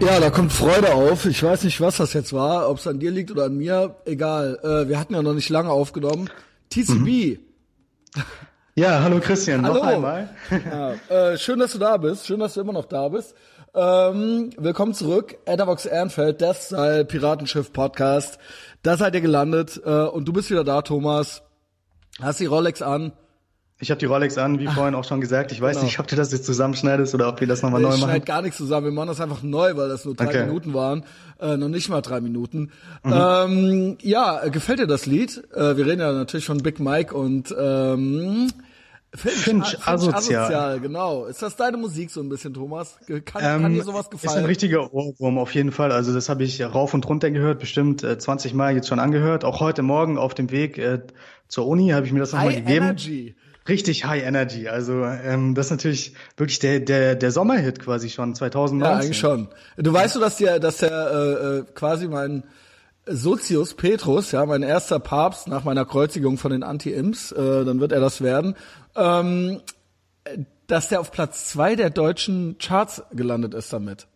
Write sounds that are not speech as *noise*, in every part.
Ja, da kommt Freude auf. Ich weiß nicht, was das jetzt war, ob es an dir liegt oder an mir. Egal. Äh, wir hatten ja noch nicht lange aufgenommen. TCB. Mhm. Ja, hallo Christian, hallo. noch einmal. ja, äh, schön, dass du da bist. Schön, dass du immer noch da bist. Ähm, willkommen zurück. Etherbox Ehrenfeld, das Seil Piratenschiff Podcast. Da seid ihr gelandet. Äh, und du bist wieder da, Thomas. Hast die Rolex an. Ich habe die Rolex an, wie vorhin auch schon gesagt. Ich weiß genau. nicht, ob du das jetzt zusammenschneidest oder ob wir das nochmal neu machen. Ich schneide gar nichts zusammen. Wir machen das einfach neu, weil das nur drei okay. Minuten waren. Äh, noch nicht mal drei Minuten. Mhm. Ähm, ja, gefällt dir das Lied? Äh, wir reden ja natürlich von Big Mike und ähm, Finch, Finch, Finch asozial. asozial. genau. Ist das deine Musik so ein bisschen, Thomas? Kann, ähm, kann dir sowas gefallen? Ist ein richtiger Ohrwurm auf jeden Fall. Also das habe ich rauf und runter gehört, bestimmt äh, 20 Mal jetzt schon angehört. Auch heute Morgen auf dem Weg äh, zur Uni habe ich mir das nochmal gegeben. Energy richtig High Energy. Also ähm, das ist natürlich wirklich der der der Sommerhit quasi schon 2019. Ja, eigentlich schon. Du weißt du, dass der dass der äh, äh, quasi mein Sozius Petrus, ja, mein erster Papst nach meiner Kreuzigung von den Anti-Imps, äh, dann wird er das werden, ähm, dass der auf Platz zwei der deutschen Charts gelandet ist damit.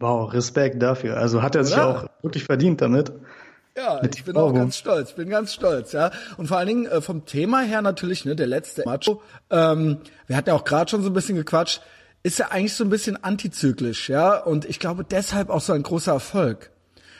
Wow, Respekt dafür. Also hat er sich ja. auch wirklich verdient damit. Ja, ich bin auch ganz stolz, bin ganz stolz, ja. Und vor allen Dingen äh, vom Thema her natürlich, ne, der letzte Macho, ähm, wir hatten ja auch gerade schon so ein bisschen gequatscht, ist ja eigentlich so ein bisschen antizyklisch, ja. Und ich glaube deshalb auch so ein großer Erfolg.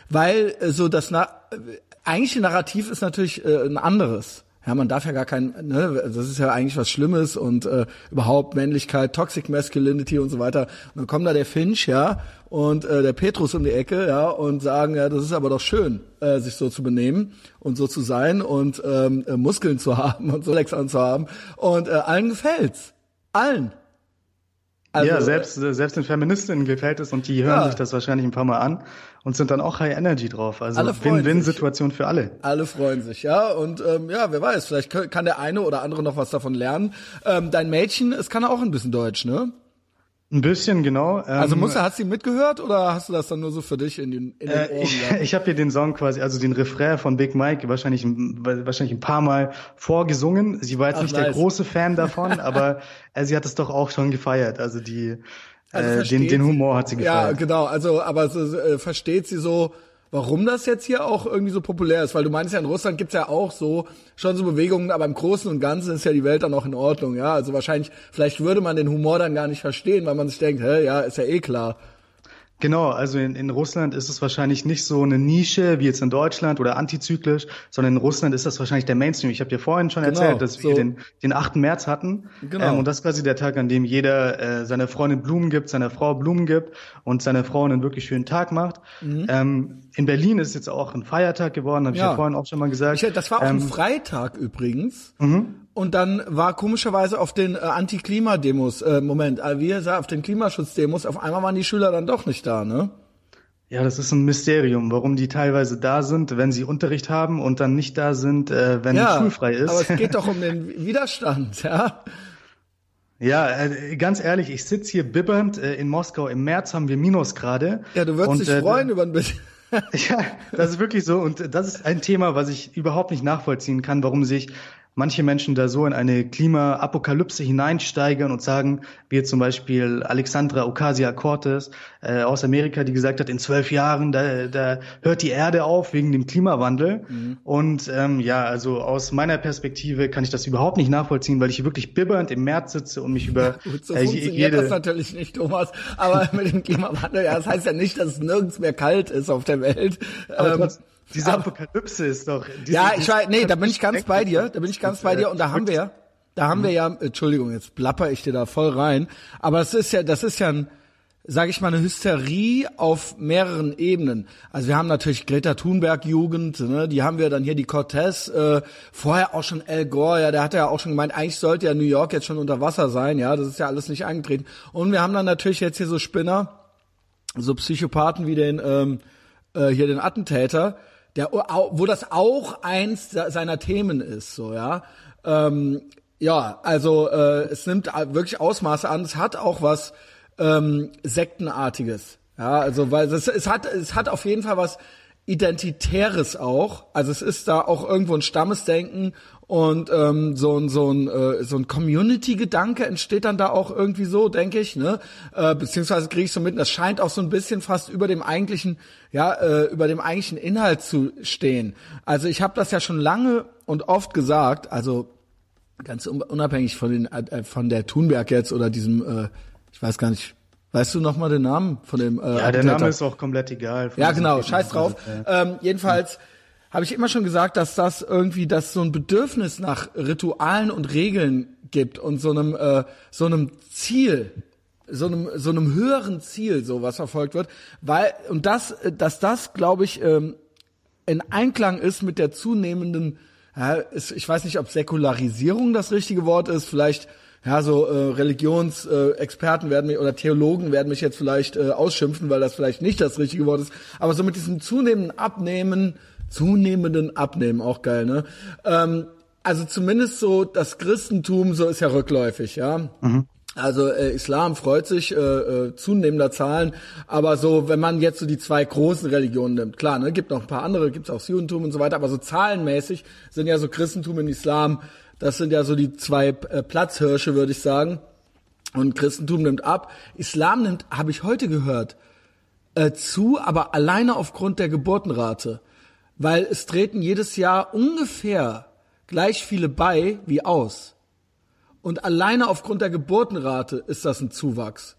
Weil äh, so das Na äh, eigentliche Narrativ ist natürlich äh, ein anderes. Ja, man darf ja gar kein, ne, das ist ja eigentlich was Schlimmes und äh, überhaupt Männlichkeit, Toxic Masculinity und so weiter. Und dann kommt da der Finch, ja, und äh, der Petrus um die Ecke, ja, und sagen, ja, das ist aber doch schön, äh, sich so zu benehmen und so zu sein und ähm, äh, Muskeln zu *laughs* haben und so Lex anzuhaben. Und äh, allen gefällt's. Allen. Also, ja, selbst, selbst den Feministinnen gefällt es und die hören ja. sich das wahrscheinlich ein paar Mal an und sind dann auch High Energy drauf. Also Win-Win-Situation für alle. Alle freuen sich, ja. Und ähm, ja, wer weiß, vielleicht kann der eine oder andere noch was davon lernen. Ähm, dein Mädchen, es kann auch ein bisschen Deutsch, ne? Ein bisschen, genau. also ähm, musst du, hast du mitgehört oder hast du das dann nur so für dich in den, in den äh, Ohren? Ich, *laughs* ich habe hier den Song quasi, also den Refrain von Big Mike wahrscheinlich, wahrscheinlich ein paar Mal vorgesungen. Sie war jetzt Ach, nicht nice. der große Fan davon, *laughs* aber äh, sie hat es doch auch schon gefeiert. Also die, also äh, den, den Humor hat sie gefeiert. Ja, genau. Also, aber so, äh, versteht sie so, warum das jetzt hier auch irgendwie so populär ist. Weil du meinst ja, in Russland gibt's ja auch so schon so Bewegungen, aber im Großen und Ganzen ist ja die Welt dann auch in Ordnung. Ja, also wahrscheinlich, vielleicht würde man den Humor dann gar nicht verstehen, weil man sich denkt, hä, ja, ist ja eh klar. Genau, also in, in Russland ist es wahrscheinlich nicht so eine Nische wie jetzt in Deutschland oder antizyklisch, sondern in Russland ist das wahrscheinlich der Mainstream. Ich habe dir vorhin schon genau, erzählt, dass so. wir den, den 8. März hatten. Genau. Ähm, und das ist quasi der Tag, an dem jeder äh, seiner Freundin Blumen gibt, seiner Frau Blumen gibt und seiner Frau einen wirklich schönen Tag macht. Mhm. Ähm, in Berlin ist jetzt auch ein Feiertag geworden, habe ich ja vorhin auch schon mal gesagt. Ich, das war auch ähm, ein Freitag übrigens. Mhm. Und dann war komischerweise auf den äh, Anti-Klima-Demos, äh, Moment, äh, wie er sagt, auf den Klimaschutz-Demos, auf einmal waren die Schüler dann doch nicht da, ne? Ja, das ist ein Mysterium, warum die teilweise da sind, wenn sie Unterricht haben und dann nicht da sind, äh, wenn ja, schulfrei ist. Aber es geht doch *laughs* um den Widerstand, ja. Ja, äh, ganz ehrlich, ich sitz hier bibbernd äh, in Moskau. Im März haben wir Minusgrade. Ja, du würdest und, dich äh, freuen über ein bisschen. *laughs* ja, das ist wirklich so. Und das ist ein Thema, was ich überhaupt nicht nachvollziehen kann, warum sich manche Menschen da so in eine Klimaapokalypse hineinsteigern und sagen, wie zum Beispiel Alexandra Ocasio-Cortez äh, aus Amerika, die gesagt hat, in zwölf Jahren, da, da hört die Erde auf wegen dem Klimawandel. Mhm. Und ähm, ja, also aus meiner Perspektive kann ich das überhaupt nicht nachvollziehen, weil ich wirklich bibbernd im März sitze und mich über *laughs* Gut, so äh, jede... das natürlich nicht, Thomas. Aber *laughs* mit dem Klimawandel, ja, das heißt ja nicht, dass es nirgends mehr kalt ist auf der Welt. Aber ähm, diese Apokalypse ist doch. Diese, ja, ich weiß, nee, da bin ich ganz bei dir. Da bin ich ganz bei dir. Und da haben wir, da haben wir ja, Entschuldigung, jetzt plapper ich dir da voll rein. Aber das ist ja, das ist ja ein, sage ich mal, eine Hysterie auf mehreren Ebenen. Also wir haben natürlich Greta Thunberg Jugend, ne, die haben wir dann hier die Cortez, äh, vorher auch schon Al Gore, ja, der hatte ja auch schon gemeint, eigentlich sollte ja New York jetzt schon unter Wasser sein, ja, das ist ja alles nicht eingetreten. Und wir haben dann natürlich jetzt hier so Spinner, so Psychopathen wie den ähm, äh, hier den Attentäter, der, wo das auch eins seiner Themen ist, so, ja. Ähm, ja, also äh, es nimmt wirklich Ausmaße an. Es hat auch was ähm, sektenartiges. Ja, also weil es, es hat es hat auf jeden Fall was identitäres auch. Also es ist da auch irgendwo ein Stammesdenken und ähm, so ein so ein äh, so ein Community-Gedanke entsteht dann da auch irgendwie so, denke ich, ne? Äh, beziehungsweise kriege ich so mit, das scheint auch so ein bisschen fast über dem eigentlichen, ja, äh, über dem eigentlichen Inhalt zu stehen. Also ich habe das ja schon lange und oft gesagt, also ganz unabhängig von den äh, von der Thunberg jetzt oder diesem, äh, ich weiß gar nicht, Weißt du noch mal den Namen von dem? Äh, ja, der Name ist auch komplett egal. Ja, genau, scheiß drauf. Ähm, jedenfalls habe ich immer schon gesagt, dass das irgendwie, dass so ein Bedürfnis nach Ritualen und Regeln gibt und so einem, äh, so einem Ziel, so einem, so einem höheren Ziel, so was verfolgt wird, weil und das, dass das, glaube ich, ähm, in Einklang ist mit der zunehmenden, ja, ist, ich weiß nicht, ob Säkularisierung das richtige Wort ist, vielleicht ja, so äh, Religionsexperten äh, werden mich oder Theologen werden mich jetzt vielleicht äh, ausschimpfen, weil das vielleicht nicht das richtige Wort ist, aber so mit diesem zunehmenden Abnehmen zunehmenden Abnehmen, auch geil, ne? Ähm, also zumindest so das Christentum, so ist ja rückläufig, ja. Mhm. Also äh, Islam freut sich äh, äh, zunehmender Zahlen, aber so wenn man jetzt so die zwei großen Religionen nimmt, klar, ne, gibt noch ein paar andere, gibt's auch Judentum und so weiter, aber so zahlenmäßig sind ja so Christentum und Islam, das sind ja so die zwei äh, Platzhirsche, würde ich sagen. Und Christentum nimmt ab, Islam nimmt, habe ich heute gehört, äh, zu, aber alleine aufgrund der Geburtenrate weil es treten jedes Jahr ungefähr gleich viele bei wie aus. Und alleine aufgrund der Geburtenrate ist das ein Zuwachs.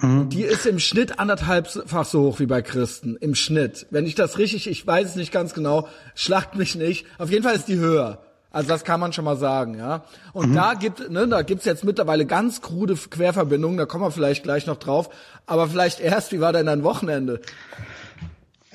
Mhm. Die ist im Schnitt anderthalbfach so hoch wie bei Christen. Im Schnitt. Wenn ich das richtig, ich weiß es nicht ganz genau, schlacht mich nicht. Auf jeden Fall ist die höher. Also das kann man schon mal sagen, ja. Und mhm. da gibt, ne, da gibt's jetzt mittlerweile ganz krude Querverbindungen, da kommen wir vielleicht gleich noch drauf. Aber vielleicht erst, wie war denn dein Wochenende?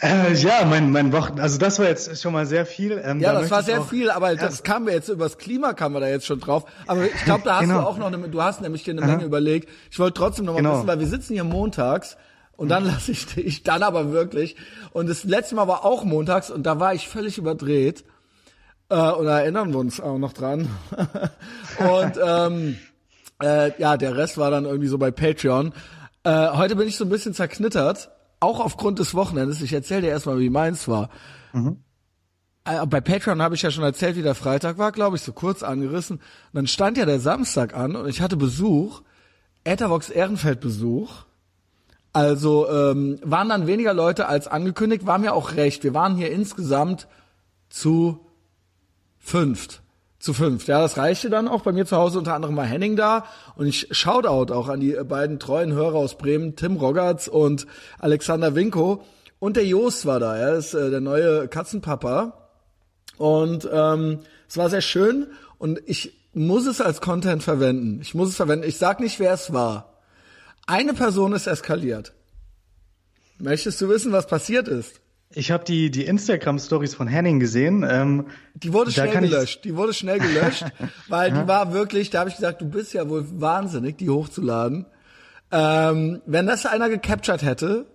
Äh, ja, mein, mein Wochen, also das war jetzt schon mal sehr viel. Ähm, ja, da das war sehr viel, aber das kam mir jetzt übers Klima kam wir da jetzt schon drauf. Aber ich glaube, da hast genau. du auch noch, eine, du hast nämlich dir eine Menge überlegt. Ich wollte trotzdem noch mal genau. wissen, weil wir sitzen hier montags und dann lasse ich dich, dann aber wirklich. Und das letzte Mal war auch montags und da war ich völlig überdreht. Äh, und da erinnern wir uns auch noch dran. *laughs* und ähm, äh, ja, der Rest war dann irgendwie so bei Patreon. Äh, heute bin ich so ein bisschen zerknittert auch aufgrund des Wochenendes, ich erzähle dir erstmal, wie meins war. Mhm. Äh, bei Patreon habe ich ja schon erzählt, wie der Freitag war, glaube ich, so kurz angerissen. Und dann stand ja der Samstag an und ich hatte Besuch, Ethervox Ehrenfeld Besuch. Also ähm, waren dann weniger Leute als angekündigt, war mir auch recht. Wir waren hier insgesamt zu fünft zu fünf. Ja, das reichte dann auch. Bei mir zu Hause unter anderem war Henning da und ich Shoutout auch an die beiden treuen Hörer aus Bremen, Tim Roggertz und Alexander Winko. Und der Jost war da, er ist äh, der neue Katzenpapa. Und ähm, es war sehr schön und ich muss es als Content verwenden. Ich muss es verwenden. Ich sag nicht, wer es war. Eine Person ist eskaliert. Möchtest du wissen, was passiert ist? Ich habe die, die Instagram-Stories von Henning gesehen. Ähm, die wurde schnell gelöscht. Die wurde schnell gelöscht, *laughs* weil die war wirklich, da habe ich gesagt, du bist ja wohl wahnsinnig, die hochzuladen. Ähm, wenn das einer gecaptured hätte,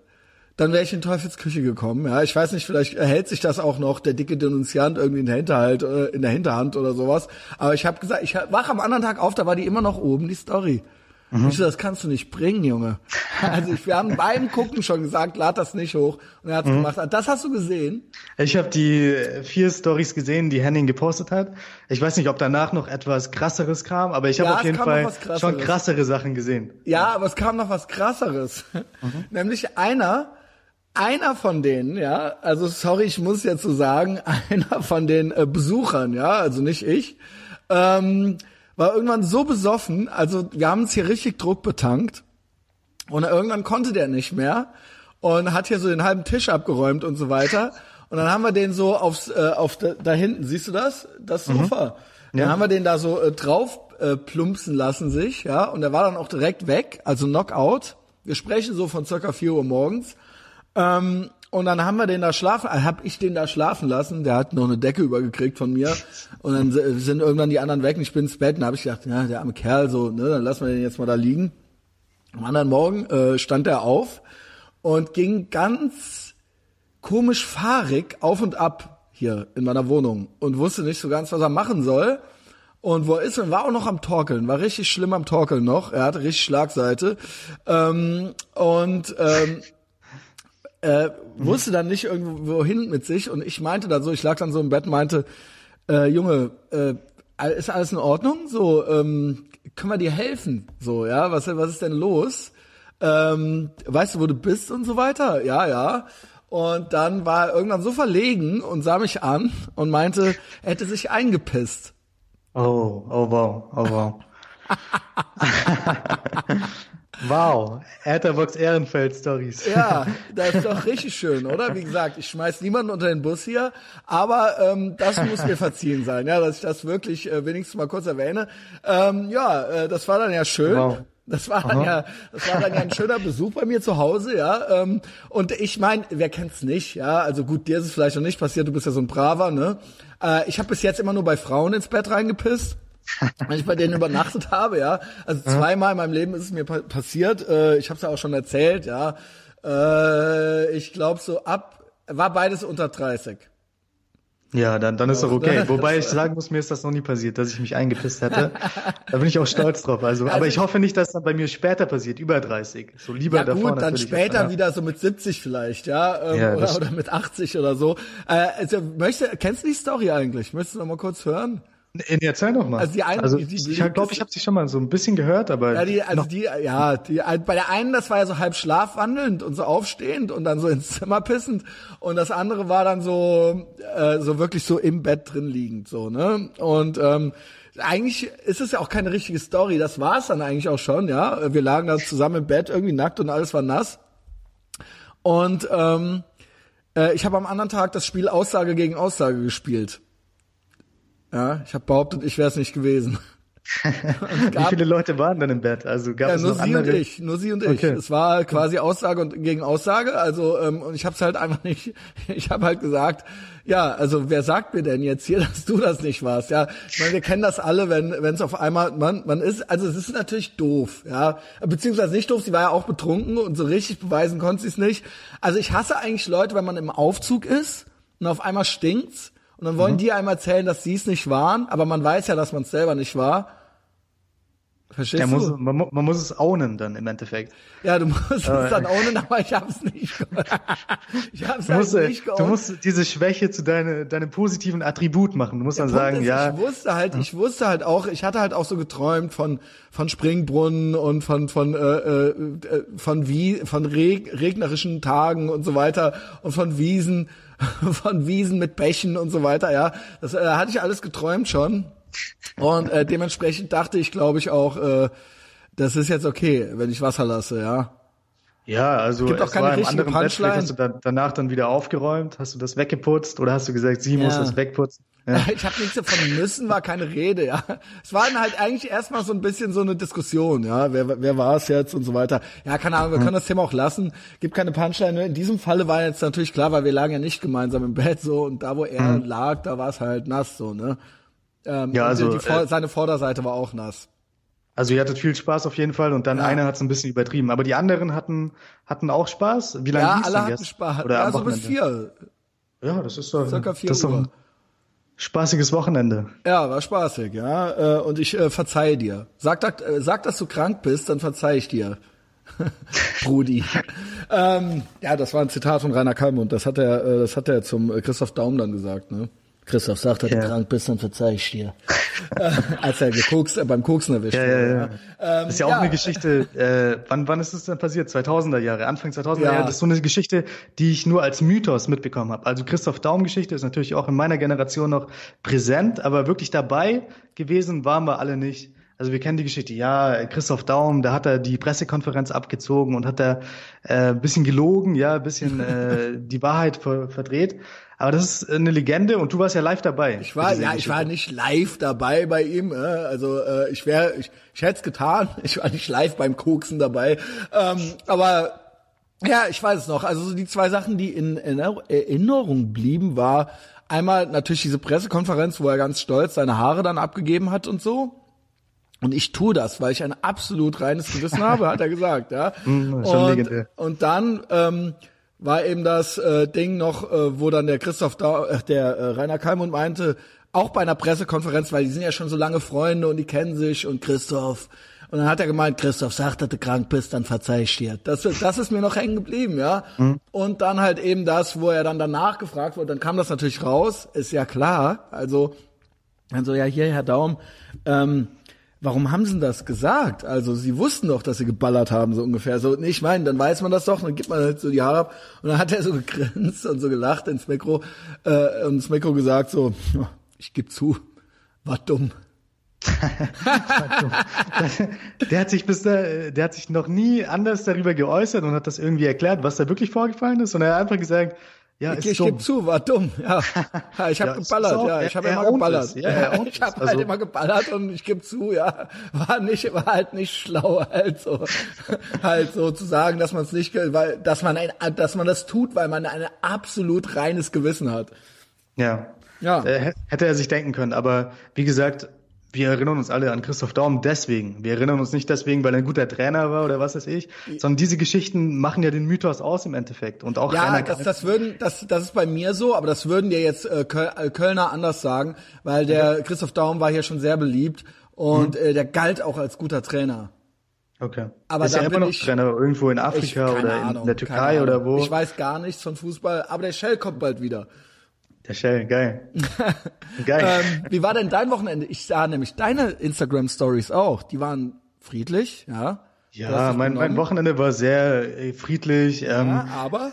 dann wäre ich in Teufelsküche gekommen. Ja, ich weiß nicht, vielleicht erhält sich das auch noch der dicke Denunziant irgendwie in der Hinterhalt, äh, in der Hinterhand oder sowas. Aber ich habe gesagt, ich wach am anderen Tag auf, da war die immer noch oben, die Story. Mhm. Ich so, das kannst du nicht bringen, Junge. *laughs* Also ich, wir haben beim Gucken schon gesagt, lad das nicht hoch. Und er hat's mhm. gemacht. Das hast du gesehen? Ich habe die vier Stories gesehen, die Henning gepostet hat. Ich weiß nicht, ob danach noch etwas krasseres kam, aber ich habe ja, auf jeden Fall schon krassere Sachen gesehen. Ja, aber es kam noch was krasseres. Mhm. *laughs* Nämlich einer, einer von denen, ja, also sorry, ich muss jetzt so sagen, *laughs* einer von den äh, Besuchern, ja, also nicht ich, ähm, war irgendwann so besoffen, also wir haben uns hier richtig Druck betankt und irgendwann konnte der nicht mehr und hat hier so den halben Tisch abgeräumt und so weiter. Und dann haben wir den so aufs, äh, auf da, da hinten, siehst du das? Das. Sofa. Mhm. Dann ja. haben wir den da so äh, drauf äh, plumpsen lassen sich, ja, und der war dann auch direkt weg, also Knockout. Wir sprechen so von circa vier Uhr morgens. Ähm, und dann haben wir den da schlafen, äh, hab ich den da schlafen lassen. Der hat noch eine Decke übergekriegt von mir. Und dann sind irgendwann die anderen weg und ich bin ins Bett. Und habe ich gedacht, ja, der arme Kerl, so, ne, dann lassen wir den jetzt mal da liegen. Am anderen Morgen äh, stand er auf und ging ganz komisch fahrig auf und ab hier in meiner Wohnung und wusste nicht so ganz, was er machen soll. Und wo er ist und war auch noch am Torkeln, war richtig schlimm am Torkeln noch. Er hatte richtig Schlagseite. Ähm, und ähm, äh, wusste dann nicht irgendwo hin mit sich und ich meinte dann so, ich lag dann so im Bett, meinte, äh, Junge, äh, ist alles in Ordnung? So, ähm, können wir dir helfen? So, ja, was, was ist denn los? Ähm, weißt du, wo du bist und so weiter? Ja, ja. Und dann war er irgendwann so verlegen und sah mich an und meinte, er hätte sich eingepisst. Oh, oh wow, oh wow. *laughs* wow, Etherbox Ehrenfeld Stories. Ja, *laughs* das ist doch richtig schön, oder? Wie gesagt, ich schmeiß niemanden unter den Bus hier, aber ähm, das muss mir verziehen sein, ja, dass ich das wirklich äh, wenigstens mal kurz erwähne. Ähm, ja, äh, das war dann ja schön. Wow. Das war dann Aha. ja, das war dann ja ein schöner Besuch bei mir zu Hause, ja. Ähm, und ich meine, wer kennt's nicht, ja? Also gut, dir ist es vielleicht noch nicht passiert, du bist ja so ein Braver, ne? Äh, ich habe bis jetzt immer nur bei Frauen ins Bett reingepisst. Wenn ich bei denen übernachtet habe, ja. Also zweimal in meinem Leben ist es mir pa passiert. Äh, ich habe es ja auch schon erzählt, ja. Äh, ich glaube so ab, war beides unter 30. Ja, dann, dann ist doch okay. *laughs* Wobei ich sagen muss, mir ist das noch nie passiert, dass ich mich eingepisst hätte. Da bin ich auch stolz drauf. Also, also aber ich hoffe nicht, dass das bei mir später passiert, über 30. So lieber ja, davor. Gut, dann später ja. wieder so mit 70 vielleicht, ja, ähm, ja oder, oder mit 80 oder so. Äh, also, möchte, kennst du die Story eigentlich? Möchtest du noch mal kurz hören? Nee, erzähl doch mal. Also, die eine, also die, die, ich glaube, ich habe sie schon mal so ein bisschen gehört, aber ja, die, also die, ja, die, bei der einen, das war ja so halb schlafwandelnd und so aufstehend und dann so ins Zimmer pissend und das andere war dann so, äh, so wirklich so im Bett drin liegend, so ne und ähm, eigentlich ist es ja auch keine richtige Story. Das war es dann eigentlich auch schon, ja. Wir lagen da zusammen im Bett, irgendwie nackt und alles war nass. Und ähm, äh, ich habe am anderen Tag das Spiel Aussage gegen Aussage gespielt. Ja, ich habe behauptet, ich wäre es nicht gewesen. *laughs* Wie viele Leute waren denn im Bett? Also gab ja, es nur noch sie andere? und ich, nur sie und ich. Okay. Es war quasi Aussage und gegen Aussage. Also ähm, und ich habe es halt einfach nicht. *laughs* Ich habe halt gesagt, ja, also wer sagt mir denn jetzt hier, *laughs* dass du das nicht warst? Ja, ich meine, wir kennen das alle, wenn wenn es auf einmal man man ist. Also es ist natürlich doof, ja, beziehungsweise nicht doof. Sie war ja auch betrunken und so richtig beweisen konnte sie es nicht. Also ich hasse eigentlich Leute, wenn man im Aufzug ist und auf einmal stinkt's und dann wollen mhm. die einem erzählen, dass sie es nicht waren, aber man weiß ja, dass man es selber nicht war. Verstehst ja, du? Muss, man, man, muss es ownen dann im Endeffekt. Ja, du musst es dann ownen, aber ich hab's nicht. *laughs* ich hab's halt nicht geownt. Du musst diese Schwäche zu deine, deinem positiven Attribut machen. Du musst Der dann Punkt sagen, ist, ja. Ich wusste halt, ich wusste halt auch, ich hatte halt auch so geträumt von von Springbrunnen und von von äh, äh, von wie von reg regnerischen Tagen und so weiter und von Wiesen *laughs* von Wiesen mit Bächen und so weiter, ja. Das äh, hatte ich alles geträumt schon. Und äh, dementsprechend dachte ich, glaube ich, auch, äh, das ist jetzt okay, wenn ich Wasser lasse, ja. Ja, also es gibt auch keine richtige Punchline. Hast du da, danach dann wieder aufgeräumt? Hast du das weggeputzt oder hast du gesagt, sie ja. muss das wegputzen? Ja. *laughs* Ich habe nichts davon müssen, war keine Rede, ja. Es war dann halt eigentlich erstmal so ein bisschen so eine Diskussion, ja, wer, wer war es jetzt und so weiter. Ja, keine Ahnung, wir können das Thema auch lassen. Gibt keine Punchline. In diesem Falle war jetzt natürlich klar, weil wir lagen ja nicht gemeinsam im Bett so und da, wo er mhm. lag, da war es halt nass so, ne? Ähm, ja, also die, die, äh, seine Vorderseite war auch nass. Also ihr hattet viel Spaß auf jeden Fall und dann ja. einer hat es ein bisschen übertrieben. Aber die anderen hatten hatten auch Spaß. Wie lange ja, alle hatten Spaß. Oder ja, so bis vier. Ja, das ist doch, Circa vier das ist doch spaßiges Wochenende. Ja, war spaßig, ja. Äh, und ich äh, verzeihe dir. Sag, äh, sag, dass du krank bist, dann verzeih ich dir. *laughs* Brudi. ähm, ja, das war ein Zitat von Rainer Kallmund. Das hat er, äh, das hat er zum Christoph Daum dann gesagt, ne? Christoph sagt, dass ja. du krank bist, dann verzeih ich dir. Als er gekokst, äh, beim Koksen erwischt ja, ja, ja. Ähm, das ist ja auch ja. eine Geschichte, äh, wann, wann ist das denn passiert? 2000er Jahre, Anfang 2000er Jahre. Das ist so eine Geschichte, die ich nur als Mythos mitbekommen habe. Also Christoph Daum-Geschichte ist natürlich auch in meiner Generation noch präsent, aber wirklich dabei gewesen waren wir alle nicht. Also wir kennen die Geschichte, ja, Christoph Daum, da hat er die Pressekonferenz abgezogen und hat er äh, bisschen gelogen, ja, ein bisschen äh, *laughs* die Wahrheit ver verdreht. Aber das ist eine Legende und du warst ja live dabei. Ich war, ja, ich war nicht live dabei bei ihm. Äh, also äh, ich wäre, ich, ich hätte es getan. *laughs* Ich war nicht live beim Koksen dabei. Ähm, aber ja, ich weiß es noch. Also so die zwei Sachen, die in, in Erinnerung blieben, war einmal natürlich diese Pressekonferenz, wo er ganz stolz seine Haare dann abgegeben hat und so. Und ich tue das, weil ich ein absolut reines Gewissen *laughs* habe, hat er gesagt, ja. Mm, und, und dann ähm, war eben das äh, Ding noch, äh, wo dann der Christoph, da, äh, der äh, Rainer Kalmund meinte, auch bei einer Pressekonferenz, weil die sind ja schon so lange Freunde und die kennen sich und Christoph. Und dann hat er gemeint, Christoph, sag, dass du krank bist, dann verzeih ich dir. Das, das ist mir noch hängen geblieben, ja. Mhm. Und dann halt eben das, wo er dann danach gefragt wurde, dann kam das natürlich raus, ist ja klar. Also Dann so, ja, hier, Herr Daum, ähm, warum haben sie das gesagt? Also sie wussten doch, dass sie geballert haben, so ungefähr. So, ich meine, dann weiß man das doch, dann gibt man halt so die Haare ab. Und dann hat er so gegrinst und so gelacht ins Mikro äh, und ins Mikro gesagt so, ich geb zu, war dumm. *laughs* der hat sich bis da, der hat sich noch nie anders darüber geäußert und hat das irgendwie erklärt, was da wirklich vorgefallen ist. Und er hat einfach gesagt, ja, ich, ich gebe zu, war dumm. Ja, *laughs* ja ich habe Ja, geballert. ja, ich habe er- immer er geballert. Ja, ownt ich habe halt Also- immer geballert und ich gebe zu, ja, war nicht, war halt nicht schlau, halt so, *laughs* halt so zu sagen, dass man es nicht, weil, dass man ein, dass man das tut, weil man ein absolut reines Gewissen hat. Ja. Ja. Äh, hätte er sich denken können. Aber wie gesagt, wir erinnern uns alle an Christoph Daum deswegen. Wir erinnern uns nicht deswegen, weil er ein guter Trainer war oder was weiß ich, sondern diese Geschichten machen ja den Mythos aus im Endeffekt. Und auch Ja, das, das würden, das, das ist bei mir so, aber das würden dir jetzt äh, äh, Kölner anders sagen, weil der Christoph Daum war hier schon sehr beliebt und Mhm. äh, der galt auch als guter Trainer. Okay. Aber ist da ja immer bin noch ich- Trainer irgendwo in Ich, Afrika keine oder in Ahnung, der keine Türkei oder wo. Ich weiß gar nichts von Fußball, aber der Shell kommt bald wieder. Der Shell, geil. *laughs* geil. Ähm, wie war denn dein Wochenende? Ich sah nämlich deine Instagram Stories auch. Die waren friedlich, ja. Ja, mein, mein. Wochenende war sehr äh, friedlich. Ähm, Ja, aber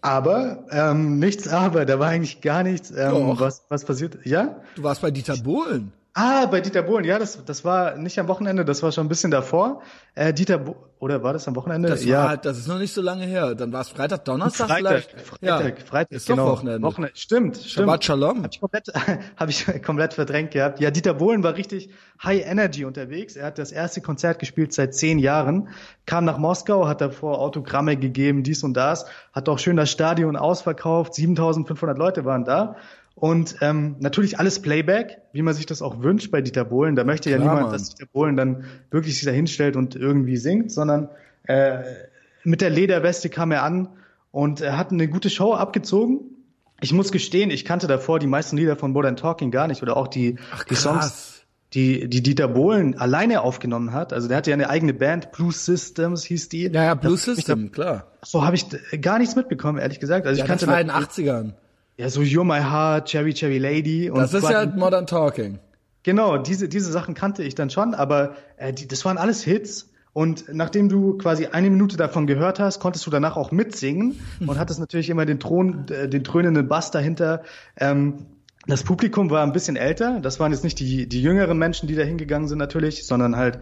Aber, ähm, nichts aber, da war eigentlich gar nichts. Ähm, Doch. was, was passiert? Ja? du warst bei Dieter Bohlen. Ah, bei Dieter Bohlen, ja, das, das war nicht am Wochenende, das war schon ein bisschen davor. Äh, Dieter Bo oder war das am Wochenende? Das ja. war halt, das ist noch nicht so lange her. Dann war es Freitag, Donnerstag Freitag, vielleicht. Freitag, ja. Freitag, ist doch genau. Wochenende. Wochenende. Stimmt, stimmt. Shabbat Shalom. Hab ich komplett, *laughs* hab ich komplett verdrängt gehabt. Ja, Dieter Bohlen war richtig High Energy unterwegs. Er hat das erste Konzert gespielt seit zehn Jahren, kam nach Moskau, hat davor Autogramme gegeben, dies und das, hat auch schön das Stadion ausverkauft. 7500 Leute waren da. Und ähm, natürlich alles Playback, wie man sich das auch wünscht bei Dieter Bohlen. Da möchte ja Klar, niemand, Mann. dass Dieter Bohlen dann wirklich sich da hinstellt und irgendwie singt, sondern äh, mit der Lederweste kam er an und er hat eine gute Show abgezogen. Ich muss gestehen, ich kannte davor die meisten Lieder von Modern Talking gar nicht oder auch die, die Songs, die, die Dieter Bohlen alleine aufgenommen hat. Also der hatte ja eine eigene Band, Blue Systems hieß die. Ja, ja, Blue Das- System, klar. So habe ich gar nichts mitbekommen, ehrlich gesagt. Also Ja, ich das kannte war in den natürlich- 80ern. Ja so You're My Heart, Cherry Cherry Lady und Das ist ja Modern Talking. Genau, diese, diese Sachen kannte ich dann schon, aber äh, die, das waren alles Hits. Und nachdem du quasi eine Minute davon gehört hast, konntest du danach auch mitsingen *laughs* und hattest natürlich immer den Thron, äh, den dröhnenden Bass dahinter. Ähm, das Publikum war ein bisschen älter. Das waren jetzt nicht die, die jüngeren Menschen, die da hingegangen sind natürlich, sondern halt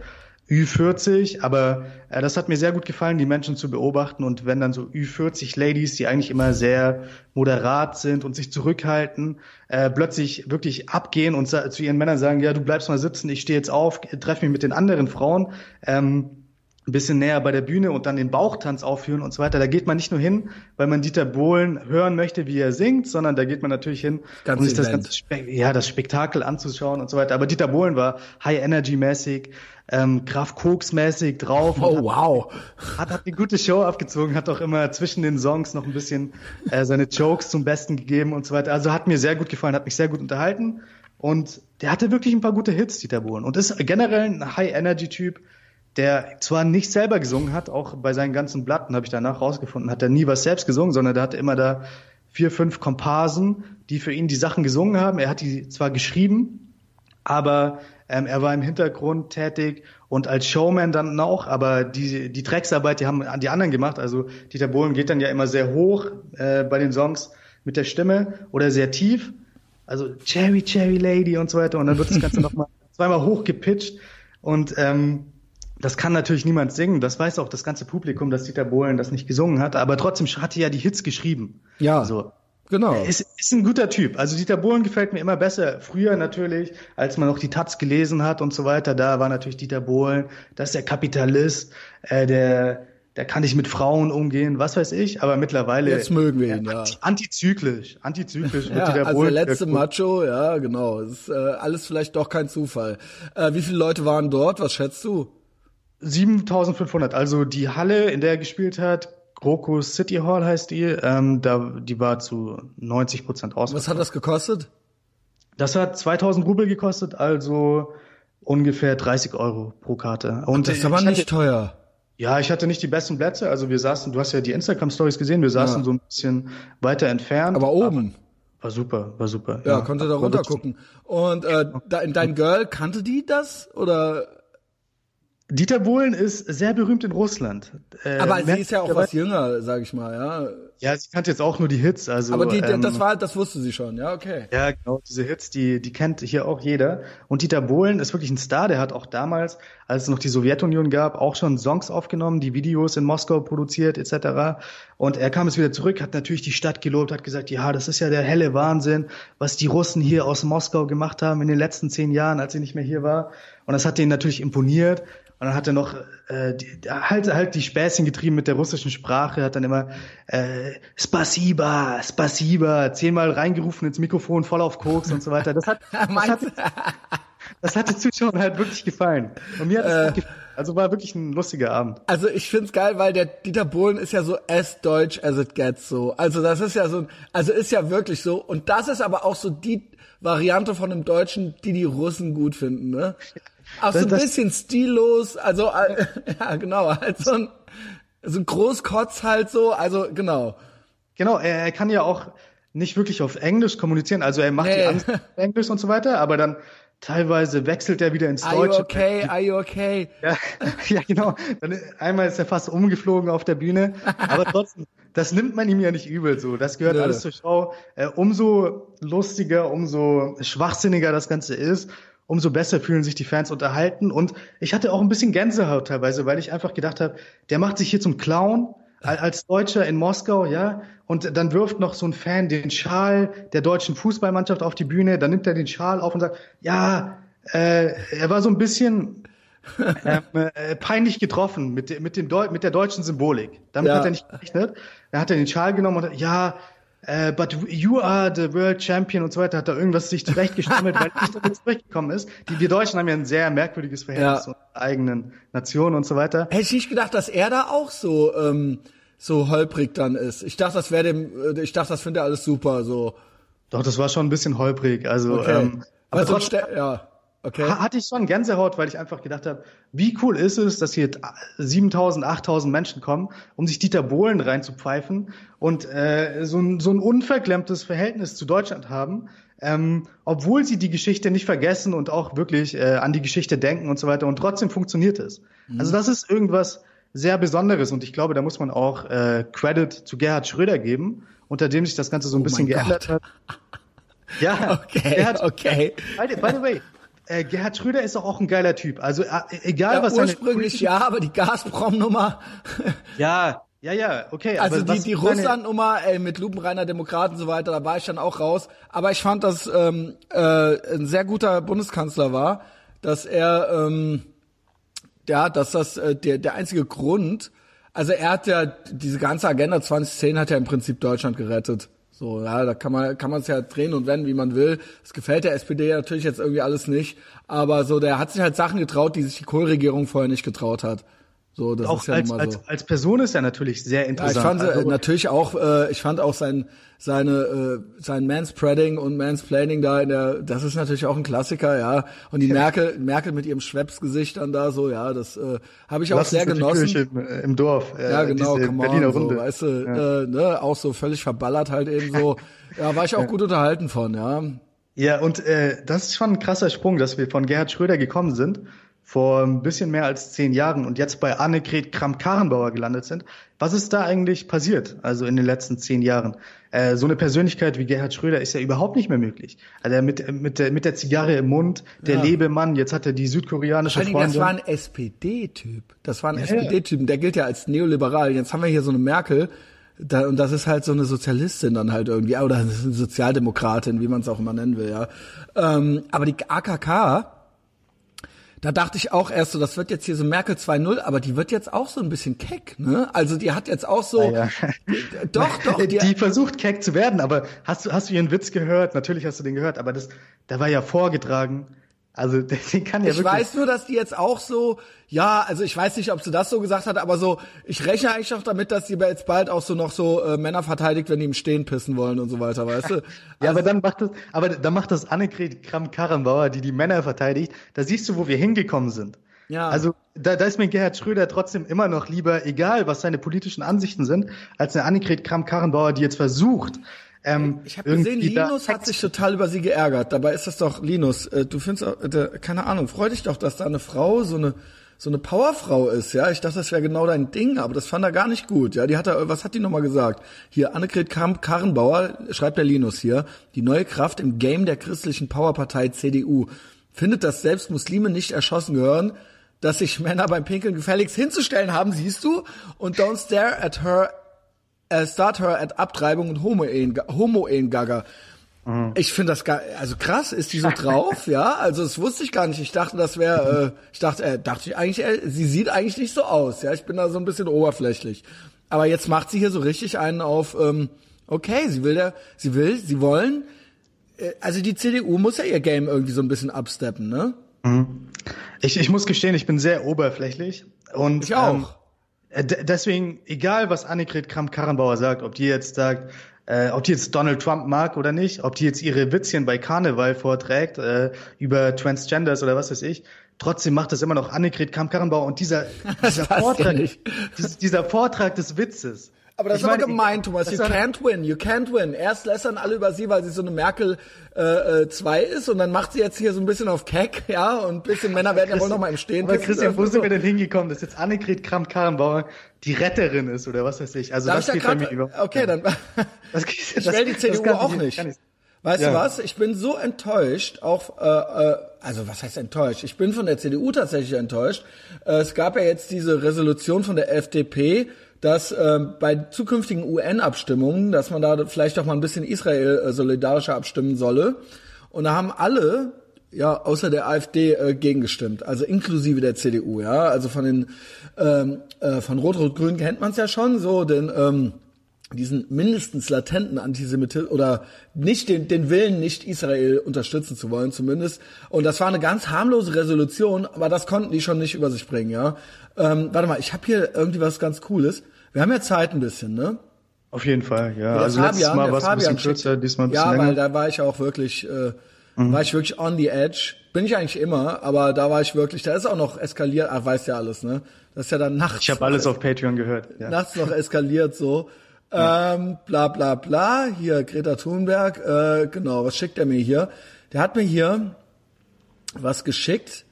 Ü40. Aber äh, das hat mir sehr gut gefallen, die Menschen zu beobachten. Und wenn dann so Ü40 Ladies, die eigentlich immer sehr moderat sind und sich zurückhalten, äh, plötzlich wirklich abgehen und zu ihren Männern sagen, ja, du bleibst mal sitzen, ich stehe jetzt auf, treffe mich mit den anderen Frauen. Ähm, ein bisschen näher bei der Bühne und dann den Bauchtanz aufführen und so weiter. Da geht man nicht nur hin, weil man Dieter Bohlen hören möchte, wie er singt, sondern da geht man natürlich hin, Ganze um sich das ganze Spe ja, das Spektakel anzuschauen und so weiter. Aber Dieter Bohlen war High Energy mäßig, ähm, Graf Koks mäßig drauf. Oh, hat, wow. hat, hat eine gute Show abgezogen, hat auch immer zwischen den Songs noch ein bisschen äh, seine Jokes zum Besten gegeben und so weiter. Also hat mir sehr gut gefallen, hat mich sehr gut unterhalten. Und der hatte wirklich ein paar gute Hits, Dieter Bohlen. Und ist generell ein High-Energy-Typ, der zwar nicht selber gesungen hat, auch bei seinen ganzen Platten habe ich danach rausgefunden, hat er nie was selbst gesungen, sondern der hatte immer da vier, fünf Komparsen, die für ihn die Sachen gesungen haben. Er hat die zwar geschrieben, aber ähm, er war im Hintergrund tätig und als Showman dann auch, aber die, die Drecksarbeit, die haben die anderen gemacht. Also Dieter Bohlen geht dann ja immer sehr hoch äh, bei den Songs mit der Stimme oder sehr tief. Also Cherry, Cherry Lady und so weiter. Und dann wird das Ganze *laughs* nochmal zweimal hoch gepitcht. Und ähm, das kann natürlich niemand singen. Das weiß auch das ganze Publikum, dass Dieter Bohlen das nicht gesungen hat. Aber trotzdem hat er ja die Hits geschrieben. Ja, So. genau. Ist, ist ein guter Typ. Also Dieter Bohlen gefällt mir immer besser. Früher natürlich, als man noch die Taz gelesen hat und so weiter, da war natürlich Dieter Bohlen, das ist der Kapitalist, äh, der, der kann nicht mit Frauen umgehen, was weiß ich. Aber mittlerweile Jetzt mögen wir ihn, ja. anti- antizyklisch, antizyklisch Ja, Dieter also Bohlen. der letzte. Macho, ja, genau. Das ist äh, alles vielleicht doch kein Zufall. Äh, wie viele Leute waren dort? Was schätzt du? 7500, also die Halle, in der er gespielt hat, Krokus City Hall heißt die, ähm, da, die war zu 90 Prozent aus. Was hat das gekostet? Das hat 2000 Rubel gekostet, also ungefähr 30 Euro pro Karte. Und Das ist aber ich nicht hatte, teuer. Ja, ich hatte nicht die besten Plätze. Also wir saßen, du hast ja die Instagram Stories gesehen, wir saßen Ja. so ein bisschen weiter entfernt. Aber oben. War super, war super. Ja, ja konnte da runter gucken. Und äh, dein Girl kannte die das oder Dieter Bohlen ist sehr berühmt in Russland. Äh, aber sie ist ja auch was jünger, sag ich mal, ja. Ja, sie kannte jetzt auch nur die Hits, also. Aber die, ähm, das war, das wusste sie schon, ja, okay. Ja, genau, diese Hits, die, die kennt hier auch jeder. Und Dieter Bohlen ist wirklich ein Star, der hat auch damals, als es noch die Sowjetunion gab, auch schon Songs aufgenommen, die Videos in Moskau produziert, etc. Und er kam jetzt wieder zurück, hat natürlich die Stadt gelobt, hat gesagt, ja, das ist ja der helle Wahnsinn, was die Russen hier aus Moskau gemacht haben in den letzten zehn Jahren, als sie nicht mehr hier war. Und das hat denen natürlich imponiert. Und dann hat er noch äh, die, halt halt die Späßchen getrieben mit der russischen Sprache, hat dann immer äh, Spasiba, Spasiba zehnmal reingerufen ins Mikrofon voll auf Koks und so weiter. Das hat, *laughs* das hat, das hat den Zuschauern halt wirklich gefallen. Und mir hat es äh, gefallen. Also war wirklich ein lustiger Abend. Also ich find's geil, weil der Dieter Bohlen ist ja so as deutsch as it gets so. Also das ist ja so, also ist ja wirklich so. Und das ist aber auch so die Variante von einem Deutschen, die die Russen gut finden, ne? Auch so ein bisschen stillos, also äh, *laughs* ja genau, halt so ein, so ein Großkotz halt so, also genau. Genau, er, er kann ja auch nicht wirklich auf Englisch kommunizieren, also er macht nee. die Angst Englisch und so weiter, aber dann teilweise wechselt er wieder ins Deutsche. Are you okay? Are you okay? Ja, *laughs* ja genau. Dann, einmal ist er fast umgeflogen auf der Bühne, aber *laughs* trotzdem, das nimmt man ihm ja nicht übel so. Das gehört Nö. alles zur Show. Äh, umso lustiger, umso schwachsinniger das Ganze ist, umso besser fühlen sich die Fans unterhalten. Und ich hatte auch ein bisschen Gänsehaut teilweise, weil ich einfach gedacht habe, der macht sich hier zum Clown als Deutscher in Moskau, ja, und dann wirft noch so ein Fan den Schal der deutschen Fußballmannschaft auf die Bühne, dann nimmt er den Schal auf und sagt, ja, äh, er war so ein bisschen *laughs* ähm, äh, peinlich getroffen mit, mit, dem Deu mit der deutschen Symbolik. Damit ja. hat er nicht gerechnet. Er hat den Schal genommen und ja, äh, but you are the world champion und so weiter, hat da irgendwas sich zurechtgestammelt, weil nicht damit zurechtgekommen ist. Die, wir Deutschen haben ja ein sehr merkwürdiges Verhältnis ja. zu eigenen Nationen und so weiter. Hätte ich nicht gedacht, dass er da auch so, ähm, so holprig dann ist. Ich dachte, das wäre dem, äh, ich dachte, das findet er alles super, so. Doch, das war schon ein bisschen holprig, also, okay. ähm, aber trotzdem, ja. Okay. Hatte ich schon Gänsehaut, weil ich einfach gedacht habe, wie cool ist es, dass hier 7000, 8000 Menschen kommen, um sich Dieter Bohlen reinzupfeifen und äh, so, ein, so ein unverklemmtes Verhältnis zu Deutschland haben, ähm, obwohl sie die Geschichte nicht vergessen und auch wirklich äh, an die Geschichte denken und so weiter und trotzdem funktioniert es. Mhm. Also das ist irgendwas sehr Besonderes und ich glaube, da muss man auch äh, Credit zu Gerhard Schröder geben, unter dem sich das Ganze so ein oh bisschen geändert hat. Ja, *laughs* okay, Gerhard, okay. By the, by the way, äh, Gerhard Schröder ist doch auch ein geiler Typ. Also äh, egal ja, was ursprünglich ja, aber die Gazprom-Nummer. *laughs* ja, ja, ja, okay. Also die, die Russland-Nummer ey, mit lupenreiner Demokrat und so weiter, da war ich dann auch raus. Aber ich fand, dass ähm, äh, ein sehr guter Bundeskanzler war, dass er, ähm, ja, dass das äh, der der einzige Grund, also er hat ja diese ganze Agenda 2010 hat ja im Prinzip Deutschland gerettet. So, ja, da kann man kann man es ja drehen und wenden, wie man will. Das gefällt der SPD natürlich jetzt irgendwie alles nicht, aber so der hat sich halt Sachen getraut, die sich die Kohlregierung vorher nicht getraut hat. So, das auch ist ja als, so. als, als Person ist er natürlich sehr interessant. Ja, ich fand also, natürlich auch, äh, ich fand auch sein seine äh, sein Manspreading und Mansplaining da in der, das ist natürlich auch ein Klassiker, ja. Und die ja. Merkel Merkel mit ihrem Schwepsgesicht dann da so, ja, das äh, habe ich auch Lass sehr genossen. Im, äh, Im Dorf. Äh, ja, genau, come Berliner on, Runde. So, weißt du, ja. äh, ne, auch so völlig verballert halt eben so. *laughs* ja, war ich auch gut unterhalten von, ja. Ja, und äh, das ist schon ein krasser Sprung, dass wir von Gerhard Schröder gekommen sind vor ein bisschen mehr als zehn Jahren und jetzt bei Annegret Kramp-Karrenbauer gelandet sind. Was ist da eigentlich passiert, also in den letzten zehn Jahren? Äh, so eine Persönlichkeit wie Gerhard Schröder ist ja überhaupt nicht mehr möglich. Also mit, mit, der, mit der Zigarre im Mund, der ja. Lebemann, jetzt hat er die südkoreanische Freundin. Das war ein SPD-Typ. Das war ein ja. SPD-Typ, der gilt ja als neoliberal. Jetzt haben wir hier so eine Merkel, da, und das ist halt so eine Sozialistin dann halt irgendwie, oder eine Sozialdemokratin, wie man es auch immer nennen will, ja. Ähm, aber die AKK, da dachte ich auch erst so, das wird jetzt hier so Merkel 2.0, aber die wird jetzt auch so ein bisschen keck, ne? Also die hat jetzt auch so, ja, *laughs* doch, *laughs* doch. Die, die, versucht keck zu werden, aber hast du, hast du ihren Witz gehört? Natürlich hast du den gehört, aber das, der war ja vorgetragen. Also *laughs* den kann ja ich wirklich. Ich weiß nur, dass die jetzt auch so, ja, also ich weiß nicht, ob sie das so gesagt hat, aber so, ich rechne eigentlich auch damit, dass sie jetzt bald auch so noch so äh, Männer verteidigt, wenn die im Stehen pissen wollen und so weiter, weißt du? *laughs* ja, also, aber dann macht das, aber dann macht das Annegret Kramp-Karrenbauer, die die Männer verteidigt. Da siehst du, wo wir hingekommen sind. Ja. Also da, da ist mir Gerhard Schröder trotzdem immer noch lieber, egal was seine politischen Ansichten sind, als eine Annegret Kramp-Karrenbauer, die jetzt versucht, Ähm, ich habe gesehen, Linus hat sich total über sie geärgert. Dabei ist das doch, Linus, äh, du findest äh, keine Ahnung, freu dich doch, dass da eine Frau so eine so eine Powerfrau ist, ja. Ich dachte, das wäre genau dein Ding, aber das fand er gar nicht gut, ja. Die hat er, was hat die nochmal gesagt? Hier, Annegret Karrenbauer, schreibt der Linus hier, die neue Kraft im Game der christlichen Powerpartei CDU findet, dass selbst Muslime nicht erschossen gehören, dass sich Männer beim Pinkeln gefälligst hinzustellen haben, siehst du? Und don't stare at her, uh, start her at Abtreibung und Homo-Ehen-Gagger. Mhm. Ich finde das gar, also krass, ist die so drauf, *laughs* ja? Also das wusste ich gar nicht. Ich dachte, das wäre, äh, ich dachte, äh, dachte ich eigentlich, äh, sie sieht eigentlich nicht so aus, ja? Ich bin da so ein bisschen oberflächlich. Aber jetzt macht sie hier so richtig einen auf, ähm, okay, sie will ja, sie will, sie wollen, äh, also die CDU muss ja ihr Game irgendwie so ein bisschen absteppen, ne? Mhm. Ich, ich muss gestehen, ich bin sehr oberflächlich. Und, ich auch. Ähm, deswegen, egal was Annegret Kramp-Karrenbauer sagt, ob die jetzt sagt, äh, ob die jetzt Donald Trump mag oder nicht, ob die jetzt ihre Witzchen bei Karneval vorträgt äh, über Transgenders oder was weiß ich, trotzdem macht das immer noch Annegret Kramp-Karrenbauer und dieser, *laughs* dieser Vortrag, dieser, dieser Vortrag des Witzes, aber das ich ist aber gemein, Thomas. You can't win, you can't win. Erst lästern alle über sie, weil sie so eine Merkel 2 äh, äh, zwei ist und dann macht sie jetzt hier so ein bisschen auf Keck, ja, und ein bisschen Männer werden ja wohl noch mal im Stehen. Aber Christian, wo sind wir denn hingekommen, dass jetzt Annegret Kramp-Karrenbauer die Retterin ist oder was weiß ich? Also Darf das geht bei mir über. Okay, dann. Das, ich will die CDU auch nicht. nicht. Weißt ja. du was? Ich bin so enttäuscht, auch, äh, äh, also was heißt enttäuscht? Ich bin von der CDU tatsächlich enttäuscht. Äh, es gab ja jetzt diese Resolution von der FDP, dass äh, bei zukünftigen UN-Abstimmungen, dass man da vielleicht auch mal ein bisschen Israel äh, solidarischer abstimmen solle. Und da haben alle, ja, außer der AfD äh, gegengestimmt, also inklusive der CDU, ja. Also von den ähm, äh, von Rot-Rot-Grün kennt man es ja schon, so, denn ähm, diesen mindestens latenten Antisemitismus oder nicht den, den Willen, nicht Israel unterstützen zu wollen, zumindest. Und das war eine ganz harmlose Resolution, aber das konnten die schon nicht über sich bringen, ja. Ähm, warte mal, ich habe hier irgendwie was ganz Cooles. Wir haben ja Zeit ein bisschen, ne? Auf jeden Fall, ja. Also Fabian, letztes Mal war es ein bisschen kürzer, diesmal ein bisschen Ja, länger. weil da war ich auch wirklich, äh, mhm. war ich wirklich on the edge. Bin ich eigentlich immer, aber da war ich wirklich, da ist auch noch eskaliert, ach, weißt ja alles, ne? Das ist ja dann nachts. Ich habe alles auf Patreon gehört. Ja. Nachts noch eskaliert so. Ja. Ähm, bla bla bla. Hier, Greta Thunberg, äh, genau, was schickt er mir hier? Der hat mir hier was geschickt.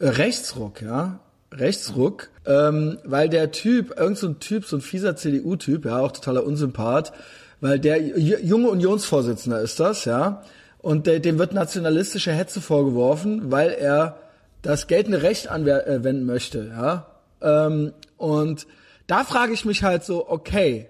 Äh, Rechtsruck, ja. Rechtsruck, ähm, weil der Typ, irgend so Typ, so ein fieser CDU-Typ, ja, auch totaler Unsympath, weil der junge Unionsvorsitzender ist das, ja, und der, dem wird nationalistische Hetze vorgeworfen, weil er das geltende Recht anwenden möchte, ja. Ähm, und da frage ich mich halt so, okay,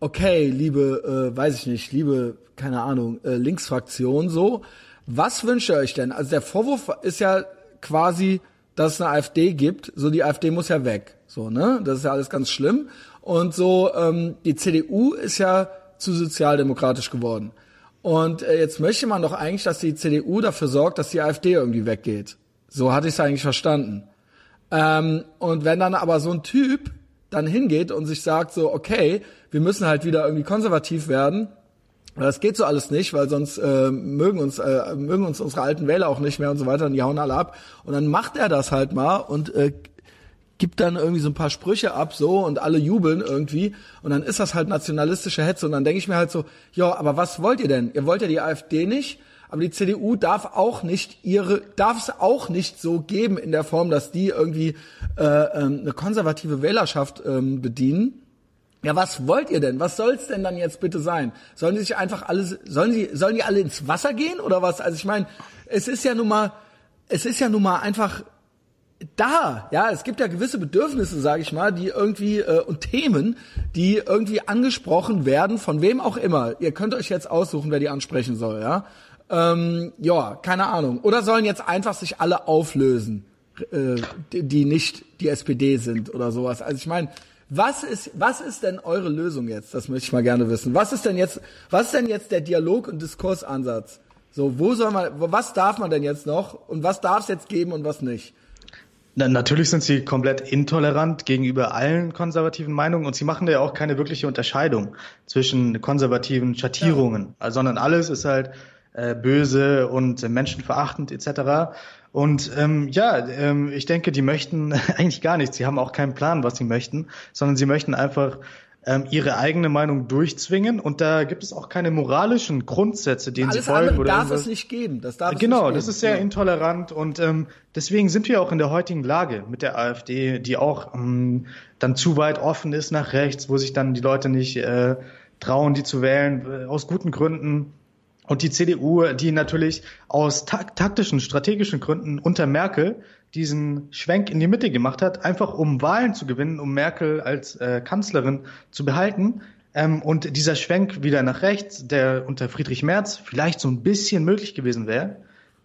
okay, liebe, äh, weiß ich nicht, liebe, keine Ahnung, äh, Linksfraktion, so, was wünscht ihr euch denn? Also der Vorwurf ist ja quasi, dass es eine AfD gibt, so die AfD muss ja weg. So, ne? Das ist ja alles ganz schlimm. Und so, ähm, die CDU ist ja zu sozialdemokratisch geworden. Und äh, jetzt möchte man doch eigentlich, dass die CDU dafür sorgt, dass die AfD irgendwie weggeht. So hatte ich es eigentlich verstanden. Ähm, und wenn dann aber so ein Typ dann hingeht und sich sagt so, okay, wir müssen halt wieder irgendwie konservativ werden, das geht so alles nicht, weil sonst äh, mögen uns äh, mögen uns unsere alten Wähler auch nicht mehr und so weiter, und die hauen alle ab. Und dann macht er das halt mal und äh, gibt dann irgendwie so ein paar Sprüche ab so und alle jubeln irgendwie und dann ist das halt nationalistische Hetze und dann denke ich mir halt so, ja, aber was wollt ihr denn? Ihr wollt ja die AfD nicht, aber die CDU darf auch nicht ihre darf es auch nicht so geben in der Form, dass die irgendwie äh, ähm, eine konservative Wählerschaft ähm, bedienen ja, was wollt ihr denn? Was soll's denn dann jetzt bitte sein? Sollen die sich einfach alle, sollen die, sollen die alle ins Wasser gehen oder was? Also ich meine, es ist ja nun mal, es ist ja nun mal einfach da, ja, es gibt ja gewisse Bedürfnisse, sage ich mal, die irgendwie äh, und Themen, die irgendwie angesprochen werden von wem auch immer. Ihr könnt euch jetzt aussuchen, wer die ansprechen soll, ja. Ähm, ja, keine Ahnung. Oder sollen jetzt einfach sich alle auflösen, äh, die, die nicht die SPD sind oder sowas. Also ich meine, was ist, was ist denn eure Lösung jetzt? Das möchte ich mal gerne wissen. Was ist denn jetzt, was ist denn jetzt der Dialog- und Diskursansatz? So, wo soll man, was darf man denn jetzt noch und was darf es jetzt geben und was nicht? Na, natürlich sind sie komplett intolerant gegenüber allen konservativen Meinungen und sie machen ja auch keine wirkliche Unterscheidung zwischen konservativen Schattierungen, ja. sondern alles ist halt äh, böse und menschenverachtend etc. Und ähm, ja, ähm, ich denke, die möchten *laughs* eigentlich gar nichts. Sie haben auch keinen Plan, was sie möchten, sondern sie möchten einfach ähm, ihre eigene Meinung durchzwingen und da gibt es auch keine moralischen Grundsätze, denen Alles sie folgen andere oder darf irgendwas. es nicht geben. Das darf es Genau, das ist sehr Ja. intolerant und ähm, deswegen sind wir auch in der heutigen Lage mit der AfD, die auch ähm, dann zu weit offen ist nach rechts, wo sich dann die Leute nicht äh, trauen, die zu wählen, äh, aus guten Gründen. Und die CDU, die natürlich aus tak taktischen, strategischen Gründen unter Merkel diesen Schwenk in die Mitte gemacht hat, einfach um Wahlen zu gewinnen, um Merkel als äh, Kanzlerin zu behalten. Ähm, und dieser Schwenk wieder nach rechts, der unter Friedrich Merz vielleicht so ein bisschen möglich gewesen wäre,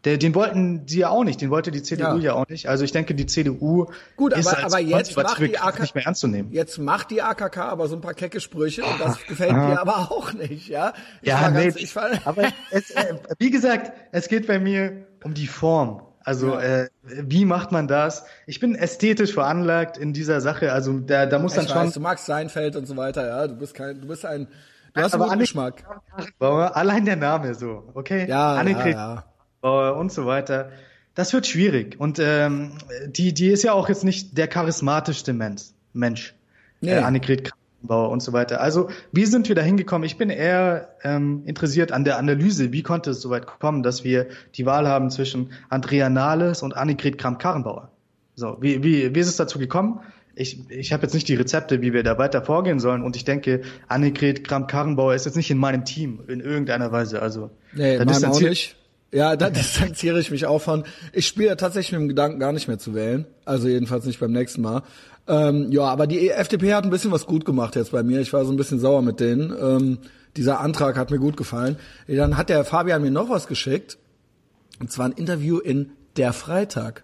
der, den wollten sie ja auch nicht, den wollte die CDU Ja. ja, auch nicht. Also ich denke, die CDU Gut, ist aber- als aber jetzt macht die Kraft AK nicht mehr ernst zu nehmen. Jetzt macht die AKK aber so ein paar kecke Sprüche und das gefällt mir aber auch nicht, ja? Ich Ja, nee, ganz, ich war, aber es, äh, wie gesagt, es geht bei mir um die Form. Also Ja. äh, wie macht man das? Ich bin ästhetisch veranlagt in dieser Sache. Also da, da muss dann ich schon weiß, du magst Seinfeld und so weiter, ja? Du bist kein, du bist ein, du hast einen Aber guten Anne- Geschmack. Allein der Name so, okay? Ja, ja, Annegret ja. Bauer und so weiter. Das wird schwierig. Und ähm, die, die ist ja auch jetzt nicht der charismatischste Mensch. Mensch. Nee. Äh, Annegret Kramp-Bauer und so weiter. Also, wie sind wir da hingekommen? Ich bin eher ähm, interessiert an der Analyse. Wie konnte es so weit kommen, dass wir die Wahl haben zwischen Andrea Nahles und Annegret Kramp-Karrenbauer? So, wie, wie, wie ist es dazu gekommen? Ich, ich habe jetzt nicht die Rezepte, wie wir da weiter vorgehen sollen. Und ich denke, Annegret Kramp-Karrenbauer ist jetzt nicht in meinem Team in irgendeiner Weise. Also, Nee, da distanziere- nicht. Ja, da *laughs* distanziere ich mich auch von. Ich spiele tatsächlich mit dem Gedanken, gar nicht mehr zu wählen. Also jedenfalls nicht beim nächsten Mal. Ähm, ja, aber die FDP hat ein bisschen was gut gemacht jetzt bei mir. Ich war so ein bisschen sauer mit denen. Ähm, dieser Antrag hat mir gut gefallen. Dann hat der Fabian mir noch was geschickt. Und zwar ein Interview in Der Freitag.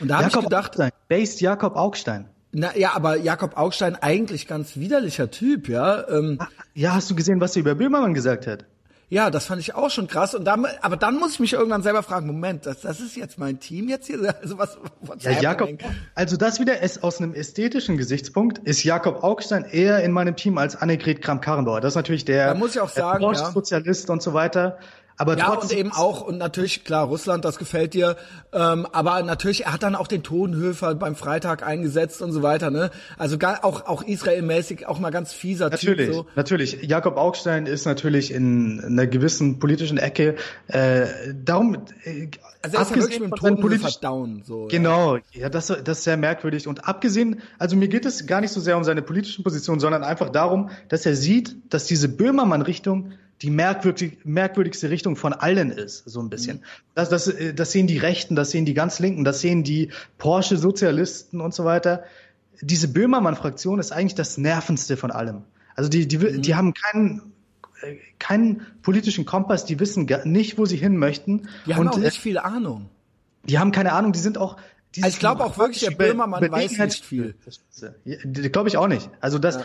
Und da habe ich gedacht, Augstein, based Jakob Augstein. na ja, aber Jakob Augstein eigentlich ganz widerlicher Typ, ja. Ähm, Ja, hast du gesehen, was er über Böhmermann gesagt hat? Ja, das fand ich auch schon krass. Und dann, aber dann muss ich mich irgendwann selber fragen, Moment, das, das ist jetzt mein Team jetzt hier? *laughs* Also was, what's Ja, Jakob, happening? also das wieder ist aus einem ästhetischen Gesichtspunkt ist Jakob Augstein eher in meinem Team als Annegret Kramp-Karrenbauer. Das ist natürlich der, Da muss ich auch sagen, ja. Sozialist und so weiter. Aber Ja, und trotzdem, eben auch, und natürlich, klar, Russland, das gefällt dir, ähm, aber natürlich, er hat dann auch den Tonhöfer beim Freitag eingesetzt und so weiter, ne? Also gar, auch, auch Israelmäßig, auch mal ganz fieser Natürlich, Typ, so. natürlich. Jakob Augstein ist natürlich in einer gewissen politischen Ecke. Äh, darum, äh, Also er ist ja wirklich mit dem politischen down, so. ja. Genau, ja, das, das ist sehr merkwürdig. Und abgesehen, also mir geht es gar nicht so sehr um seine politischen Positionen, sondern einfach darum, dass er sieht, dass diese Böhmermann-Richtung die merkwürdig, merkwürdigste Richtung von allen ist, so ein bisschen. Mhm. Das, das, äh, das sehen die Rechten, das sehen die ganz Linken, das sehen die Porsche-Sozialisten und so weiter. Diese Böhmermann-Fraktion ist eigentlich das Nervendste von allem. Also die, die, Mhm. die haben keinen, äh, keinen politischen Kompass, die wissen gar nicht, wo sie hin möchten. Die haben und, auch äh, nicht viel Ahnung. die haben keine Ahnung, die sind auch. Also ich glaube auch wirklich, der Böhmermann weiß nicht viel. Ja, Glaube ich auch nicht. Also das,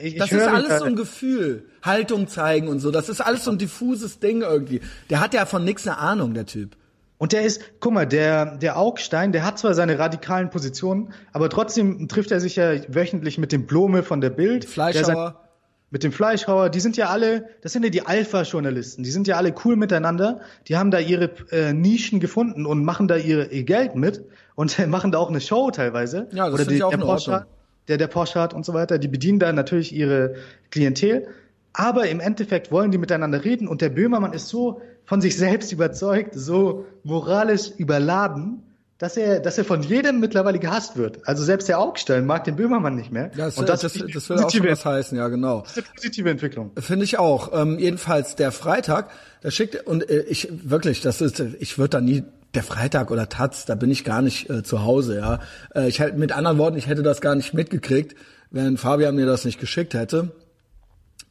ich, Das ich ist alles so ein Gefühl, Haltung zeigen und so. Das ist alles so ein diffuses Ding irgendwie. Der hat ja von nix eine Ahnung, der Typ. Und der ist, guck mal, der, der Augstein, der hat zwar seine radikalen Positionen, aber trotzdem trifft er sich ja wöchentlich mit dem Blome von der Bild. Fleischhauer. mit dem Fleischhauer, die sind ja alle, das sind ja die Alpha-Journalisten, die sind ja alle cool miteinander, die haben da ihre äh, Nischen gefunden und machen da ihr, ihr Geld mit und *laughs* machen da auch eine Show teilweise. Ja, das Oder finde die, ich auch in Ordnung. Der der Porsche hat und so weiter, die bedienen da natürlich ihre Klientel. Aber im Endeffekt wollen die miteinander reden und der Böhmermann ist so von sich selbst überzeugt, so moralisch überladen, dass er, dass er von jedem mittlerweile gehasst wird. Also selbst der Augstein mag den Böhmermann nicht mehr. Ja, das, und das, das, das, ist das will auch schon was heißen, ja genau. das ist eine positive Entwicklung. Finde ich auch. Ähm, jedenfalls der Freitag, da schickt und äh, ich wirklich, das ist, ich würde da nie der Freitag oder Taz, da bin ich gar nicht äh, zu Hause, ja. Äh, ich hätte mit anderen Worten, ich hätte das gar nicht mitgekriegt, wenn Fabian mir das nicht geschickt hätte.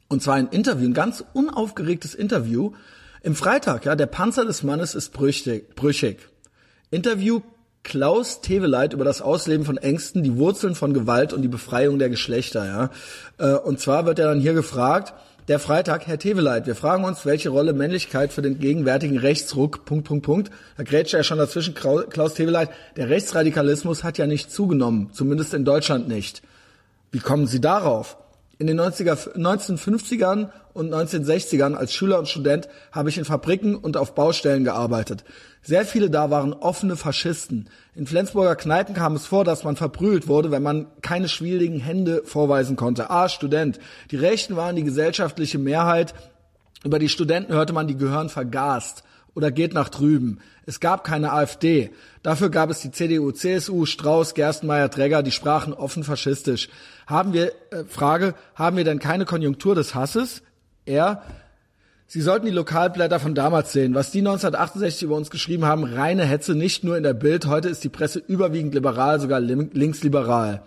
Und zwar ein Interview, ein ganz unaufgeregtes Interview im Freitag, ja. Der Panzer des Mannes ist brüchig. brüchig. Interview Klaus Teveleit über das Ausleben von Ängsten, die Wurzeln von Gewalt und die Befreiung der Geschlechter, ja. Äh, Und zwar wird er dann hier gefragt, der Freitag, Herr Teveleit, wir fragen uns, welche Rolle Männlichkeit für den gegenwärtigen Rechtsruck, Punkt, Punkt, Punkt. Da grätscht er schon dazwischen, Klaus Teveleit, der Rechtsradikalismus hat ja nicht zugenommen, zumindest in Deutschland nicht. Wie kommen Sie darauf? In den 90er, 1950ern und 1960ern als Schüler und Student habe ich in Fabriken und auf Baustellen gearbeitet. Sehr viele da waren offene Faschisten. In Flensburger Kneipen kam es vor, dass man verprügelt wurde, wenn man keine schwierigen Hände vorweisen konnte. Ah, Student. Die Rechten waren die gesellschaftliche Mehrheit. Über die Studenten hörte man, die gehören vergast oder geht nach drüben. Es gab keine AfD. Dafür gab es die CDU, CSU, Strauß, Gerstenmeier, Träger, die sprachen offen faschistisch. Haben wir, äh, Frage, haben wir denn keine Konjunktur des Hasses? Er, Sie sollten die Lokalblätter von damals sehen. Was die 1968 über uns geschrieben haben, reine Hetze, nicht nur in der Bild. Heute ist die Presse überwiegend liberal, sogar linksliberal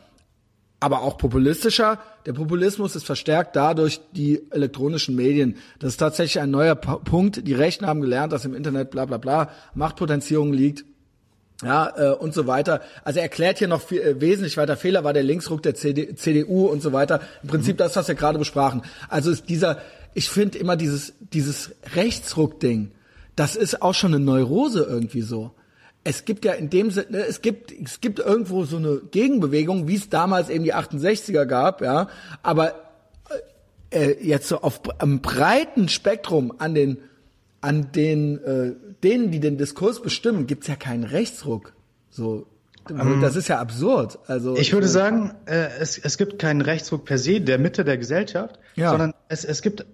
aber auch populistischer. Der Populismus ist verstärkt dadurch die elektronischen Medien. Das ist tatsächlich ein neuer Punkt. Die Rechten haben gelernt, dass im Internet bla bla bla Machtpotenzierung liegt. Ja, äh, und so weiter. Also er erklärt hier noch viel, äh, wesentlich weiter. Fehler war der Linksruck der CD, CDU und so weiter. Im Prinzip mhm. das, was wir gerade besprachen. Also ist dieser, ich finde immer dieses, dieses Rechtsruck-Ding, das ist auch schon eine Neurose irgendwie so es gibt ja in dem Sinne, es gibt, es gibt irgendwo so eine Gegenbewegung, wie es damals eben die 68er gab, ja, aber äh, jetzt so auf einem breiten Spektrum an den, an den, äh, denen, die den Diskurs bestimmen, gibt's ja keinen Rechtsruck. So, ähm, das ist ja absurd. Also ich würde sagen, äh, es, es gibt keinen Rechtsruck per se der Mitte der Gesellschaft, ja. sondern es, es gibt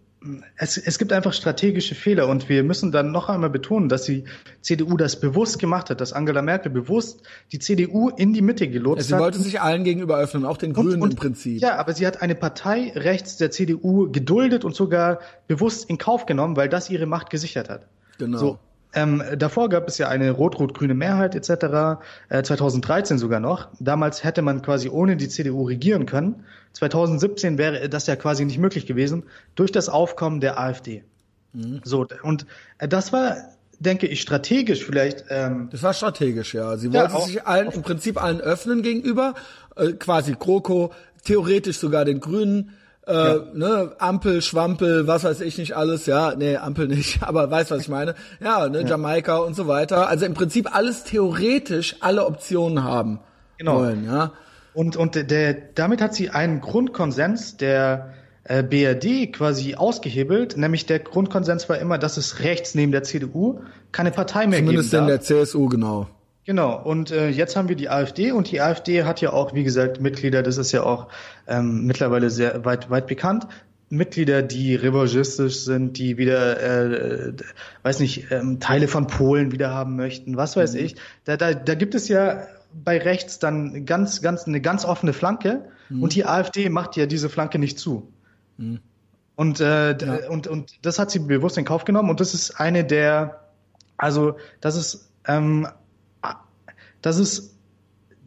es, es gibt einfach strategische Fehler und wir müssen dann noch einmal betonen, dass die CDU das bewusst gemacht hat, dass Angela Merkel bewusst die CDU in die Mitte gelotst hat. Sie wollte sich allen gegenüber öffnen, auch den Grünen und, und, im Prinzip. Ja, aber sie hat eine Partei rechts der CDU geduldet und sogar bewusst in Kauf genommen, weil das ihre Macht gesichert hat. Genau. So, ähm, davor gab es ja eine rot-rot-grüne Mehrheit etc., äh, 2013 sogar noch. Damals hätte man quasi ohne die CDU regieren können. 2017 wäre das ja quasi nicht möglich gewesen durch das Aufkommen der AfD. Mhm. So, und äh, das war denke ich, strategisch vielleicht. Ähm, das war strategisch, ja. Sie wollten ja, sich allen, im Prinzip allen öffnen gegenüber, äh, quasi GroKo, theoretisch sogar den Grünen, äh, ja. ne, Ampel, Schwampel, was weiß ich nicht alles, ja, nee, Ampel nicht, *laughs* aber weiß, was ich meine. Ja, ne, ja. Jamaika und so weiter. Also im Prinzip alles theoretisch alle Optionen haben genau. wollen, ja. Und, und der, damit hat sie einen Grundkonsens der äh, BRD quasi ausgehebelt, nämlich der Grundkonsens war immer, dass es rechts neben der CDU keine Partei mehr Zumindest geben darf. Zumindest in der CSU, genau. Genau, und äh, jetzt haben wir die AfD und die AfD hat ja auch, wie gesagt, Mitglieder, das ist ja auch ähm, mittlerweile sehr weit, weit bekannt, Mitglieder, die revanchistisch sind, die wieder, äh, weiß nicht, ähm, Teile von Polen wieder haben möchten, was weiß mhm. ich. Da, da, da gibt es ja bei rechts dann ganz, ganz, eine ganz offene Flanke mhm. und die AfD macht ja diese Flanke nicht zu. Mhm. Und, äh, ja. und, und das hat sie bewusst in Kauf genommen und das ist eine der, also das ist ähm, das ist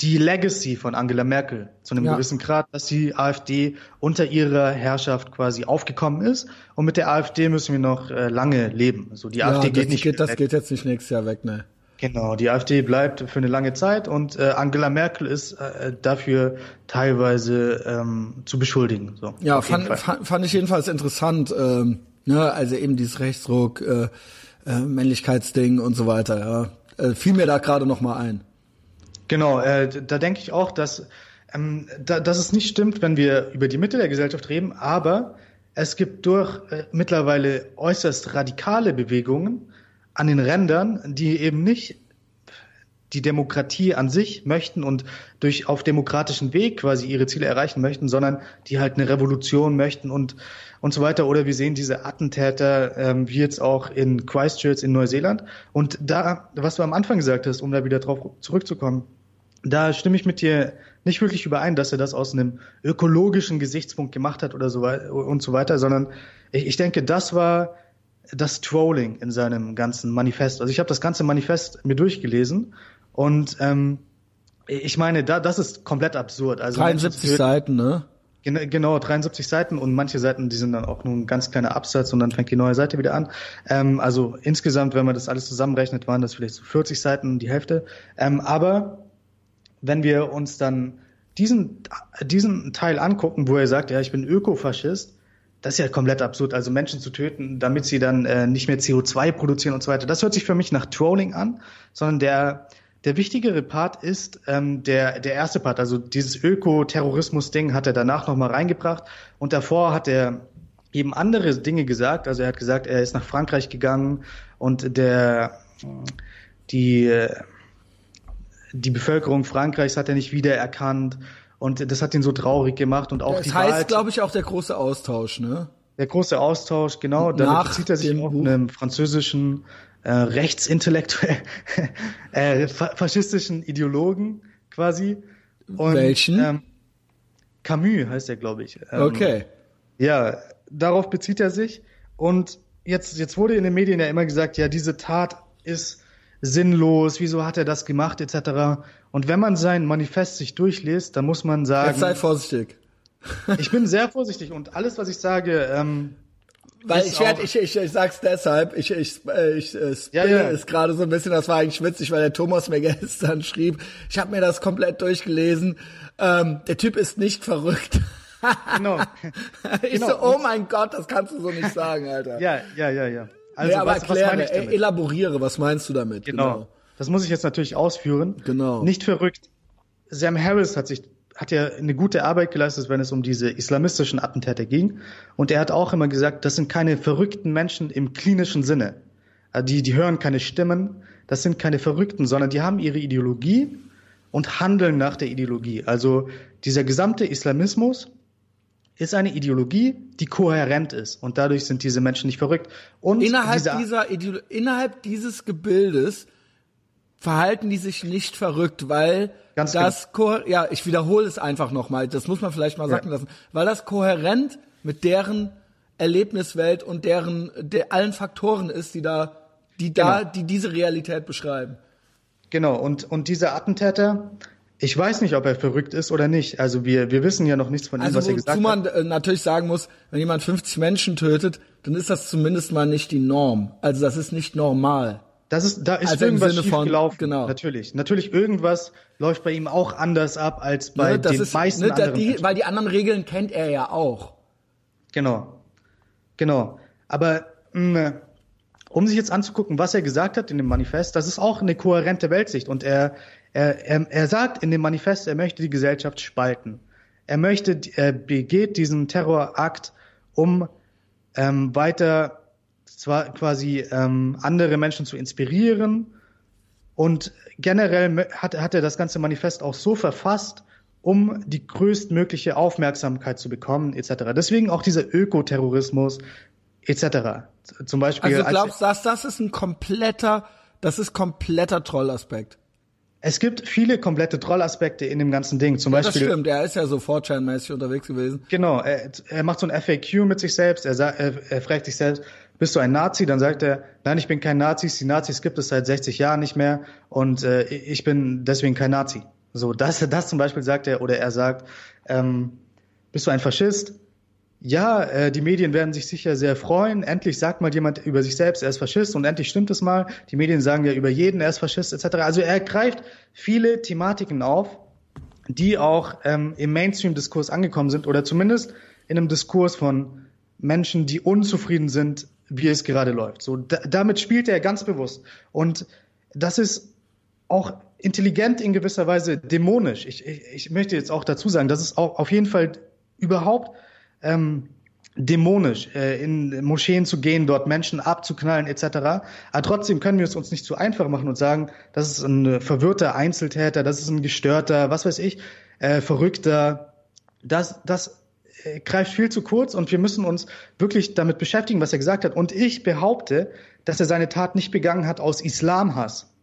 die Legacy von Angela Merkel zu einem ja. gewissen Grad, dass die AfD unter ihrer Herrschaft quasi aufgekommen ist. Und mit der AfD müssen wir noch äh, lange leben. So die ja, AfD geht nicht. Geht, das weg. geht jetzt nicht nächstes Jahr weg, ne? Genau, die AfD bleibt für eine lange Zeit und äh, Angela Merkel ist äh, dafür teilweise ähm, zu beschuldigen. So, ja, fand, fand, fand ich jedenfalls interessant. Ähm, ne, also eben dieses Rechtsruck, äh, äh, Männlichkeitsding und so weiter. Ja, äh, fiel mir da gerade noch mal ein. Genau, äh, da denke ich auch, dass, ähm, da, dass es nicht stimmt, wenn wir über die Mitte der Gesellschaft reden, aber es gibt durch äh, mittlerweile äußerst radikale Bewegungen an den Rändern, die eben nicht die Demokratie an sich möchten und durch auf demokratischen Weg quasi ihre Ziele erreichen möchten, sondern die halt eine Revolution möchten und und so weiter. Oder wir sehen diese Attentäter, ähm, wie jetzt auch in Christchurch in Neuseeland. Und da, was du am Anfang gesagt hast, um da wieder drauf zurückzukommen, da stimme ich mit dir nicht wirklich überein, dass er das aus einem ökologischen Gesichtspunkt gemacht hat oder so weiter und so weiter, sondern ich, ich denke, das war das Trolling in seinem ganzen Manifest. Also ich habe das ganze Manifest mir durchgelesen und ähm, ich meine, da das ist komplett absurd. Also 73 Seiten, ne? Genau, 73 Seiten und manche Seiten, die sind dann auch nur ein ganz kleiner Absatz und dann fängt die neue Seite wieder an. Ähm, also insgesamt, wenn man das alles zusammenrechnet, waren das vielleicht so 40 Seiten, die Hälfte. Ähm, aber wenn wir uns dann diesen, diesen Teil angucken, wo er sagt, ja, ich bin Ökofaschist, das ist ja komplett absurd. Also Menschen zu töten, damit sie dann äh, nicht mehr CO2 produzieren und so weiter. Das hört sich für mich nach Trolling an, sondern der, der wichtigere Part ist ähm, der, der erste Part. Also dieses Öko-Terrorismus-Ding hat er danach nochmal reingebracht. Und davor hat er eben andere Dinge gesagt. Also er hat gesagt, er ist nach Frankreich gegangen und der die die Bevölkerung Frankreichs hat er nicht wiedererkannt und das hat ihn so traurig gemacht und auch das die heißt, glaube ich, auch der große Austausch, ne? Der große Austausch, genau. Damit bezieht er sich auf einem französischen äh, rechtsintellektuell *laughs* äh, faschistischen Ideologen quasi. Und, Welchen? Ähm, Camus heißt er, glaube ich. Ähm, okay. Ja, darauf bezieht er sich. Und jetzt, jetzt wurde in den Medien ja immer gesagt, ja, diese Tat ist sinnlos, wieso hat er das gemacht, etc. Und wenn man sein Manifest sich durchliest, dann muss man sagen. Jetzt sei vorsichtig. *laughs* ich bin sehr vorsichtig und alles, was ich sage, ähm, weil ich werde, ich, ich, ich sag's deshalb, ich, ich, äh, ich, ich ja, ja. ist gerade so ein bisschen, das war eigentlich witzig, weil der Thomas mir *laughs* gestern schrieb, ich habe mir das komplett durchgelesen, ähm, der Typ ist nicht verrückt. genau. *laughs* ich genau. so, oh mein Gott, das kannst du so nicht sagen, Alter. ja, ja, ja, ja. Also, nee, aber was, erkläre, was damit? elaboriere, was meinst du damit? Genau. genau. Das muss ich jetzt natürlich ausführen. Genau. Nicht verrückt. Sam Harris hat sich hat ja eine gute Arbeit geleistet, wenn es um diese islamistischen Attentäter ging. Und er hat auch immer gesagt, das sind keine verrückten Menschen im klinischen Sinne. Also die, die hören keine Stimmen, das sind keine Verrückten, sondern die haben ihre Ideologie und handeln nach der Ideologie. Also dieser gesamte Islamismus ist eine Ideologie, die kohärent ist und dadurch sind diese Menschen nicht verrückt. Und innerhalb dieser Ideolo innerhalb dieses Gebildes verhalten die sich nicht verrückt, weil Ganz das genau. ja, ich wiederhole es einfach nochmal, das muss man vielleicht mal sagen ja. lassen, weil das kohärent mit deren Erlebniswelt und deren der allen Faktoren ist, die da die da genau. die diese Realität beschreiben. Genau und und dieser Attentäter ich weiß nicht, ob er verrückt ist oder nicht. Also wir, wir wissen ja noch nichts von ihm, also, was er gesagt man hat. man äh, natürlich sagen muss, wenn jemand 50 Menschen tötet, dann ist das zumindest mal nicht die Norm. Also das ist nicht normal. Das ist, da ist also irgendwas schief gelaufen. Genau. Natürlich. Natürlich irgendwas läuft bei ihm auch anders ab als bei ne, den ist, meisten ne, anderen. Die, weil die anderen Regeln kennt er ja auch. Genau. Genau. Aber mh, um sich jetzt anzugucken, was er gesagt hat in dem Manifest, das ist auch eine kohärente Weltsicht. Und er, er, er, er sagt in dem Manifest, er möchte die Gesellschaft spalten. Er möchte, er begeht diesen Terrorakt, um ähm, weiter zwar quasi ähm, andere Menschen zu inspirieren und generell hat, hat er das ganze Manifest auch so verfasst, um die größtmögliche Aufmerksamkeit zu bekommen, etc. Deswegen auch dieser Ökoterrorismus, etc. Zum Beispiel. Also glaubst du, dass das ist ein kompletter, das ist kompletter Trollaspekt? Es gibt viele komplette Trollaspekte in dem ganzen Ding. Zum ja, Beispiel. Das stimmt, er ist ja so Fortran-mäßig unterwegs gewesen. Genau, er, er macht so ein FAQ mit sich selbst, er, er, er fragt sich selbst, bist du ein Nazi? Dann sagt er, nein, ich bin kein Nazi, die Nazis gibt es seit 60 Jahren nicht mehr und äh, ich bin deswegen kein Nazi. So, das, das zum Beispiel sagt er, oder er sagt, ähm, bist du ein Faschist? Ja, äh, die Medien werden sich sicher sehr freuen. Endlich sagt mal jemand über sich selbst, er ist Faschist und endlich stimmt es mal. Die Medien sagen ja über jeden, er ist Faschist etc. Also er greift viele Thematiken auf, die auch ähm, im Mainstream-Diskurs angekommen sind oder zumindest in einem Diskurs von Menschen, die unzufrieden sind, wie es gerade läuft. So, da, damit spielt er ganz bewusst und das ist auch intelligent in gewisser Weise dämonisch. Ich, ich, ich möchte jetzt auch dazu sagen, das ist auch auf jeden Fall überhaupt ähm, dämonisch, äh, in Moscheen zu gehen, dort Menschen abzuknallen etc. Aber trotzdem können wir es uns nicht zu einfach machen und sagen, das ist ein verwirrter Einzeltäter, das ist ein gestörter, was weiß ich, äh, verrückter. Das, das äh, greift viel zu kurz und wir müssen uns wirklich damit beschäftigen, was er gesagt hat. Und ich behaupte, dass er seine Tat nicht begangen hat aus Islamhass.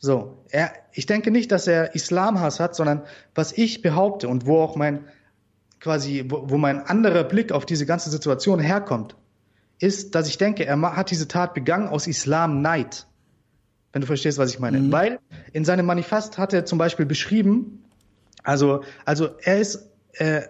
So, er, ich denke nicht, dass er Islamhass hat, sondern was ich behaupte und wo auch mein quasi, wo, wo mein anderer Blick auf diese ganze Situation herkommt, ist, dass ich denke, er hat diese Tat begangen aus Islam-Neid. Wenn du verstehst, was ich meine. Mhm. Weil in seinem Manifest hat er zum Beispiel beschrieben, also, also er ist äh,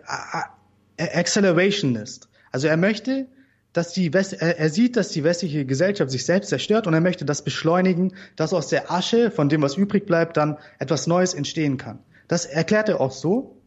Accelerationist. Also er möchte, dass die West er, er sieht, dass die westliche Gesellschaft sich selbst zerstört und er möchte das beschleunigen, dass aus der Asche, von dem was übrig bleibt, dann etwas Neues entstehen kann. Das erklärt er auch so.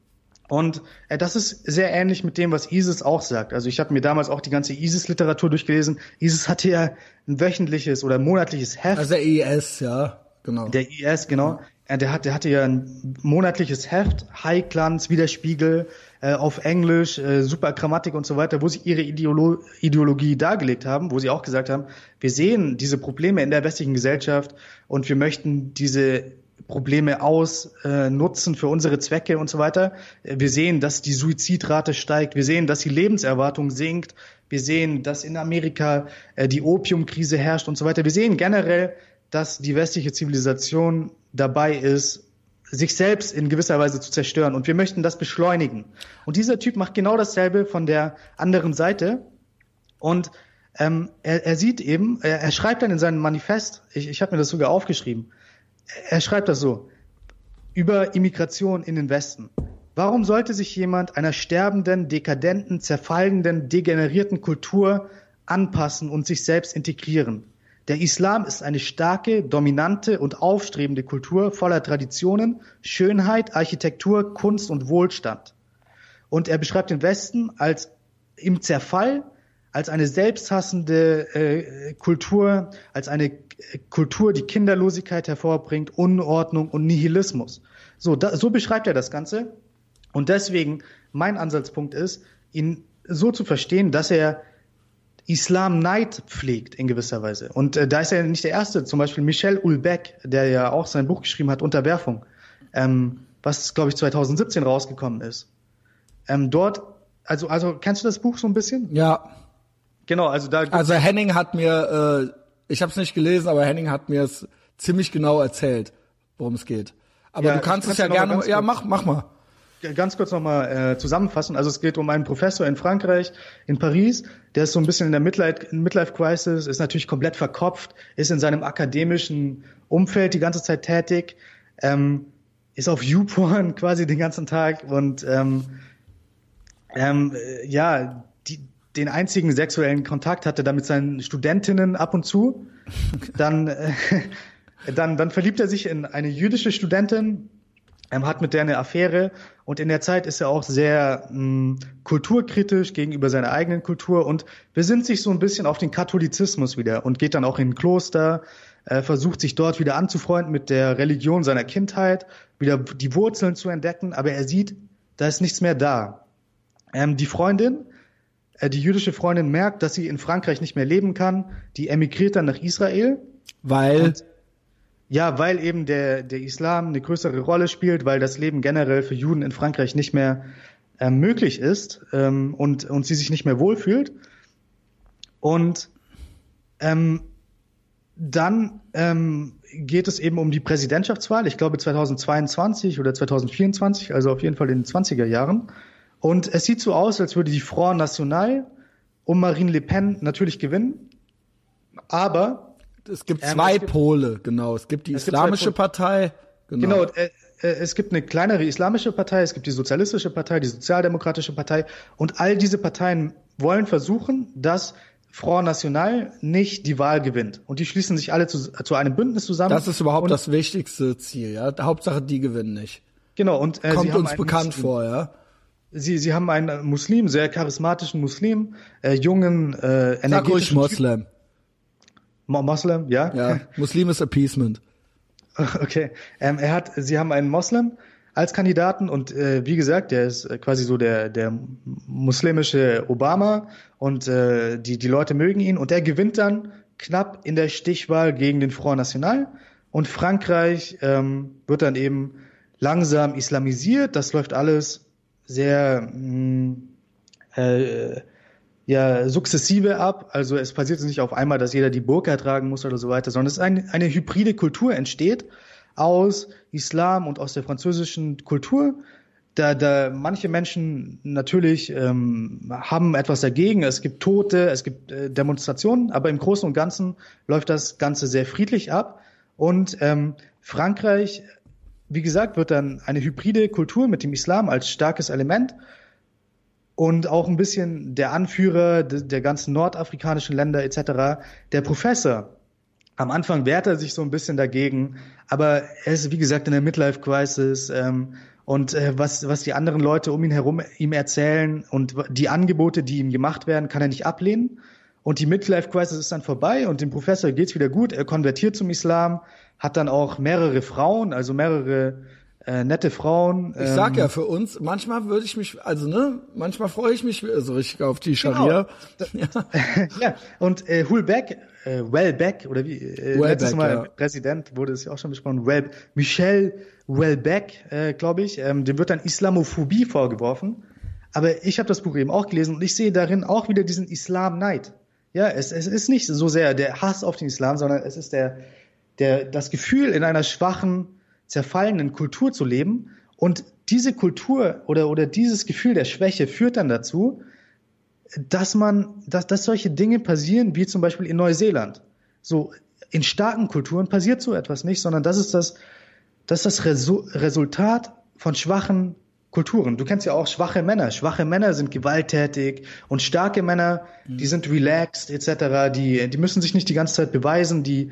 Und äh, das ist sehr ähnlich mit dem, was ISIS auch sagt. Also ich habe mir damals auch die ganze ISIS-Literatur durchgelesen. ISIS hatte ja ein wöchentliches oder monatliches Heft. Also der IS, ja, genau. Der IS, genau. der, hat, der hatte ja ein monatliches Heft, High Glanz, Widerspiegel, äh, auf Englisch, äh, super Grammatik und so weiter, wo sie ihre Ideolo Ideologie dargelegt haben, wo sie auch gesagt haben, wir sehen diese Probleme in der westlichen Gesellschaft und wir möchten diese Probleme ausnutzen äh, für unsere Zwecke und so weiter. Wir sehen, dass die Suizidrate steigt. Wir sehen, dass die Lebenserwartung sinkt. Wir sehen, dass in Amerika äh, die Opiumkrise herrscht und so weiter. Wir sehen generell, dass die westliche Zivilisation dabei ist, sich selbst in gewisser Weise zu zerstören. Und wir möchten das beschleunigen. Und dieser Typ macht genau dasselbe von der anderen Seite. Und ähm, er, er sieht eben, er, er schreibt dann in seinem Manifest, ich, ich habe mir das sogar aufgeschrieben, er schreibt das so, über Immigration in den Westen. Warum sollte sich jemand einer sterbenden, dekadenten, zerfallenden, degenerierten Kultur anpassen und sich selbst integrieren? Der Islam ist eine starke, dominante und aufstrebende Kultur voller Traditionen, Schönheit, Architektur, Kunst und Wohlstand. Und er beschreibt den Westen als im Zerfall, als eine selbsthassende äh, Kultur, als eine Kultur, die Kinderlosigkeit hervorbringt, Unordnung und Nihilismus. So, da, so beschreibt er das Ganze. Und deswegen, mein Ansatzpunkt ist, ihn so zu verstehen, dass er Islam Neid pflegt in gewisser Weise. Und äh, da ist er nicht der Erste. Zum Beispiel Michel Ulbeck, der ja auch sein Buch geschrieben hat, Unterwerfung, ähm, was, glaube ich, 2017 rausgekommen ist. Ähm, dort, also, also, kennst du das Buch so ein bisschen? Ja. Genau, also da. Also Henning hat mir, äh, ich habe es nicht gelesen, aber Henning hat mir es ziemlich genau erzählt, worum es geht. Aber ja, du kannst es ja gerne, ja, mach, mach mal ganz kurz nochmal äh, zusammenfassen. Also es geht um einen Professor in Frankreich, in Paris, der ist so ein bisschen in der Midlife, Midlife Crisis, ist natürlich komplett verkopft, ist in seinem akademischen Umfeld die ganze Zeit tätig, ähm, ist auf YouPorn *laughs* quasi den ganzen Tag und ähm, ähm, äh, ja, die, den einzigen sexuellen Kontakt hatte da mit seinen Studentinnen ab und zu. *laughs* Dann, äh, dann, dann verliebt er sich in eine jüdische Studentin, ähm, hat mit der eine Affäre und in der Zeit ist er auch sehr mh, hm, kulturkritisch gegenüber seiner eigenen Kultur und besinnt sich so ein bisschen auf den Katholizismus wieder und geht dann auch in ein Kloster, äh, versucht sich dort wieder anzufreunden mit der Religion seiner Kindheit, wieder die Wurzeln zu entdecken, aber er sieht, da ist nichts mehr da. Ähm, die Freundin, die jüdische Freundin merkt, dass sie in Frankreich nicht mehr leben kann, die emigriert dann nach Israel. Weil und ja, weil eben der, der Islam eine größere Rolle spielt, weil das Leben generell für Juden in Frankreich nicht mehr äh, möglich ist ähm, und, und sie sich nicht mehr wohlfühlt. Und ähm, dann ähm, geht es eben um die Präsidentschaftswahl, ich glaube 2022 oder 2024, also auf jeden Fall in den 20er Jahren. Und es sieht so aus, als würde die Front National um Marine Le Pen natürlich gewinnen. Aber es gibt ähm, zwei es gibt, Pole, genau. Es gibt die es Islamische gibt Partei. Genau, genau äh, äh, es gibt eine kleinere Islamische Partei, es gibt die Sozialistische Partei, die Sozialdemokratische Partei und all diese Parteien wollen versuchen, dass Front National nicht die Wahl gewinnt. Und die schließen sich alle zu, zu einem Bündnis zusammen. Das ist überhaupt das wichtigste Ziel, ja. Hauptsache, die gewinnen nicht. Genau, und äh, kommt uns bekannt vor, ja. Sie, sie haben einen Muslim, sehr charismatischen Muslim, äh, jungen, äh, energischen Sag ruhig Moslem. Moslem, ja? Ja, Muslim ist Appeasement. *laughs* Okay. Ähm, er hat, sie haben einen Moslem als Kandidaten und äh, wie gesagt, der ist quasi so der, der muslimische Obama und äh, die, die Leute mögen ihn und er gewinnt dann knapp in der Stichwahl gegen den Front National und Frankreich ähm, wird dann eben langsam islamisiert. Das läuft alles sehr mh, mm, äh, ja sukzessive ab. Also es passiert nicht auf einmal, dass jeder die Burka tragen muss oder so weiter, sondern es ist ein, eine hybride Kultur entsteht aus Islam und aus der französischen Kultur. Da, da manche Menschen natürlich ähm, haben etwas dagegen. Es gibt Tote, es gibt äh, Demonstrationen, aber im Großen und Ganzen läuft das Ganze sehr friedlich ab. Und ähm, Frankreich, wie gesagt, wird dann eine hybride Kultur mit dem Islam als starkes Element und auch ein bisschen der Anführer de, der ganzen nordafrikanischen Länder etc., der Professor. Am Anfang wehrt er sich so ein bisschen dagegen, aber er ist, wie gesagt, in der Midlife-Crisis ähm, und äh, was, was die anderen Leute um ihn herum ihm erzählen und die Angebote, die ihm gemacht werden, kann er nicht ablehnen. und die Midlife Crisis ist dann vorbei und dem Professor geht's wieder gut. Er konvertiert zum Islam, hat dann auch mehrere Frauen, also mehrere äh, nette Frauen. Ich sag ja, ähm, für uns, manchmal würde ich mich, also ne, manchmal freue ich mich so richtig auf die Scharia. Genau. *laughs* Ja. ja, und äh, Hulbeck, äh, Wellbeck, oder wie, äh, Wellbeck, letztes Mal ja. Präsident wurde es ja auch schon besprochen, well, Michel Wellbeck, äh, glaube ich, ähm, dem wird dann Islamophobie vorgeworfen. Aber ich habe das Buch eben auch gelesen und ich sehe darin auch wieder diesen Islam-Neid. Ja, es, es ist nicht so sehr der Hass auf den Islam, sondern es ist der, der, das Gefühl, in einer schwachen, zerfallenen Kultur zu leben. Und diese Kultur oder, oder dieses Gefühl der Schwäche führt dann dazu, dass man, dass, dass solche Dinge passieren, wie zum Beispiel in Neuseeland. So, in starken Kulturen passiert so etwas nicht, sondern das ist das, das ist das Resu Resultat von schwachen Kulturen. Du kennst ja auch schwache Männer. Schwache Männer sind gewalttätig und starke Männer, mhm. die sind relaxed etc. Die, die müssen sich nicht die ganze Zeit beweisen, die,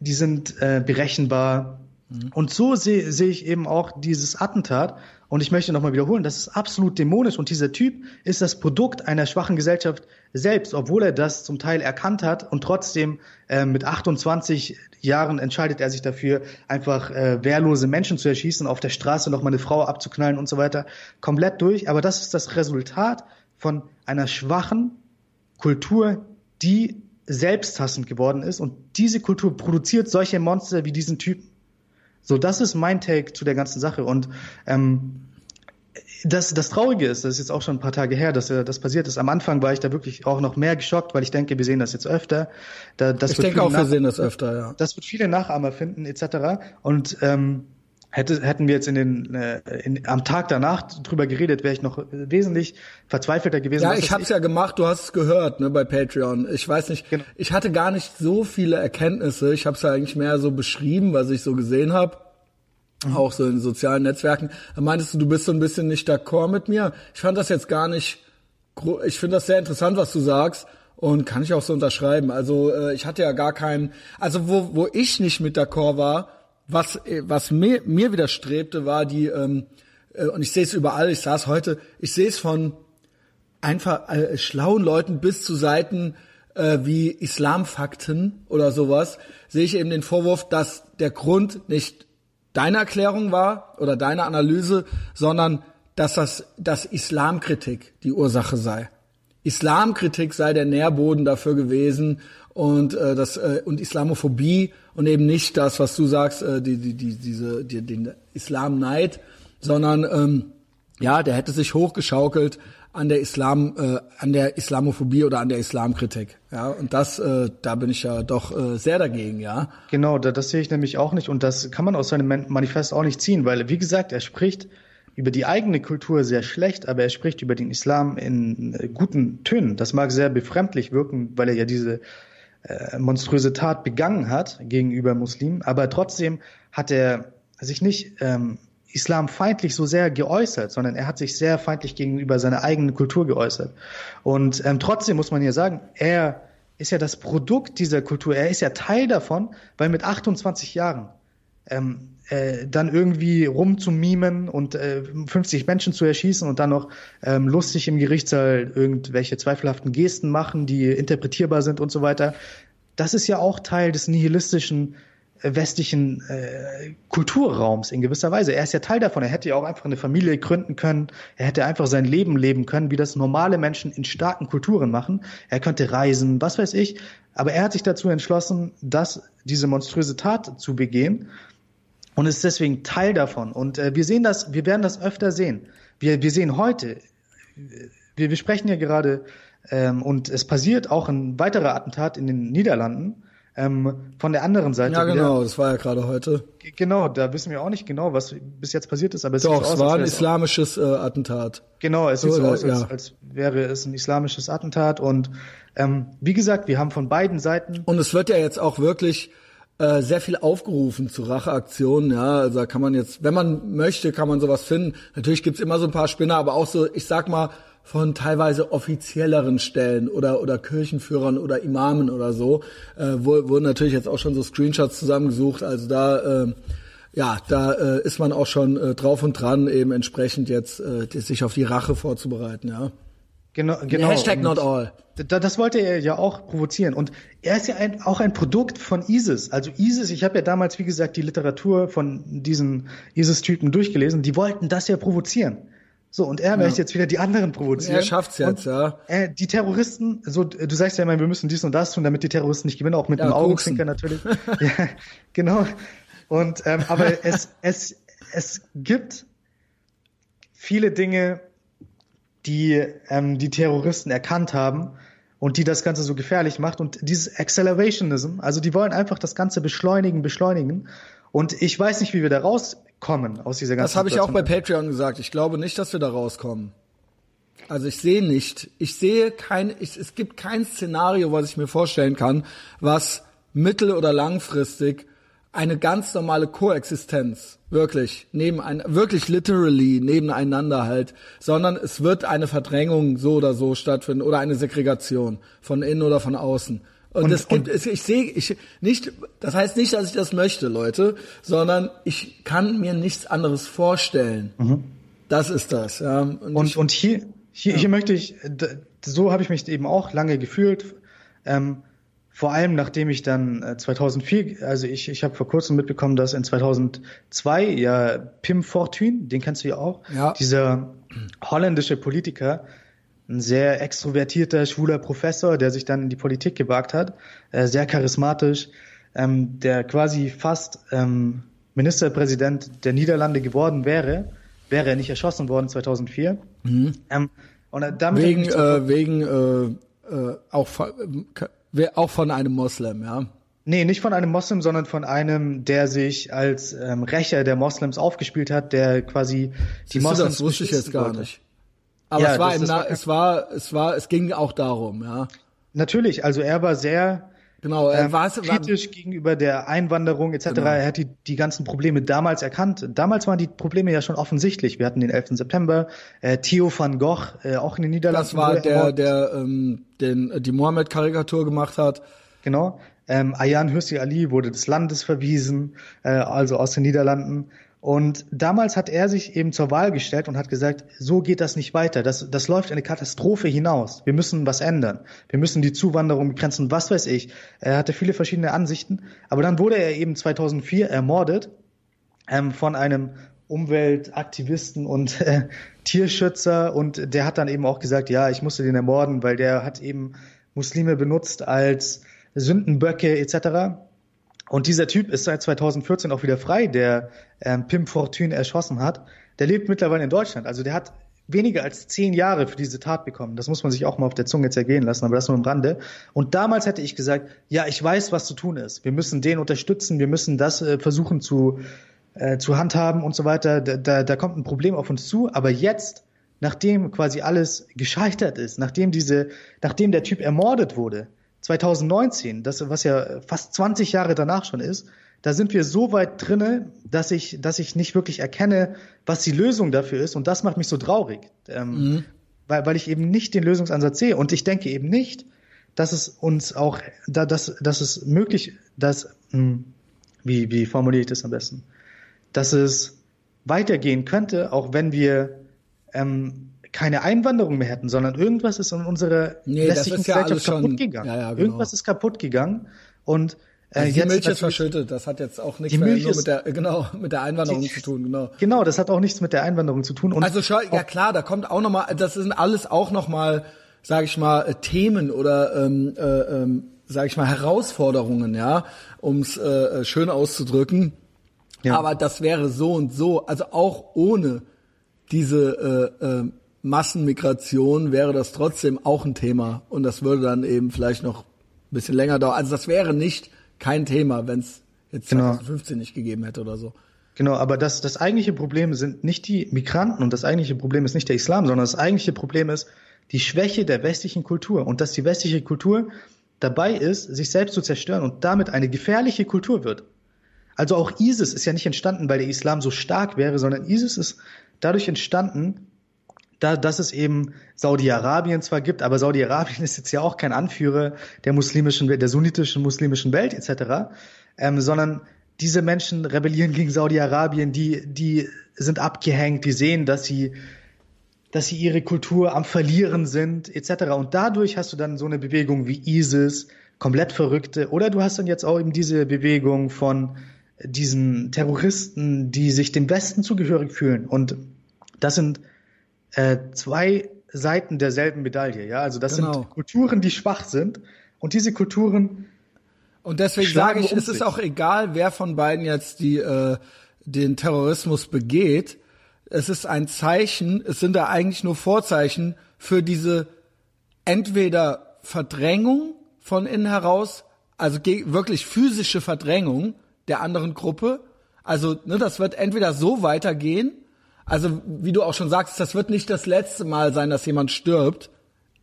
die sind äh, berechenbar. Mhm. Und so sehe seh ich eben auch dieses Attentat. Und ich möchte nochmal wiederholen, das ist absolut dämonisch. Und dieser Typ ist das Produkt einer schwachen Gesellschaft selbst, obwohl er das zum Teil erkannt hat und trotzdem äh, mit 28 Jahren entscheidet er sich dafür, einfach äh, wehrlose Menschen zu erschießen, auf der Straße nochmal eine Frau abzuknallen und so weiter. Komplett durch. Aber das ist das Resultat von einer schwachen Kultur, die selbsthassend geworden ist. Und diese Kultur produziert solche Monster wie diesen Typen. So, das ist mein Take zu der ganzen Sache. Und ähm, das, das Traurige ist, das ist jetzt auch schon ein paar Tage her, dass äh, das passiert ist. Am Anfang war ich da wirklich auch noch mehr geschockt, weil ich denke, wir sehen das jetzt öfter. Da, das ich denke auch, wir sehen das öfter, ja. Das wird viele Nachahmer finden, etc. Und ähm, hätte, hätten wir jetzt in den äh, in, am Tag danach drüber geredet, wäre ich noch wesentlich verzweifelter gewesen. Ja, ich habe es ja gemacht, du hast es gehört, ne, bei Patreon. Ich weiß nicht, genau. ich hatte gar nicht so viele Erkenntnisse. Ich habe es ja eigentlich mehr so beschrieben, was ich so gesehen habe. Mhm. Auch so in sozialen Netzwerken. Da meintest du, du bist so ein bisschen nicht d'accord mit mir. Ich fand das jetzt gar nicht, ich finde das sehr interessant, was du sagst. Und kann ich auch so unterschreiben. Also äh, ich hatte ja gar keinen, also wo, wo ich nicht mit d'accord war, was, äh, was mir, mir widerstrebte, war die, ähm, äh, und ich sehe es überall, ich saß heute, ich sehe es von einfach äh, schlauen Leuten bis zu Seiten äh, wie Islamfakten oder sowas, sehe ich eben den Vorwurf, dass der Grund nicht deine Erklärung war oder deine Analyse, sondern dass das dass Islamkritik die Ursache sei. Islamkritik sei der Nährboden dafür gewesen und äh, das äh, und Islamophobie und eben nicht das, was du sagst, äh, die, die, die, diese, die, den Islamneid, sondern ähm, ja, der hätte sich hochgeschaukelt an der Islam, äh, an der Islamophobie oder an der Islamkritik. Ja, und das, äh, da bin ich ja doch äh, sehr dagegen, ja. Genau, da, das sehe ich nämlich auch nicht und das kann man aus seinem Manifest auch nicht ziehen, weil wie gesagt, er spricht über die eigene Kultur sehr schlecht, aber er spricht über den Islam in äh, guten Tönen. Das mag sehr befremdlich wirken, weil er ja diese äh, monströse Tat begangen hat gegenüber Muslimen, aber trotzdem hat er sich nicht ähm, islamfeindlich so sehr geäußert, sondern er hat sich sehr feindlich gegenüber seiner eigenen Kultur geäußert. Und ähm, trotzdem muss man hier sagen, er ist ja das Produkt dieser Kultur, er ist ja Teil davon, weil mit 28 Jahren ähm, äh, dann irgendwie rumzumimen und äh, 50 Menschen zu erschießen und dann noch ähm, lustig im Gerichtssaal irgendwelche zweifelhaften Gesten machen, die interpretierbar sind und so weiter. Das ist ja auch Teil des nihilistischen äh, westlichen äh, Kulturraums in gewisser Weise. Er ist ja Teil davon. Er hätte ja auch einfach eine Familie gründen können. Er hätte einfach sein Leben leben können, wie das normale Menschen in starken Kulturen machen. Er könnte reisen, was weiß ich. Aber er hat sich dazu entschlossen, das, diese monströse Tat zu begehen und ist deswegen Teil davon. Und äh, wir sehen das, wir werden das öfter sehen. Wir, wir sehen heute, wir, wir sprechen ja gerade, ähm, und es passiert auch ein weiterer Attentat in den Niederlanden. Ähm, von der anderen Seite. Ja, genau, wieder. das war ja gerade heute. Genau, da wissen wir auch nicht genau, was bis jetzt passiert ist, aber es Doch, sieht so es war ein islamisches äh, Attentat. Genau, es sieht so, so aus, als, ja. als wäre es ein islamisches Attentat. Und ähm, wie gesagt, wir haben von beiden Seiten. Und es wird ja jetzt auch wirklich äh, sehr viel aufgerufen zu Racheaktionen, ja, also da kann man jetzt, wenn man möchte, kann man sowas finden. Natürlich gibt's immer so ein paar Spinner, aber auch so, ich sag mal, von teilweise offizielleren Stellen oder oder Kirchenführern oder Imamen oder so, äh, wurden natürlich jetzt auch schon so Screenshots zusammengesucht. Also da äh, ja, da äh, ist man auch schon äh, drauf und dran, eben entsprechend jetzt äh, sich auf die Rache vorzubereiten, ja. Genau, genau. Hashtag not all. Das wollte er ja auch provozieren. Und er ist ja ein, auch ein Produkt von ISIS. Also ISIS, ich habe ja damals, wie gesagt, die Literatur von diesen ISIS-Typen durchgelesen, die wollten das ja provozieren. So, und er ja. möchte jetzt wieder die anderen provozieren. Er schafft's jetzt, und, ja. Äh, die Terroristen, so, du sagst ja immer, wir müssen dies und das tun, damit die Terroristen nicht gewinnen, auch mit ja, einem Augenzwinker natürlich. *laughs* ja, genau. Und, ähm, aber es, es, es gibt viele Dinge, die ähm, die Terroristen erkannt haben und die das Ganze so gefährlich macht. Und dieses Accelerationism, also die wollen einfach das Ganze beschleunigen, beschleunigen. Und ich weiß nicht, wie wir da rauskommen aus dieser ganzen Das habe ich auch bei Patreon gesagt. Ich glaube nicht, dass wir da rauskommen. Also ich sehe nicht, ich sehe kein, ich, es gibt kein Szenario, was ich mir vorstellen kann, was mittel- oder langfristig eine ganz normale Koexistenz, wirklich, neben ein, wirklich literally nebeneinander halt, sondern es wird eine Verdrängung so oder so stattfinden oder eine Segregation von innen oder von außen. Und, und es gibt, und ich sehe, ich nicht, das heißt nicht, dass ich das möchte, Leute, sondern ich kann mir nichts anderes vorstellen. Mhm. Das ist das. Ja. Und, und, ich, und hier, hier, ja. hier möchte ich, so habe ich mich eben auch lange gefühlt. Ähm, vor allem nachdem ich dann 2004, äh, also ich, ich habe vor kurzem mitbekommen, dass in 2002 ja Pim Fortuyn, den kennst du ja auch, ja. dieser holländische Politiker, ein sehr extrovertierter, schwuler Professor, der sich dann in die Politik gewagt hat, äh, sehr charismatisch, ähm, der quasi fast ähm, Ministerpräsident der Niederlande geworden wäre, wäre er nicht erschossen worden 2004. Mhm. Ähm, und damit wegen, äh, wegen äh, äh, auch auch von einem Moslem, ja. Nee, nicht von einem Moslem, sondern von einem, der sich als ähm, Rächer der Moslems aufgespielt hat, der quasi die Moslems. Du, das wusste ich jetzt gar nicht. Aber ja, es war, das, das es war, es war, es ging auch darum, ja. Natürlich, also er war sehr Genau, er war kritisch war, gegenüber der Einwanderung etc. Genau. Er hat die, die ganzen Probleme damals erkannt. Damals waren die Probleme ja schon offensichtlich. Wir hatten den 11. September, äh, Theo van Gogh, äh, auch in den Niederlanden. Das war der, der ähm, den, die Mohammed-Karikatur gemacht hat. Genau. Ähm, Ayan Hirsi Ali wurde des Landes verwiesen, äh, also aus den Niederlanden. Und damals hat er sich eben zur Wahl gestellt und hat gesagt, so geht das nicht weiter. Das, das läuft eine Katastrophe hinaus. Wir müssen was ändern. Wir müssen die Zuwanderung begrenzen, was weiß ich. Er hatte viele verschiedene Ansichten. Aber dann wurde er eben 2004 ermordet ähm, von einem Umweltaktivisten und äh, Tierschützer. Und der hat dann eben auch gesagt, ja, ich musste den ermorden, weil der hat eben Muslime benutzt als Sündenböcke etc. Und dieser Typ ist seit 2014 auch wieder frei, der ähm, Pim Fortune erschossen hat. Der lebt mittlerweile in Deutschland. Also der hat weniger als zehn Jahre für diese Tat bekommen. Das muss man sich auch mal auf der Zunge zergehen lassen, aber das nur im Rande. Und damals hätte ich gesagt, ja, ich weiß, was zu tun ist. Wir müssen den unterstützen, wir müssen das äh, versuchen zu, äh, zu handhaben und so weiter. Da, da, da kommt ein Problem auf uns zu. Aber jetzt, nachdem quasi alles gescheitert ist, nachdem diese, nachdem der Typ ermordet wurde, 2019, das, was ja fast 20 Jahre danach schon ist, da sind wir so weit drinne, dass ich, dass ich nicht wirklich erkenne, was die Lösung dafür ist. Und das macht mich so traurig, ähm, mhm. weil, weil ich eben nicht den Lösungsansatz sehe. Und ich denke eben nicht, dass es uns auch, da, dass, dass es möglich, dass, mh, hm, wie, wie formuliere ich das am besten, dass es weitergehen könnte, auch wenn wir ähm, keine Einwanderung mehr hätten, sondern irgendwas ist in unserer nee, ja Gesellschaft kaputt schon, gegangen. Ja, ja, genau. Irgendwas ist kaputt gegangen und äh, also die jetzt Milch ist verschüttet, das hat jetzt auch nichts mehr nur mit der genau *laughs* mit der Einwanderung die, zu tun, genau. Genau, das hat auch nichts mit der Einwanderung zu tun. Und also schau, ja klar, da kommt auch noch mal, das sind alles auch noch mal, sage ich mal, äh, Themen oder ähm, äh, ähm, sage ich mal Herausforderungen, ja, ums äh, schön auszudrücken. Ja. Aber das wäre so und so, also auch ohne diese äh, äh, Massenmigration wäre das trotzdem auch ein Thema und das würde dann eben vielleicht noch ein bisschen länger dauern. Also das wäre nicht kein Thema, wenn es jetzt 2015 genau. nicht gegeben hätte oder so. Genau, aber das, das eigentliche Problem sind nicht die Migranten und das eigentliche Problem ist nicht der Islam, sondern das eigentliche Problem ist die Schwäche der westlichen Kultur und dass die westliche Kultur dabei ist, sich selbst zu zerstören und damit eine gefährliche Kultur wird. Also auch ISIS ist ja nicht entstanden, weil der Islam so stark wäre, sondern ISIS ist dadurch entstanden, da, dass es eben Saudi-Arabien zwar gibt, aber Saudi-Arabien *laughs* ist jetzt ja auch kein Anführer der muslimischen, der sunnitischen muslimischen Welt etc., ähm, sondern diese Menschen rebellieren gegen Saudi-Arabien, die, die sind abgehängt, die sehen, dass sie dass sie ihre Kultur am Verlieren sind, etc. Und dadurch hast du dann so eine Bewegung wie ISIS, komplett Verrückte, oder du hast dann jetzt auch eben diese Bewegung von diesen Terroristen, die sich dem Westen zugehörig fühlen. Und das sind äh, zwei Seiten derselben Medaille, ja. Also das genau. sind Kulturen, die schwach sind. Und diese Kulturen. Und deswegen sage ich, um es ist auch egal, wer von beiden jetzt die, äh, den Terrorismus begeht. Es ist ein Zeichen, es sind da eigentlich nur Vorzeichen für diese entweder Verdrängung von innen heraus, also wirklich physische Verdrängung der anderen Gruppe. Also ne, das wird entweder so weitergehen, also wie du auch schon sagst, das wird nicht das letzte Mal sein, dass jemand stirbt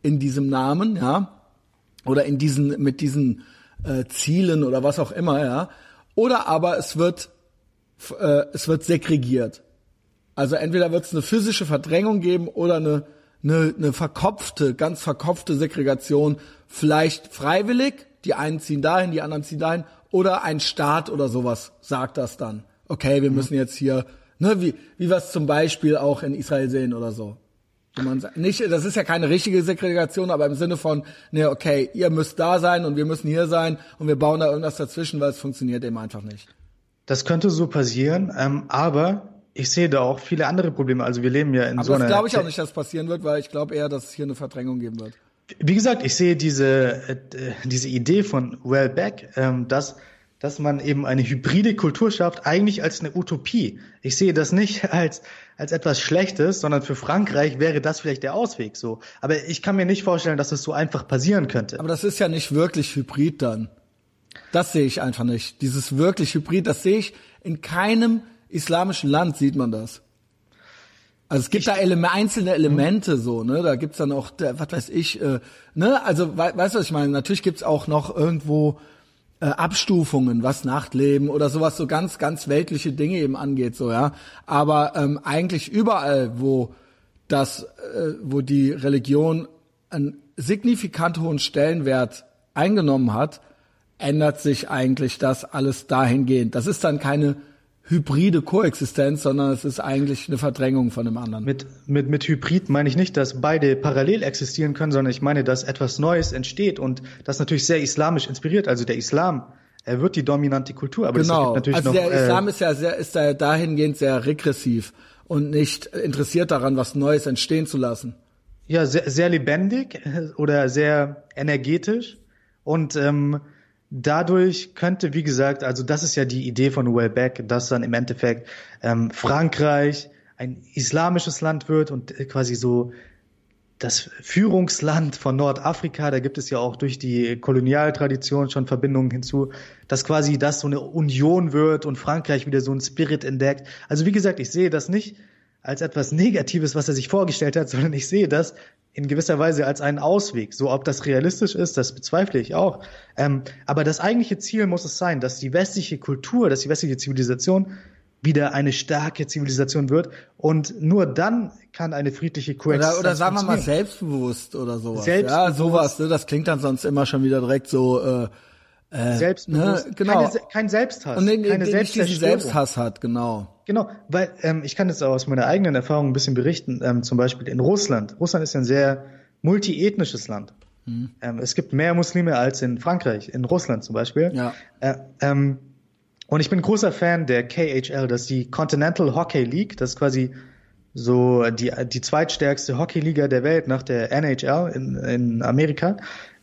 in diesem Namen, ja, oder in diesen mit diesen äh, Zielen oder was auch immer, ja, oder aber es wird äh, es wird segregiert. Also entweder wird es eine physische Verdrängung geben oder eine, eine, eine verkopfte, ganz verkopfte Segregation, vielleicht freiwillig, die einen ziehen dahin, die anderen ziehen dahin, oder ein Staat oder sowas sagt das dann. Okay, wir müssen jetzt hier Ne, wie, wie wir es zum Beispiel auch in Israel sehen oder so. Man sagt, nicht, das ist ja keine richtige Segregation, aber im Sinne von, ne, okay, ihr müsst da sein und wir müssen hier sein und wir bauen da irgendwas dazwischen, weil es funktioniert eben einfach nicht. Das könnte so passieren, ähm, aber ich sehe da auch viele andere Probleme. Also wir leben ja in aber so einer. Das glaube ich auch nicht, dass es passieren wird, weil ich glaube eher, dass es hier eine Verdrängung geben wird. Wie gesagt, ich sehe diese äh, diese Idee von Wellbeck, ähm, dass dass man eben eine hybride Kultur schafft, eigentlich als eine Utopie. Ich sehe das nicht *laughs* als, als etwas Schlechtes, sondern für Frankreich wäre das vielleicht der Ausweg so. Aber ich kann mir nicht vorstellen, dass es das so einfach passieren könnte. Aber das ist ja nicht wirklich hybrid dann. Das sehe ich einfach nicht. Dieses wirklich hybrid, das sehe ich in keinem islamischen Land sieht man das. Also es gibt ich, da Ele einzelne Elemente so, ne? Da gibt's dann auch, was weiß ich, äh, ne? Also we weißt du, was ich meine? Natürlich gibt's auch noch irgendwo äh, Abstufungen, was Nachtleben oder sowas so ganz, ganz weltliche Dinge eben angeht, so ja. Aber ähm, eigentlich überall, wo das, äh, wo die Religion einen signifikant hohen Stellenwert eingenommen hat, ändert sich eigentlich das alles dahingehend. Das ist dann keine hybride Koexistenz, sondern es ist eigentlich eine Verdrängung von dem anderen. Mit, mit, mit Hybrid meine ich nicht, dass beide parallel existieren können, sondern ich meine, dass etwas Neues entsteht und das natürlich sehr islamisch inspiriert. Also der Islam, er wird die dominante Kultur, aber genau. es natürlich also noch, der äh, Islam ist ja sehr, ist da dahingehend sehr regressiv und nicht interessiert daran, was Neues entstehen zu lassen. Ja, sehr, sehr lebendig oder sehr energetisch und ähm, dadurch könnte, wie gesagt, also das ist ja die Idee von Wellbeck, dass dann im Endeffekt ähm, Frankreich ein islamisches Land wird und quasi so das Führungsland von Nordafrika, da gibt es ja auch durch die Kolonialtradition schon Verbindungen hinzu, dass quasi das so eine Union wird und Frankreich wieder so ein Spirit entdeckt. Also wie gesagt, ich sehe das nicht als etwas Negatives, was er sich vorgestellt hat, sondern ich sehe das in gewisser Weise als einen Ausweg. So, ob das realistisch ist, das bezweifle ich auch. Ähm, aber das eigentliche Ziel muss es sein, dass die westliche Kultur, dass die westliche Zivilisation wieder eine starke Zivilisation wird und nur dann kann eine friedliche Koexistenz oder, oder sagen wir mal selbstbewusst oder sowas. Selbstbewusst. Ja, sowas. Ne, das klingt dann sonst immer schon wieder direkt so. Äh, äh, Selbstbewusst. Ne, genau. Keine, kein Selbsthass. Und den, keine den diesen Selbsthass hat, genau. Genau, weil ähm, ich kann jetzt auch aus meiner eigenen Erfahrung ein bisschen berichten, ähm, zum Beispiel in Russland. Russland ist ein sehr multiethnisches Land. Mhm. Ähm, es gibt mehr Muslime als in Frankreich, in Russland zum Beispiel. Ja. Äh, ähm, und ich bin großer Fan der KHL, das ist die Continental Hockey League. Das ist quasi so die, die zweitstärkste Hockeyliga der Welt nach der NHL in, in Amerika.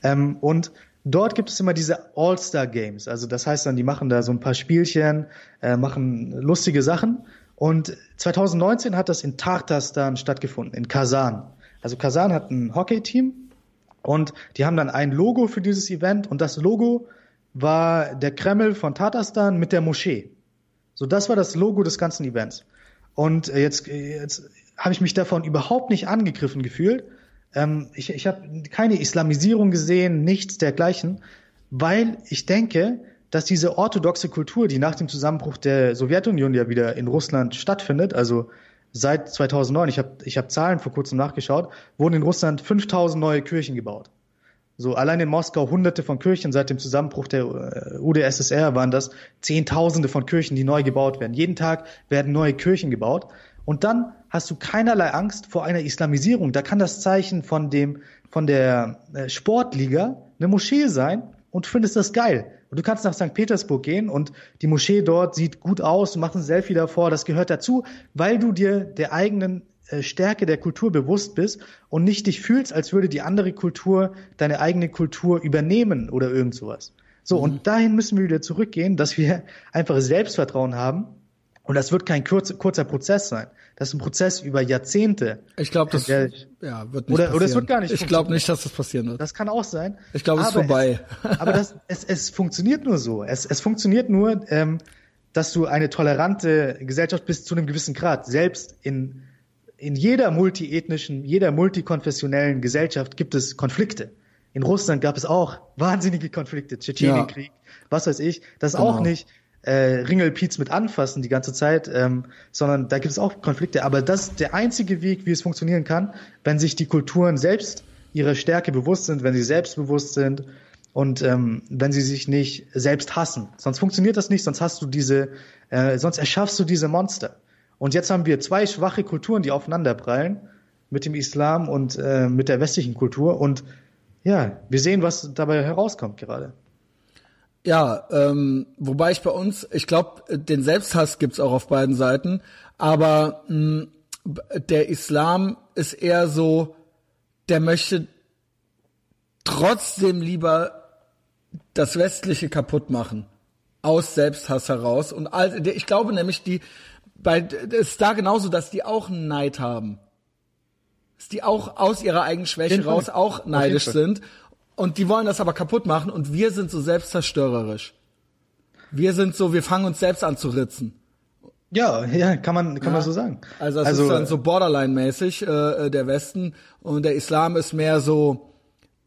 Ähm, und Dort gibt es immer diese All-Star Games. Also das heißt dann, die machen da so ein paar Spielchen, äh, machen lustige Sachen. Und 2019 hat das in Tartarstan stattgefunden, in Kasan. Also Kasan hat ein Hockey-Team und die haben dann ein Logo für dieses Event und das Logo war der Kreml von Tatarstan mit der Moschee. So, das war das Logo des ganzen Events. Und jetzt, jetzt habe ich mich davon überhaupt nicht angegriffen gefühlt, ähm, ich ich habe keine Islamisierung gesehen, nichts dergleichen, weil ich denke, dass diese orthodoxe Kultur, die nach dem Zusammenbruch der Sowjetunion ja wieder in Russland stattfindet, also seit 2009, ich habe ich hab Zahlen vor kurzem nachgeschaut, wurden in Russland 5000 neue Kirchen gebaut. So allein in Moskau hunderte von Kirchen seit dem Zusammenbruch der äh, UdSSR waren das Zehntausende von Kirchen, die neu gebaut werden. Jeden Tag werden neue Kirchen gebaut Und dann hast du keinerlei Angst vor einer Islamisierung. Da kann das Zeichen von dem, von der äh, Sportliga eine Moschee sein und findest das geil. Und du kannst nach St. Petersburg gehen und die Moschee dort sieht gut aus, machst ein Selfie davor, das gehört dazu, weil du dir der eigenen äh, Stärke der Kultur bewusst bist und nicht dich fühlst, als würde die andere Kultur deine eigene Kultur übernehmen oder irgend sowas. So, mhm. und dahin müssen wir wieder zurückgehen, dass wir *laughs* einfach Selbstvertrauen haben. Und das wird kein kurzer, kurzer Prozess sein. Das ist ein Prozess über Jahrzehnte. Ich glaube, das ja, wird nicht oder, passieren. Oder es wird gar nicht. Ich glaube nicht, dass das passieren wird. Das kann auch sein. Ich glaube, es ist vorbei. Es, *laughs* aber das, es, es funktioniert nur so. Es, es funktioniert nur, ähm, dass du eine tolerante Gesellschaft bist zu einem gewissen Grad. Selbst in, in jeder multiethnischen, jeder multikonfessionellen Gesellschaft gibt es Konflikte. In Russland gab es auch wahnsinnige Konflikte, Tschetschenienkrieg, ja. was weiß ich. Das genau. auch nicht äh, Ringelpiez mit anfassen die ganze Zeit, ähm, sondern da gibt es auch Konflikte. Aber das ist der einzige Weg, wie es funktionieren kann, wenn sich die Kulturen selbst ihrer Stärke bewusst sind, wenn sie selbstbewusst sind und ähm, wenn sie sich nicht selbst hassen. Sonst funktioniert das nicht, sonst hast du diese, äh, sonst erschaffst du diese Monster. Und jetzt haben wir zwei schwache Kulturen, die aufeinanderprallen mit dem Islam und äh, mit der westlichen Kultur und ja, wir sehen, was dabei herauskommt gerade. Ja, ähm, wobei ich bei uns, ich glaube, den Selbsthass gibt's auch auf beiden Seiten, aber mh, der Islam ist eher so, der möchte trotzdem lieber das Westliche kaputt machen. Aus Selbsthass heraus. Und all, ich glaube nämlich, die, bei, ist da genauso, dass die auch Neid haben die auch aus ihrer eigenen Schwäche raus auch neidisch sind. Und die wollen das aber kaputt machen und wir sind so selbstzerstörerisch. Wir sind so, wir fangen uns selbst an zu ritzen. Ja, ja, kann man, kann ja. man so sagen. Also es also, ist dann so Borderline-mäßig, äh, der Westen und der Islam ist mehr so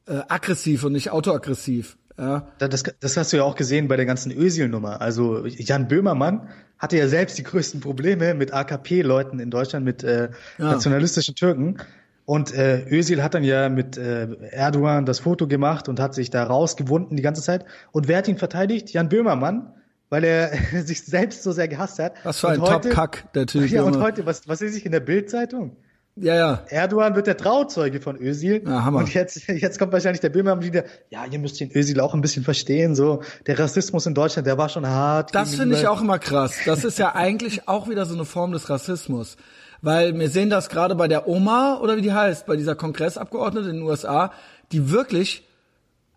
äh, aggressiv und nicht autoaggressiv. Ja. Das, das hast du ja auch gesehen bei der ganzen Ösil-Nummer. Also Jan Böhmermann hatte ja selbst die größten Probleme mit AKP-Leuten in Deutschland, mit äh, ja. nationalistischen Türken. Und äh, Özil hat dann ja mit äh, Erdogan das Foto gemacht und hat sich da rausgewunden die ganze Zeit. Und wer hat ihn verteidigt? Jan Böhmermann, weil er *laughs* sich selbst so sehr gehasst hat. Was für ein Top-Kack, der Typ. Ja, und heute, was, was ist ich in der Bild-Zeitung? Ja, ja. Erdogan wird der Trauzeuge von Özil. Ja, Hammer. Und jetzt, jetzt kommt wahrscheinlich der Böhmermann wieder, ja, ihr müsst den Özil auch ein bisschen verstehen, so. Der Rassismus in Deutschland, der war schon hart. Das finde ich auch immer krass. Das ist ja eigentlich auch wieder so eine Form des Rassismus. Weil wir sehen das gerade bei der Oma, oder wie die heißt, bei dieser Kongressabgeordneten in den USA, die wirklich,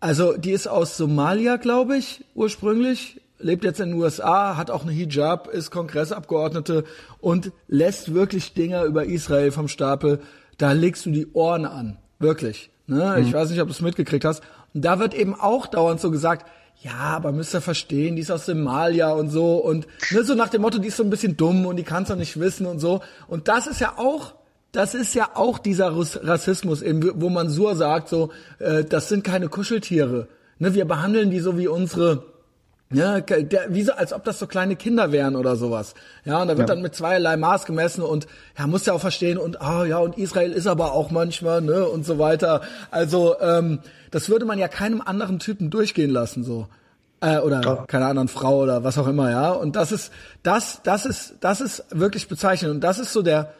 also die ist aus Somalia, glaube ich, ursprünglich, lebt jetzt in den USA, hat auch eine Hijab, ist Kongressabgeordnete und lässt wirklich Dinger über Israel vom Stapel. Da legst du die Ohren an. Wirklich. Ne? Mhm. Ich weiß nicht, ob du es mitgekriegt hast. Und da wird eben auch dauernd so gesagt, ja, aber müsst ihr verstehen, die ist aus Somalia und so und ne, so nach dem Motto, die ist so ein bisschen dumm und die kann es doch nicht wissen und so. Und das ist ja auch, das ist ja auch dieser Rassismus, eben, wo man so sagt, so, äh, das sind keine Kuscheltiere. Ne, wir behandeln die so wie unsere ja, der, wie so, als ob das so kleine Kinder wären oder sowas. Ja, und da wird ja. dann mit zweierlei Maß gemessen und ja, muss ja auch verstehen und ah ja, und Israel ist aber auch manchmal, ne, und so weiter. Also, ähm, das würde man ja keinem anderen Typen durchgehen lassen, so. Äh, oder ja. keiner anderen Frau oder was auch immer, ja. Und das ist, das, das ist, das ist wirklich bezeichnend. Und das ist so der,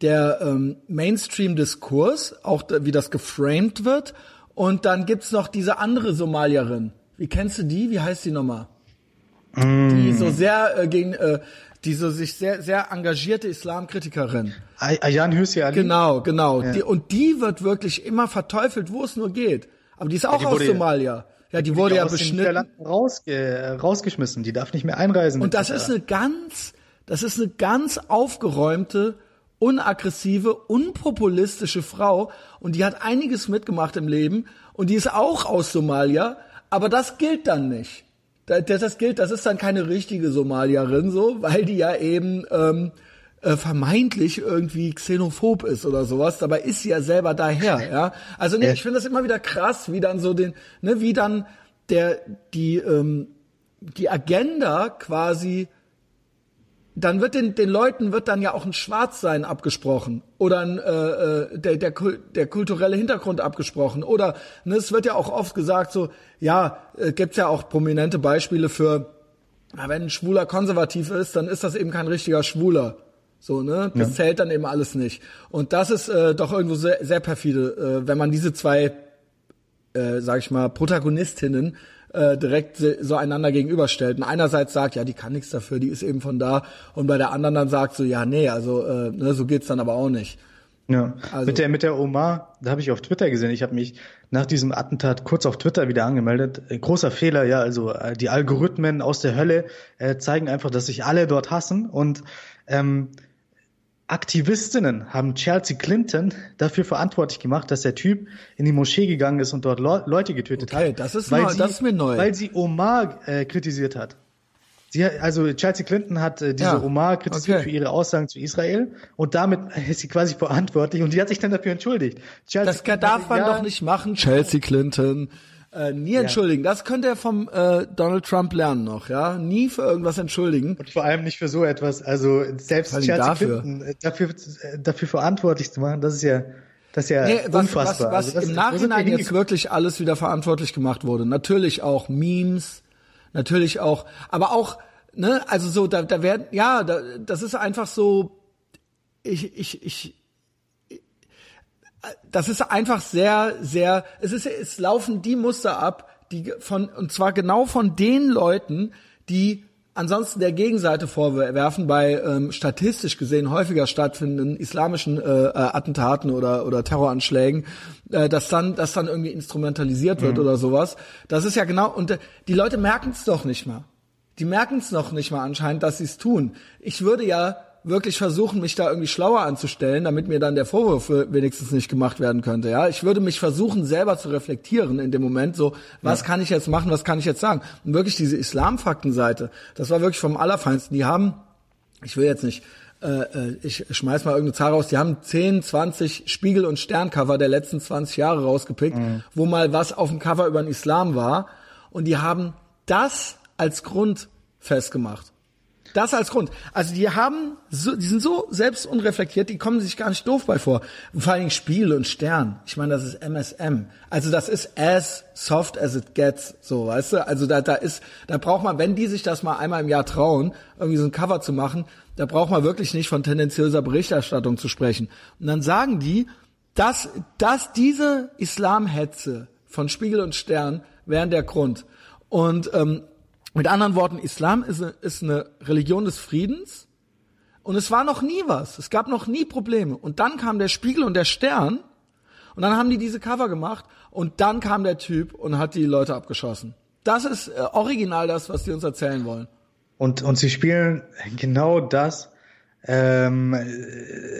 der ähm, Mainstream-Diskurs, auch wie das geframed wird. Und dann gibt's noch diese andere Somalierin, wie kennst du die? Wie heißt die nochmal? Mm. Die so sehr äh, gegen, äh, die so sich sehr, sehr engagierte Islamkritikerin. Ayan Hüssi Ali. Genau, genau. Ja. Die, und die wird wirklich immer verteufelt, wo es nur geht. Aber die ist auch ja, die aus Somalia. Ja, die, die wurde ja beschnitten. Rausge rausgeschmissen. Die darf nicht mehr einreisen. Und das ist eine ganz, das ist eine ganz aufgeräumte, unaggressive, unpopulistische Frau. Und die hat einiges mitgemacht im Leben. Und die ist auch aus Somalia. Aber das gilt dann nicht. Das, gilt, das ist dann keine richtige Somalierin so, weil die ja eben ähm, äh, vermeintlich irgendwie xenophob ist oder sowas. Dabei ist sie ja selber daher. Ja, also nee, ich finde das immer wieder krass, wie dann so den, ne, wie dann der die ähm, die Agenda quasi dann wird den, den Leuten wird dann ja auch ein Schwarzsein abgesprochen oder ein, äh, äh der, der, der kulturelle Hintergrund abgesprochen oder ne, es wird ja auch oft gesagt so ja äh, gibt's ja auch prominente Beispiele für na, wenn ein Schwuler konservativ ist dann ist das eben kein richtiger Schwuler So, ne? Das ja. zählt dann eben alles nicht. Und das ist äh, doch irgendwo sehr, sehr perfide, äh, wenn man diese zwei, äh, sag ich mal, Protagonistinnen äh, direkt so einander gegenüberstellt. Und einerseits sagt, ja, die kann nichts dafür, die ist eben von da. Und bei der anderen dann sagt so, ja, nee, also äh, ne, so geht's dann aber auch nicht. Ja, also, mit der mit der Omar, da habe ich auf Twitter gesehen. Ich habe mich nach diesem Attentat kurz auf Twitter wieder angemeldet. Äh, großer Fehler, ja. Also äh, die Algorithmen aus der Hölle äh, zeigen einfach, dass sich alle dort hassen und ähm, Aktivistinnen haben Chelsea Clinton dafür verantwortlich gemacht, dass der Typ in die Moschee gegangen ist und dort Le Leute getötet okay, hat. Das ist, weil neu, sie, das ist mir neu. Weil sie Omar äh, kritisiert hat. Sie, also Chelsea Clinton hat äh, diese ja, Omar kritisiert okay. für ihre Aussagen zu Israel und damit *laughs* ist sie quasi verantwortlich und die hat sich dann dafür entschuldigt. Chelsea das darf man ja, doch nicht machen, Chelsea Clinton. Äh, nie entschuldigen. Ja. Das könnte er vom äh, Donald Trump lernen noch, ja. Nie für irgendwas entschuldigen. Und vor allem nicht für so etwas. Also selbst Chelsea dafür. Clinton äh, dafür, äh, dafür verantwortlich zu machen, das ist ja das ist ja nee, was, unfassbar. Was, was also im Nachhinein jetzt wirklich alles wieder verantwortlich gemacht wurde. Natürlich auch Memes, natürlich auch, aber auch, ne, also so, da, da werden, ja, da, das ist einfach so, ich, ich, ich, das ist einfach sehr, sehr, es ist, es laufen die Muster ab, die von, und zwar genau von den Leuten, die ansonsten der Gegenseite vorwerfen bei ähm, statistisch gesehen häufiger stattfindenden islamischen äh, äh, Attentaten oder oder Terroranschlägen, äh, dass dann dass dann irgendwie instrumentalisiert wird mhm. oder sowas. Das ist ja genau und äh, die Leute merken es doch nicht mal. Die merken es noch nicht mal anscheinend, dass sie es tun. Ich würde ja wirklich versuchen, mich da irgendwie schlauer anzustellen, damit mir dann der Vorwurf wenigstens nicht gemacht werden könnte. Ja, ich würde mich versuchen, selber zu reflektieren in dem Moment. So, was ja. kann ich jetzt machen? Was kann ich jetzt sagen? Und wirklich diese Islamfaktenseite, das war wirklich vom Allerfeinsten. Die haben, ich will jetzt nicht äh, äh ich schmeiß mal irgendeine Zahl raus, die haben 10, 20 Spiegel- und Sterncover der letzten 20 Jahre rausgepickt, mhm. wo mal was auf dem Cover über den Islam war. Und die haben das als Grund festgemacht. Das als Grund. Also die haben, so, die sind so selbst unreflektiert, die kommen sich gar nicht doof bei vor. Und vor allen Dingen Spiegel und Stern. Ich meine, das ist MSM. Also das ist as soft as it gets, so, weißt du? Also da, da ist, da braucht man, wenn die sich das mal einmal im Jahr trauen, irgendwie so ein Cover zu machen, da braucht man wirklich nicht von tendenziöser Berichterstattung zu sprechen. Und dann sagen die, dass, dass diese Islamhetze von Spiegel und Stern wären der Grund. Und ähm, mit anderen Worten, Islam ist, ist eine Religion des Friedens und es war noch nie was. Es gab noch nie Probleme. Und dann kam der Spiegel und der Stern und dann haben die diese Cover gemacht und dann kam der Typ und hat die Leute abgeschossen. Das ist äh, original das, was die uns erzählen wollen. Und, und sie spielen genau das, ähm,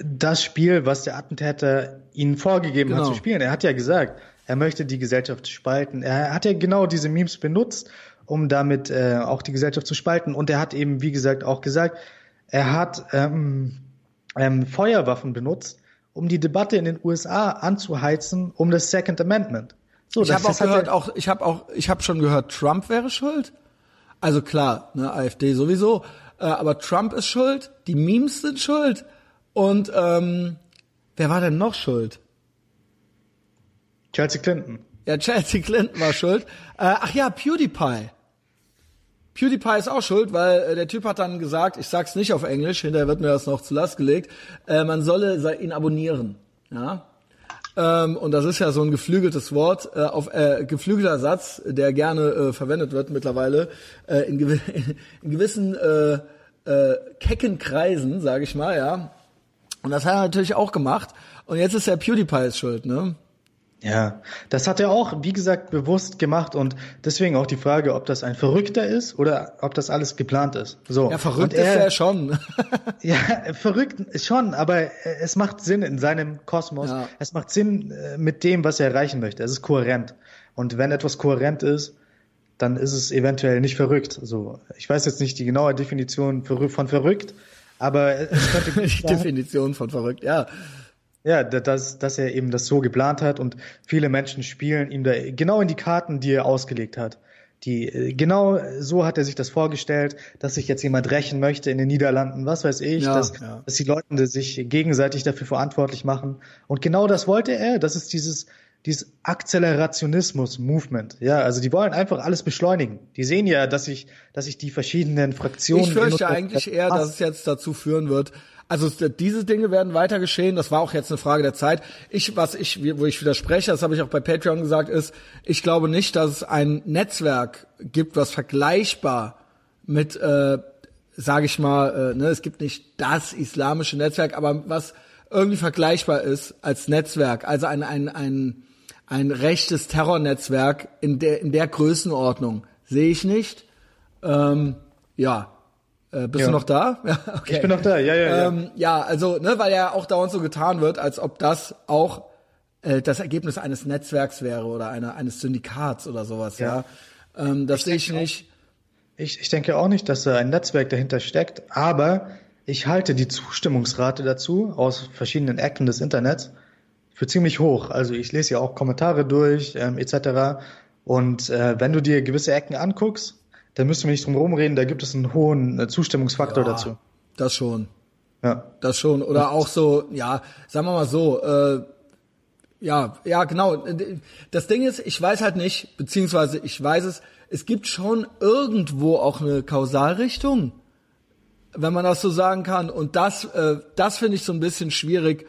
das Spiel, was der Attentäter ihnen vorgegeben genau. hat zu spielen. Er hat ja gesagt, er möchte die Gesellschaft spalten. Er hat ja genau diese Memes benutzt, um damit äh, auch die Gesellschaft zu spalten. Und er hat eben, wie gesagt, auch gesagt, er hat ähm, ähm, Feuerwaffen benutzt, um die Debatte in den USA anzuheizen um das Second Amendment. So, ich habe auch gehört, auch ich habe auch ich habe schon gehört, Trump wäre schuld. Also klar, ne, AfD sowieso, äh, aber Trump ist schuld, die Memes sind schuld und ähm, wer war denn noch schuld? Chelsea Clinton. Ja, Chelsea Clinton war schuld. Äh, ach ja, PewDiePie. PewDiePie ist auch schuld, weil äh, der Typ hat dann gesagt, ich sag's nicht auf Englisch, hinterher wird mir das noch zu Last gelegt, äh, man solle ihn abonnieren. Ja. Ähm, und das ist ja so ein geflügeltes Wort, äh, auf äh, geflügelter Satz, der gerne äh, verwendet wird mittlerweile äh, in, gew *laughs* in gewissen äh, äh, kecken Kreisen, sage ich mal, ja. Und das hat er natürlich auch gemacht. Und jetzt ist der PewDiePie schuld, ne? Ja, das hat er auch, wie gesagt, bewusst gemacht und deswegen auch die Frage, ob das ein Verrückter ist oder ob das alles geplant ist. So. Ja, verrückt er, ist er schon. *laughs* ja, verrückt schon, aber es macht Sinn in seinem Kosmos. Ja. Es macht Sinn äh, mit dem, was er erreichen möchte. Es ist kohärent. Und wenn etwas kohärent ist, dann ist es eventuell nicht verrückt. So, ich weiß jetzt nicht die genaue Definition von verrückt, aber es könnte *laughs* die Definition von verrückt, ja. Ja, dass, dass er eben das so geplant hat und viele Menschen spielen ihm da genau in die Karten, die er ausgelegt hat. Die, äh, genau so hat er sich das vorgestellt, dass sich jetzt jemand rächen möchte in den Niederlanden, was weiß ich, ja, dass, ja. dass die Leute sich gegenseitig dafür verantwortlich machen. Und genau das wollte er. Das ist dieses, dieses Akzelerationismus-Movement. Ja, also die wollen einfach alles beschleunigen. Die sehen ja, dass sich, dass sich die verschiedenen Fraktionen. Ich fürchte eigentlich eher, dass es jetzt dazu führen wird, Also diese Dinge werden weiter geschehen. Das war auch jetzt eine Frage der Zeit. Ich, was ich, wo ich widerspreche, das habe ich auch bei Patreon gesagt, ist, ich glaube nicht, dass es ein Netzwerk gibt, was vergleichbar mit, äh, sage ich mal, äh, ne, es gibt nicht das islamische Netzwerk, aber was irgendwie vergleichbar ist als Netzwerk, also ein ein ein ein rechtes Terrornetzwerk in der in der Größenordnung sehe ich nicht. Ähm, ja, äh, bist Ja. du noch da? *laughs* Ja, okay. Ich bin noch da, ja, ja, ja. Ähm, ja, also, ne, weil ja auch dauernd so getan wird, als ob das auch äh, das Ergebnis eines Netzwerks wäre oder einer, eines Syndikats oder sowas, ja. Ja. Ähm, das sehe ich nicht. Ich, ich denke auch nicht, dass da ein Netzwerk dahinter steckt, aber ich halte die Zustimmungsrate dazu aus verschiedenen Ecken des Internets für ziemlich hoch. Also ich lese ja auch Kommentare durch, ähm, etc. Und äh, wenn du dir gewisse Ecken anguckst, dann müssen wir nicht drum rumreden, da gibt es einen hohen äh, Zustimmungsfaktor Ja, dazu. Das schon. Ja. Das schon. Oder auch so, ja, sagen wir mal so, äh, ja, ja, genau. Das Ding ist, ich weiß halt nicht, beziehungsweise ich weiß es, es gibt schon irgendwo auch eine Kausalrichtung, wenn man das so sagen kann. Und das, äh, das finde ich so ein bisschen schwierig,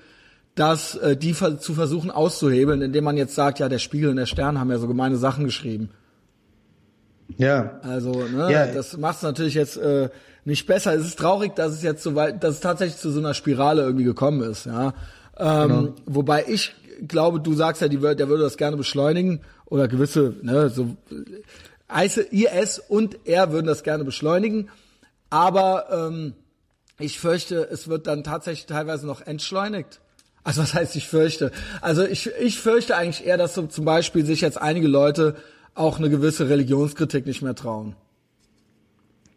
das äh, die zu versuchen auszuhebeln, indem man jetzt sagt, ja, der Spiegel und der Stern haben ja so gemeine Sachen geschrieben. Ja. Also, ne, Ja. das macht es natürlich jetzt äh, nicht besser. Es ist traurig, dass es jetzt so weit, dass es tatsächlich zu so einer Spirale irgendwie gekommen ist, ja. Ähm, Genau. Wobei ich glaube, du sagst ja, die, wür- der würde das gerne beschleunigen oder gewisse, ne, so IS und er würden das gerne beschleunigen, aber ähm, ich fürchte, es wird dann tatsächlich teilweise noch entschleunigt. Also was heißt ich fürchte? Also ich, ich fürchte eigentlich eher, dass so zum Beispiel sich jetzt einige Leute auch eine gewisse Religionskritik nicht mehr trauen.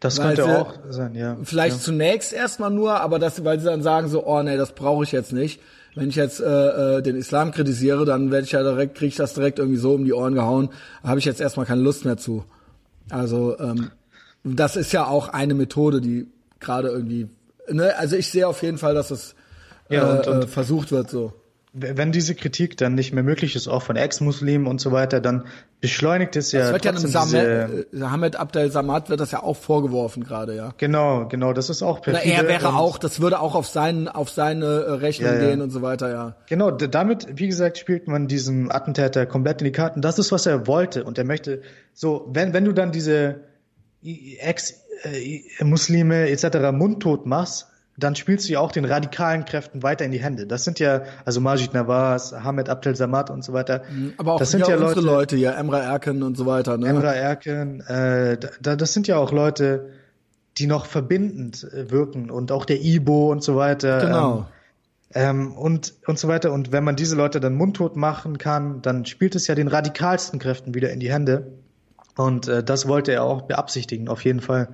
Das Weil könnte auch sein, ja. Vielleicht zunächst erstmal nur, aber das, weil sie dann sagen so, oh nee, das brauche ich jetzt nicht. Wenn ich jetzt äh, äh, den Islam kritisiere, dann werde ich ja direkt, kriege ich das direkt irgendwie so um die Ohren gehauen. Habe ich jetzt erstmal keine Lust mehr zu. Also ähm, das ist ja auch eine Methode, die gerade irgendwie. Ne, also ich sehe auf jeden Fall, dass es äh, Ja, und- und- äh, versucht wird so. Wenn diese Kritik dann nicht mehr möglich ist, auch von Ex-Muslimen und so weiter, dann beschleunigt es ja Es wird ja einem trotzdem diese, äh, Hamed Abdel Samad wird das ja auch vorgeworfen gerade, ja. Genau, genau, das ist auch perfide. er wäre auch, das würde auch auf seinen, auf seine äh, Rechnung Ja, ja. gehen und so weiter, ja. Genau, damit, wie gesagt, spielt man diesem Attentäter komplett in die Karten. Das ist, was er wollte. Und er möchte, so, wenn, wenn du dann diese Ex-Muslime etc. mundtot machst, dann spielst du ja auch den radikalen Kräften weiter in die Hände. Das sind ja, also Majid Nawaz, Hamed Abdel Samad und so weiter. Aber auch das sind ja, ja unsere Leute, Leute hier, Emra Erken und so weiter, ne? Emra Erken, äh, da, das sind ja auch Leute, die noch verbindend äh, wirken und auch der Ibo und so weiter. Genau. Ähm, und, und so weiter. Und wenn man diese Leute dann mundtot machen kann, dann spielt es ja den radikalsten Kräften wieder in die Hände. Und äh, das wollte er auch beabsichtigen, auf jeden Fall.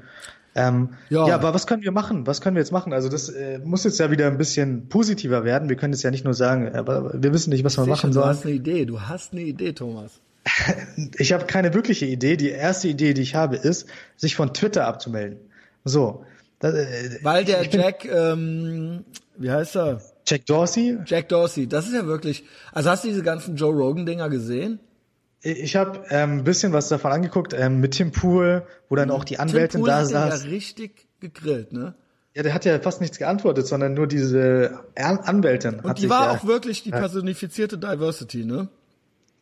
Ähm, Ja. ja. aber was können wir machen? Was können wir jetzt machen? Also das äh, muss jetzt ja wieder ein bisschen positiver werden. Wir können jetzt ja nicht nur sagen, aber wir wissen nicht, was wir machen du sollen. hast eine Idee, du hast eine Idee, Thomas. *laughs* Ich habe keine wirkliche Idee. Die erste Idee, die ich habe, ist, sich von Twitter abzumelden. So. Das, äh, Weil der Jack, ähm, wie heißt er? Jack Dorsey. Jack Dorsey, das ist ja wirklich, also hast du diese ganzen Joe Rogan-Dinger gesehen? Ich habe ähm, ein bisschen was davon angeguckt ähm, mit Tim Pool, wo dann auch die Anwältin Tim Pool da saß. ja richtig gegrillt, ne? Ja, der hat ja fast nichts geantwortet, sondern nur diese An Anwältin. Und die war ja, auch wirklich die personifizierte Diversity, ne?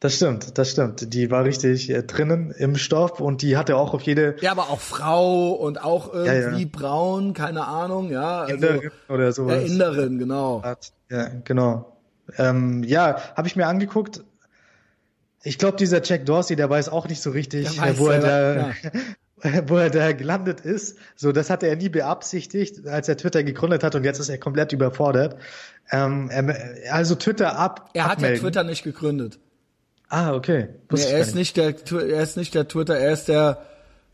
Das stimmt, das stimmt. Die war richtig äh, drinnen im Stoff und die hatte auch auf jede Ja, aber auch Frau und auch irgendwie ja. braun, keine Ahnung, ja. Also, Inderin oder sowas. Ja, Inderin, genau. Ja, genau. Ähm, ja, habe ich mir angeguckt. Ich glaube, dieser Jack Dorsey, der weiß auch nicht so richtig, Der äh, wo er da, *laughs* wo er da gelandet ist. So, das hatte er nie beabsichtigt, als er Twitter gegründet hat und jetzt ist er komplett überfordert. Ähm, er, also Twitter ab. Er hat ja abmelden. Twitter nicht gegründet. Ah, okay. Nee, er ist nicht der, Twi- er ist nicht der Twitter, er ist der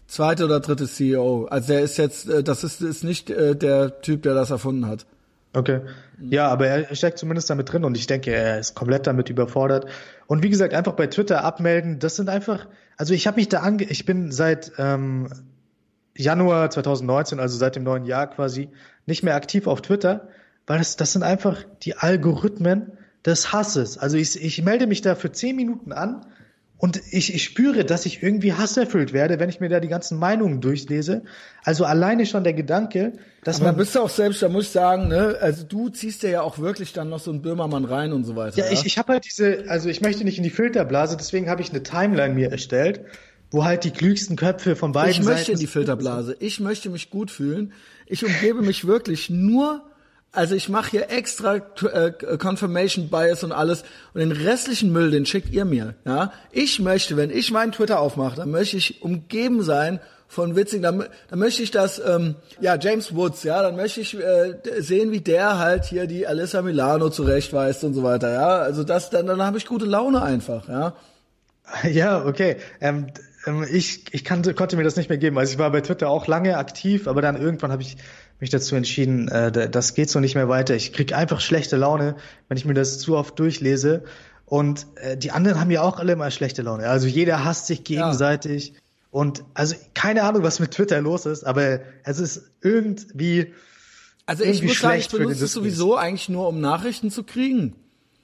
zweite oder dritte CEO. Also er ist jetzt, äh, das ist, ist nicht äh, der Typ, der das erfunden hat. Okay. Ja, aber er steckt zumindest damit drin und ich denke, er ist komplett damit überfordert. Und wie gesagt, einfach bei Twitter abmelden, das sind einfach, also ich habe mich da ange, ich bin seit ähm, Januar 2019, also seit dem neuen Jahr quasi, nicht mehr aktiv auf Twitter, weil das, das sind einfach die Algorithmen des Hasses. Also ich, ich melde mich da für zehn Minuten an Und ich, ich spüre, dass ich irgendwie hasserfüllt werde, wenn ich mir da die ganzen Meinungen durchlese. Also alleine schon der Gedanke, dass Aber man. bist du auch selbst, da muss ich sagen, ne, also du ziehst dir ja auch wirklich dann noch so einen Böhmermann rein und so weiter. Ja, ich, ich habe halt diese, also ich möchte nicht in die Filterblase, deswegen habe ich eine Timeline mir erstellt, wo halt die klügsten Köpfe von beiden ich möchte Seiten in die Filterblase. Ich möchte mich gut fühlen. Ich umgebe *laughs* mich wirklich nur, also ich mache hier extra äh, Confirmation Bias und alles und den restlichen Müll, den schickt ihr mir. Ja, ich möchte, wenn ich meinen Twitter aufmache, dann möchte ich umgeben sein von witzigen, dann, dann möchte ich das, ähm, ja, James Woods, ja, dann möchte ich äh, sehen, wie der halt hier die Alyssa Milano zurechtweist und so weiter, ja, also das, dann, dann habe ich gute Laune einfach, ja. *laughs* Ja, okay. Ähm, ähm, ich ich kann, konnte mir das nicht mehr geben. Also ich war bei Twitter auch lange aktiv, aber dann irgendwann habe ich mich dazu entschieden, äh, das geht so nicht mehr weiter. Ich krieg einfach schlechte Laune, wenn ich mir das zu oft durchlese. Und äh, die anderen haben ja auch alle mal schlechte Laune. Also jeder hasst sich gegenseitig. Ja. Und also keine Ahnung, was mit Twitter los ist, aber es ist irgendwie. Also ich muss sagen, ich benutze es sowieso eigentlich nur, um Nachrichten zu kriegen.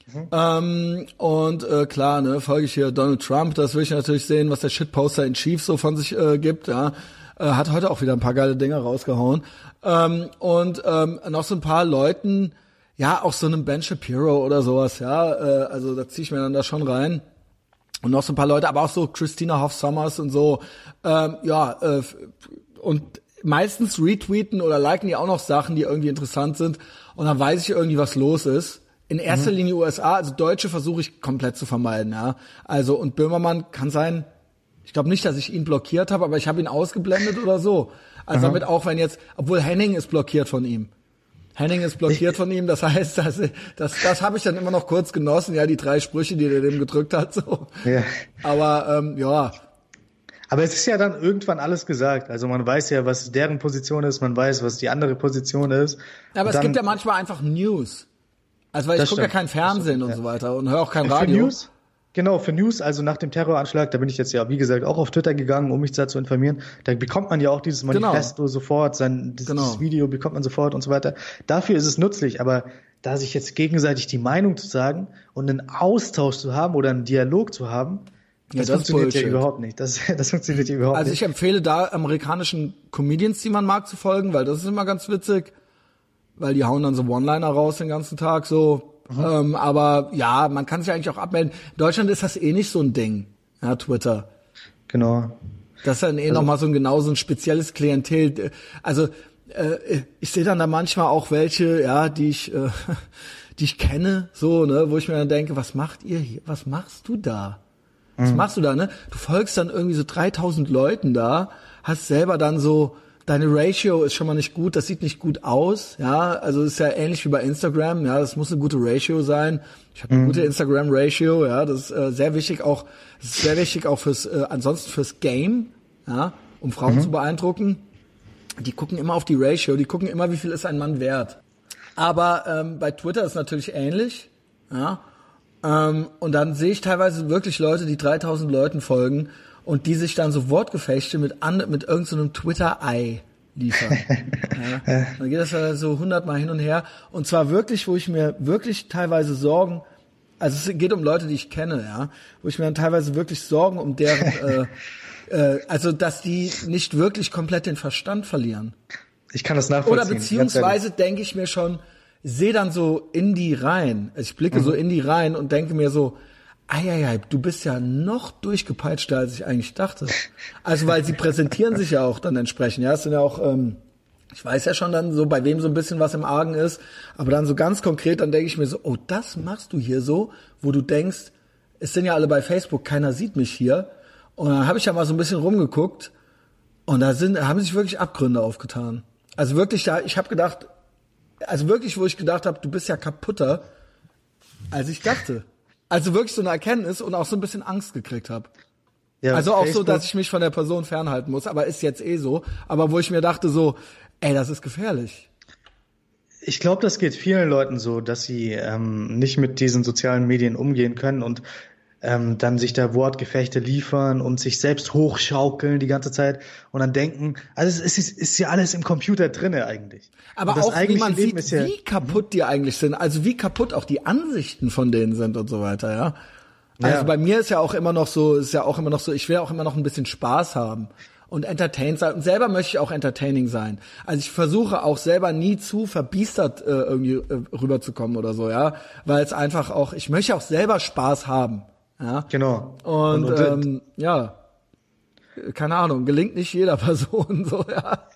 Mhm. Ähm, und äh, klar, ne, folge ich hier Donald Trump, das will ich natürlich sehen, was der Shitposter in Chief so von sich äh, gibt, ja. Äh, hat heute auch wieder ein paar geile Dinge rausgehauen. Ähm, und ähm, noch so ein paar Leuten, ja, auch so einem Ben Shapiro oder sowas, ja. Äh, also da ziehe ich mir dann da schon rein. Und noch so ein paar Leute, aber auch so Christina Hoff Sommers und so. Ähm, ja, äh, und meistens retweeten oder liken die auch noch Sachen, die irgendwie interessant sind. Und dann weiß ich irgendwie, was los ist. In erster mhm. Linie USA, also Deutsche versuche ich komplett zu vermeiden, ja. Also und Böhmermann kann sein, ich glaube nicht, dass ich ihn blockiert habe, aber ich habe ihn ausgeblendet oder so. Also damit auch wenn jetzt, obwohl Henning ist blockiert von ihm. Henning ist blockiert ich, von ihm, das heißt, das, das, das habe ich dann immer noch kurz genossen, ja, die drei Sprüche, die der dem gedrückt hat, so. Ja. Aber ähm, ja. Aber es ist ja dann irgendwann alles gesagt. Also man weiß ja, was deren Position ist, man weiß, was die andere Position ist. Aber es gibt ja manchmal einfach News. Also weil ich gucke ja kein Fernsehen und ja. so weiter und höre auch kein Radio. Für News, genau, für News, also nach dem Terroranschlag, da bin ich jetzt ja, wie gesagt, auch auf Twitter gegangen, um mich da zu informieren. Da bekommt man ja auch dieses genau. Manifesto genau. sofort, sein dieses genau. Video bekommt man sofort und so weiter. Dafür ist es nützlich, aber da sich jetzt gegenseitig die Meinung zu sagen und einen Austausch zu haben oder einen Dialog zu haben, ja, das, das funktioniert ja überhaupt nicht. Das, *laughs* das funktioniert ja überhaupt also nicht. Also ich empfehle da amerikanischen Comedians, die man mag, zu folgen, weil das ist immer ganz witzig weil die hauen dann so One-Liner raus den ganzen Tag so. Mhm. Ähm, aber ja, man kann sich eigentlich auch abmelden. In Deutschland ist das eh nicht so ein Ding, ja, Twitter. Genau. Das ist dann eh also, nochmal so ein genau so ein spezielles Klientel. Also äh, ich sehe dann da manchmal auch welche, ja, die ich, äh, *laughs* die ich kenne, so, ne, wo ich mir dann denke, was macht ihr hier? Was machst du da? Was mhm. machst du da, ne? Du folgst dann irgendwie so 3000 Leuten da, hast selber dann so deine Ratio ist schon mal nicht gut, das sieht nicht gut aus, ja, also ist ja ähnlich wie bei Instagram, ja, das muss eine gute Ratio sein. Ich habe eine mhm. gute Instagram Ratio, ja, das ist äh, sehr wichtig auch, das ist sehr wichtig auch fürs äh, ansonsten fürs Game, ja, um Frauen mhm. zu beeindrucken. Die gucken immer auf die Ratio, die gucken immer, wie viel ist ein Mann wert. Aber ähm, bei Twitter ist natürlich ähnlich, ja. Ähm, und dann sehe ich teilweise wirklich Leute, die 3000 Leuten folgen und die sich dann so Wortgefechte mit, an, mit irgendeinem so Twitter-Ei liefern. *laughs* ja. Dann geht das ja so hundertmal hin und her. Und zwar wirklich, wo ich mir wirklich teilweise Sorgen, also es geht um Leute, die ich kenne, ja, wo ich mir dann teilweise wirklich Sorgen um deren, *laughs* äh, äh, also dass die nicht wirklich komplett den Verstand verlieren. Ich kann das nachvollziehen. Oder beziehungsweise denke ich mir schon, sehe dann so in die rein. Also ich blicke mhm. so in die rein und denke mir so, Eieiei, du bist ja noch durchgepeitschter, als ich eigentlich dachte. Also, weil sie präsentieren sich ja auch dann entsprechend. Ja, es sind ja auch, ähm, ich weiß ja schon dann so, bei wem so ein bisschen was im Argen ist. Aber dann so ganz konkret, dann denke ich mir so, oh, das machst du hier so, wo du denkst, es sind ja alle bei Facebook, keiner sieht mich hier. Und dann habe ich ja mal so ein bisschen rumgeguckt und da sind, haben sich wirklich Abgründe aufgetan. Also wirklich, da, ich habe gedacht, also wirklich, wo ich gedacht habe, du bist ja kaputter, als ich dachte. Also wirklich so eine Erkenntnis und auch so ein bisschen Angst gekriegt habe. Ja, also auch Facebook. so, dass ich mich von der Person fernhalten muss, aber ist jetzt eh so. Aber wo ich mir dachte so, ey, das ist gefährlich. Ich glaube, das geht vielen Leuten so, dass sie ähm, nicht mit diesen sozialen Medien umgehen können und ähm, dann sich da Wortgefechte liefern und sich selbst hochschaukeln die ganze Zeit und dann denken, also es ist, ist ja alles im Computer drinne eigentlich. Aber auch wie man Leben sieht, ja, wie kaputt die eigentlich sind, also wie kaputt auch die Ansichten von denen sind und so weiter, ja. Also bei mir ist ja auch immer noch so, ist ja auch immer noch so, ich will auch immer noch ein bisschen Spaß haben und entertained sein. Und selber möchte ich auch entertaining sein. Also ich versuche auch selber nie zu verbiestert äh, irgendwie äh, rüberzukommen oder so, ja. Weil es einfach auch, ich möchte auch selber Spaß haben. Ja. Genau. Und, und, und ähm, ja, keine Ahnung, gelingt nicht jeder *laughs* Person so, ja.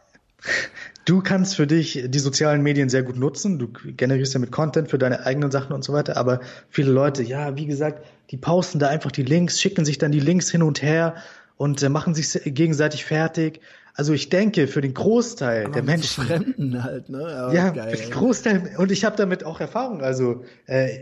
Du kannst für dich die sozialen Medien sehr gut nutzen. Du generierst damit Content für deine eigenen Sachen und so weiter. Aber viele Leute, ja, wie gesagt, die posten da einfach die Links, schicken sich dann die Links hin und her und äh, machen sich gegenseitig fertig. Also ich denke, für den Großteil Aber der Menschen. Fremden halt, ne? Ja, ja geil, für den Großteil. Und ich habe damit auch Erfahrung. Also äh,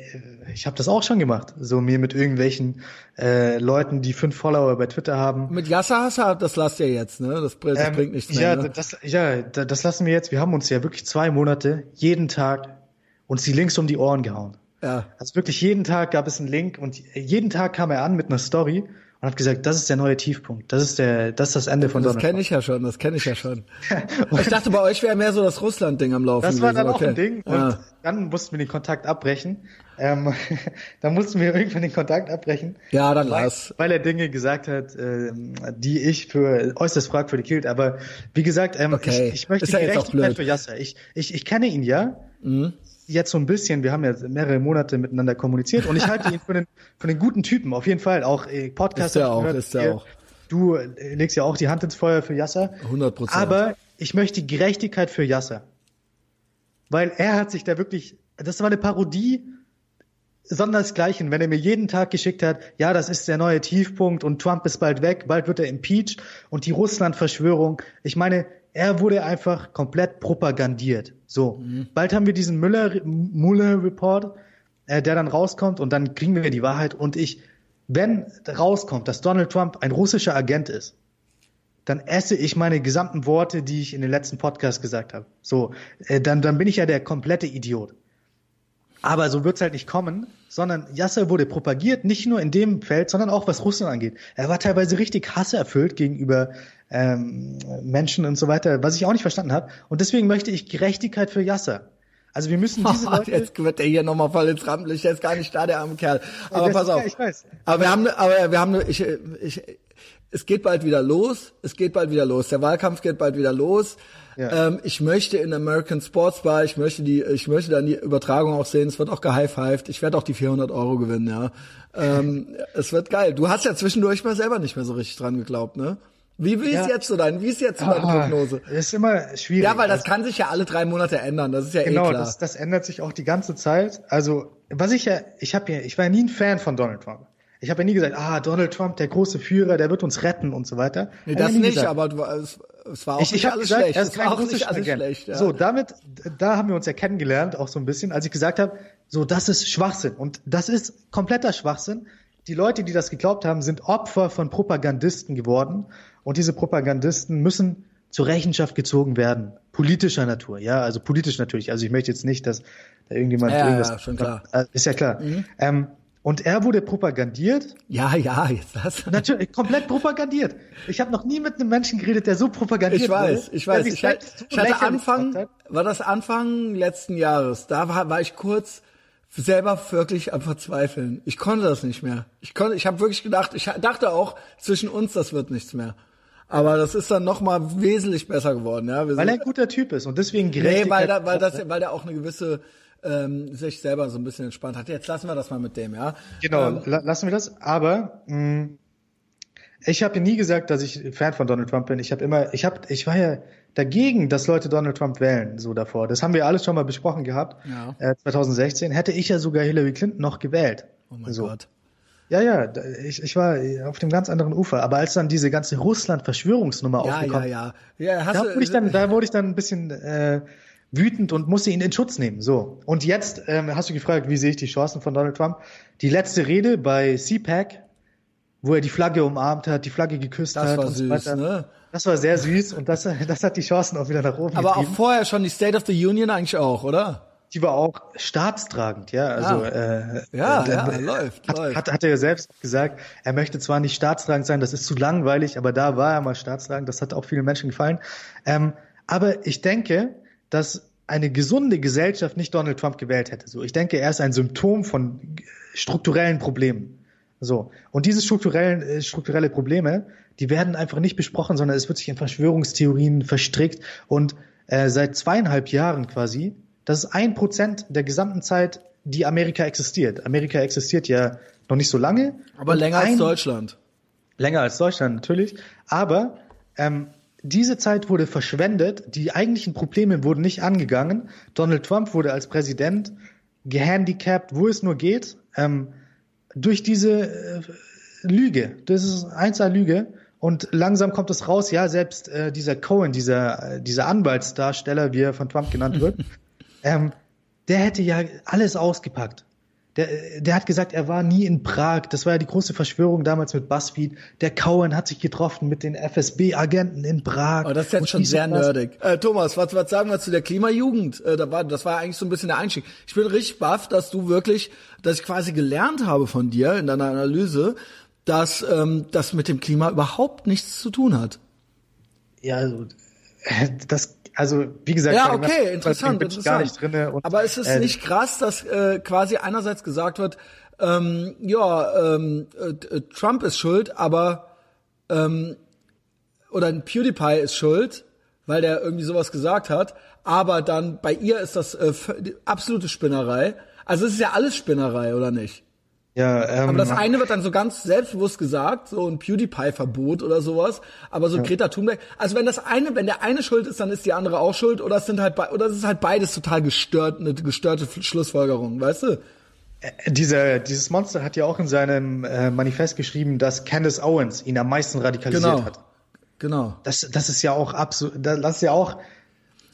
ich habe das auch schon gemacht. So mir mit irgendwelchen äh, Leuten, die fünf Follower bei Twitter haben. Mit Yasser Hasser, das lasst ihr jetzt, ne? Das, das ähm, bringt nichts mehr. Ja, ne? das, ja, das lassen wir jetzt. Wir haben uns ja wirklich zwei Monate jeden Tag uns die Links um die Ohren gehauen. Ja. Also wirklich jeden Tag gab es einen Link und jeden Tag kam er an mit einer Story und hat gesagt, das ist der neue Tiefpunkt, das ist der, das ist das Ende von Das kenne ich ja schon, das kenne ich ja schon. *laughs* ich dachte, bei euch wäre mehr so das Russland-Ding am Laufen. Das war dann okay. auch ein Ding und ja. dann mussten wir den Kontakt abbrechen. Ähm, *laughs* dann mussten wir irgendwann den Kontakt abbrechen. Ja, dann lass. Weil er Dinge gesagt hat, äh, die ich für äußerst fragwürdig hielt. Aber wie gesagt, ähm, okay. ich, ich möchte ist ja Gerechtigkeit für Yasser. Ich, ich, ich kenne ihn ja. Mhm jetzt so ein bisschen, wir haben ja mehrere Monate miteinander kommuniziert und ich halte ihn für einen, für einen guten Typen, auf jeden Fall. Auch äh, Podcast. Ist er auch, ist er auch. Du äh, legst ja auch die Hand ins Feuer für Yasser. 100 Prozent. Aber ich möchte Gerechtigkeit für Yasser. Weil er hat sich da wirklich, das war eine Parodie sondersgleichen, wenn er mir jeden Tag geschickt hat, ja, das ist der neue Tiefpunkt und Trump ist bald weg, bald wird er impeached und die Russland-Verschwörung. Ich meine, er wurde einfach komplett propagandiert. So, mhm. bald haben wir diesen Müller Muller Report, äh, der dann rauskommt und dann kriegen wir die Wahrheit. Und ich, wenn rauskommt, dass Donald Trump ein russischer Agent ist, dann esse ich meine gesamten Worte, die ich in den letzten Podcast gesagt habe. So, äh, dann dann bin ich ja der komplette Idiot. Aber so wird's halt nicht kommen, sondern Yasser wurde propagiert, nicht nur in dem Feld, sondern auch was Russland angeht. Er war teilweise richtig hasserfüllt gegenüber ähm, Menschen und so weiter, was ich auch nicht verstanden habe. Und deswegen möchte ich Gerechtigkeit für Yasser. Also wir müssen diese *laughs* Leute Jetzt wird der hier nochmal voll ins Rampenlicht, der ist gar nicht da, der arme Kerl. Aber pass auf. Ja, ich weiß. Aber wir haben, aber wir haben, ich, ich, es geht bald wieder los, es geht bald wieder los, der Wahlkampf geht bald wieder los. Ja. Ähm, ich möchte in American Sports Bar, ich möchte die, ich möchte dann die Übertragung auch sehen. Es wird auch gehighfived. Ich werde auch die 400 Euro gewinnen, ja. Ähm, es wird geil. Du hast ja zwischendurch mal selber nicht mehr so richtig dran geglaubt, ne? Wie, wie ja. ist jetzt so dein, wie ist jetzt so deine ah, Prognose? ist immer schwierig. Ja, weil das also, kann sich ja alle drei Monate ändern. Das ist ja genau, eh klar. Genau, das, das ändert sich auch die ganze Zeit. Also, was ich ja, ich habe ja, ich war ja nie ein Fan von Donald Trump. Ich habe ja nie gesagt, ah, Donald Trump, der große Führer, der wird uns retten und so weiter. Nee, das nicht, gesagt. aber du, es, es war auch ich, nicht ich alles gesagt, schlecht. Es war auch nicht alles Agent. schlecht. Ja. So, damit, da haben wir uns ja kennengelernt, auch so ein bisschen, als ich gesagt habe, so, das ist Schwachsinn. Und das ist kompletter Schwachsinn. Die Leute, die das geglaubt haben, sind Opfer von Propagandisten geworden. Und diese Propagandisten müssen zur Rechenschaft gezogen werden. Politischer Natur, ja, also politisch natürlich. Also ich möchte jetzt nicht, dass da irgendjemand ja, irgendwas. Ja, schon klar. Äh, ist ja klar. Mhm. Ähm, und er wurde propagandiert. Ja, ja, jetzt das. Natürlich, komplett propagandiert. Ich habe noch nie mit einem Menschen geredet, der so propagandiert ich weiß, wurde. Ich weiß, ich weiß. Ich, hatte Anfang, war das Anfang letzten Jahres. Da war, war ich kurz selber wirklich am Verzweifeln. Ich konnte das nicht mehr. Ich konnte, ich habe wirklich gedacht, ich dachte auch, zwischen uns, das wird nichts mehr. Aber das ist dann noch mal wesentlich besser geworden, ja. Weil er ein guter Typ ist und deswegen Gerechtigkeit. Nee, weil, da, weil, das, weil der auch eine gewisse ähm, sich selber so ein bisschen entspannt hat. Jetzt lassen wir das mal mit dem, ja. Genau, ähm, lassen wir das. Aber mh, mm, ich habe nie gesagt, dass ich Fan von Donald Trump bin. Ich habe immer, ich habe, ich war ja dagegen, dass Leute Donald Trump wählen, so davor. Das haben wir alles schon mal besprochen gehabt. Ja. Äh, 2016 hätte ich ja sogar Hillary Clinton noch gewählt. Oh mein so. Gott. Ja, ja, ich, ich war auf dem ganz anderen Ufer. Aber als dann diese ganze Russland-Verschwörungsnummer ja, aufgekommen, ja, ja, ja, hast da, wurde ich dann, da wurde ich dann ein bisschen äh, wütend und musste ihn in Schutz nehmen. So. Und jetzt ähm, hast du gefragt, wie sehe ich die Chancen von Donald Trump? Die letzte Rede bei CPAC, wo er die Flagge umarmt hat, die Flagge geküsst das hat. War süß, so ne? Das war sehr süß und das, *laughs* das hat die Chancen auch wieder nach oben Aber getrieben. auch vorher schon die State of the Union eigentlich auch, oder? Die war auch staatstragend, ja. Also ah. äh, ja, äh, ja, läuft, hat, läuft. Hat, hat er ja selbst gesagt, er möchte zwar nicht staatstragend sein, das ist zu langweilig, aber da war er mal staatstragend. Das hat auch vielen Menschen gefallen. Ähm, aber ich denke, dass eine gesunde Gesellschaft nicht Donald Trump gewählt hätte. So, ich denke, er ist ein Symptom von strukturellen Problemen. So. Und diese strukturellen, äh, strukturelle Probleme, die werden einfach nicht besprochen, sondern es wird sich in Verschwörungstheorien verstrickt. Und äh, seit zweieinhalb Jahren quasi, das ist ein Prozent der gesamten Zeit, die Amerika existiert. Amerika existiert ja noch nicht so lange. Aber länger ein, als Deutschland. Länger als Deutschland, natürlich. Aber ähm, diese Zeit wurde verschwendet, die eigentlichen Probleme wurden nicht angegangen. Donald Trump wurde als Präsident gehandicapt, wo es nur geht, ähm, durch diese äh, Lüge. Das ist einzelne Lüge. Und langsam kommt es raus, ja, selbst äh, dieser Cohen, dieser, äh, dieser Anwaltsdarsteller, wie er von Trump genannt wird, *laughs* ähm, der hätte ja alles ausgepackt. Der, der hat gesagt, er war nie in Prag. Das war ja die große Verschwörung damals mit BuzzFeed. Der Cohen hat sich getroffen mit den FSB-Agenten in Prag. Aber das ist jetzt schon sehr nerdig. Äh, Thomas, was, was sagen wir zu der Klimajugend? Äh, da war, das war eigentlich so ein bisschen der Einstieg. Ich bin richtig baff, dass du wirklich, dass ich quasi gelernt habe von dir in deiner Analyse, dass ähm, das mit dem Klima überhaupt nichts zu tun hat. Ja, also, *laughs* das also wie gesagt, ja, okay, interessant, bin ich gar nicht drinne. Und, Aber ist es äh, nicht krass, dass äh, quasi einerseits gesagt wird, ähm, ja, ähm, äh, Trump ist schuld, aber ähm, oder ein PewDiePie ist schuld, weil der irgendwie sowas gesagt hat, aber dann bei ihr ist das äh, absolute Spinnerei. Also es ist ja alles Spinnerei, oder nicht? Ja, ähm, aber das eine wird dann so ganz selbstbewusst gesagt, so ein PewDiePie-Verbot oder sowas. Aber so ja. Greta Thunberg, also wenn das eine, wenn der eine schuld ist, dann ist die andere auch schuld, oder es sind halt, oder es ist halt beides total gestört, eine gestörte Schlussfolgerung, weißt du? Äh, dieser, dieses Monster hat ja auch in seinem äh, Manifest geschrieben, dass Candace Owens ihn am meisten radikalisiert genau. hat. Genau. Das, das ist ja auch absolut, das ist ja auch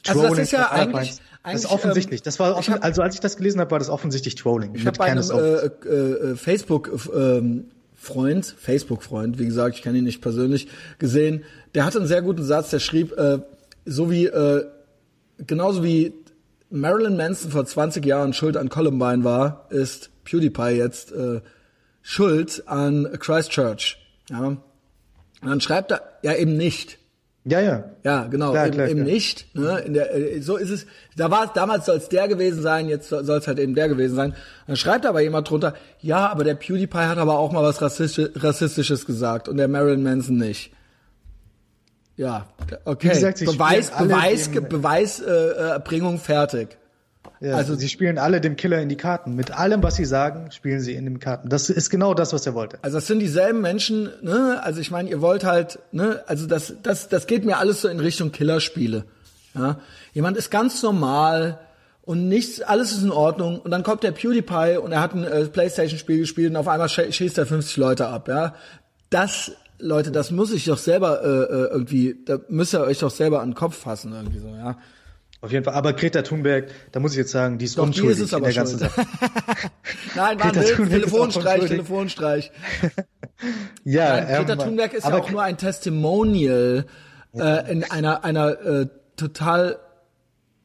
Trolling also das ist ja eigentlich, das ist offensichtlich. Das war offen, hab, also als ich das gelesen habe, war das offensichtlich Trolling. Ich habe einem äh, äh, Facebook ähm, Freund, Facebook Freund, wie gesagt, ich kenne ihn nicht persönlich gesehen. Der hatte einen sehr guten Satz. Der schrieb, äh, so wie äh, genauso wie Marilyn Manson vor 20 Jahren schuld an Columbine war, ist PewDiePie jetzt äh, schuld an Christchurch. Ja. Und dann schreibt er ja eben nicht. Ja, ja. Ja, genau, klar, eben, klar, eben klar. nicht. Ne? In der, äh, so ist es. Da war damals soll es der gewesen sein, jetzt soll es halt eben der gewesen sein. Dann schreibt aber jemand drunter, ja, aber der PewDiePie hat aber auch mal was Rassistisches gesagt und der Marilyn Manson nicht. Ja, okay. Gesagt, Beweis, Beweis, Beweis, äh, Erbringung fertig. Ja, also sie spielen alle dem Killer in die Karten. Mit allem, was sie sagen, spielen sie in den Karten. Das ist genau das, was er wollte. Also das sind dieselben Menschen, ne? Also ich meine, ihr wollt halt, ne? Also das, das, das geht mir alles so in Richtung Killerspiele. Ja? Jemand ist ganz normal und nichts, alles ist in Ordnung und dann kommt der PewDiePie und er hat ein äh, PlayStation-Spiel gespielt und auf einmal sch schießt er 50 Leute ab. Ja, das Leute, das muss ich doch selber äh, äh, irgendwie, da müsst ihr euch doch selber an den Kopf fassen irgendwie so, ja. Auf jeden Fall. Aber Greta Thunberg, da muss ich jetzt sagen, die ist Doch, unschuldig die ist es aber in der ganzen Sache. *laughs* Nein, war ein Telefonstreich, Telefonstreich. *laughs* ja, Nein, Greta ähm, Thunberg ist ja auch nur ein Testimonial äh, in einer einer äh, total,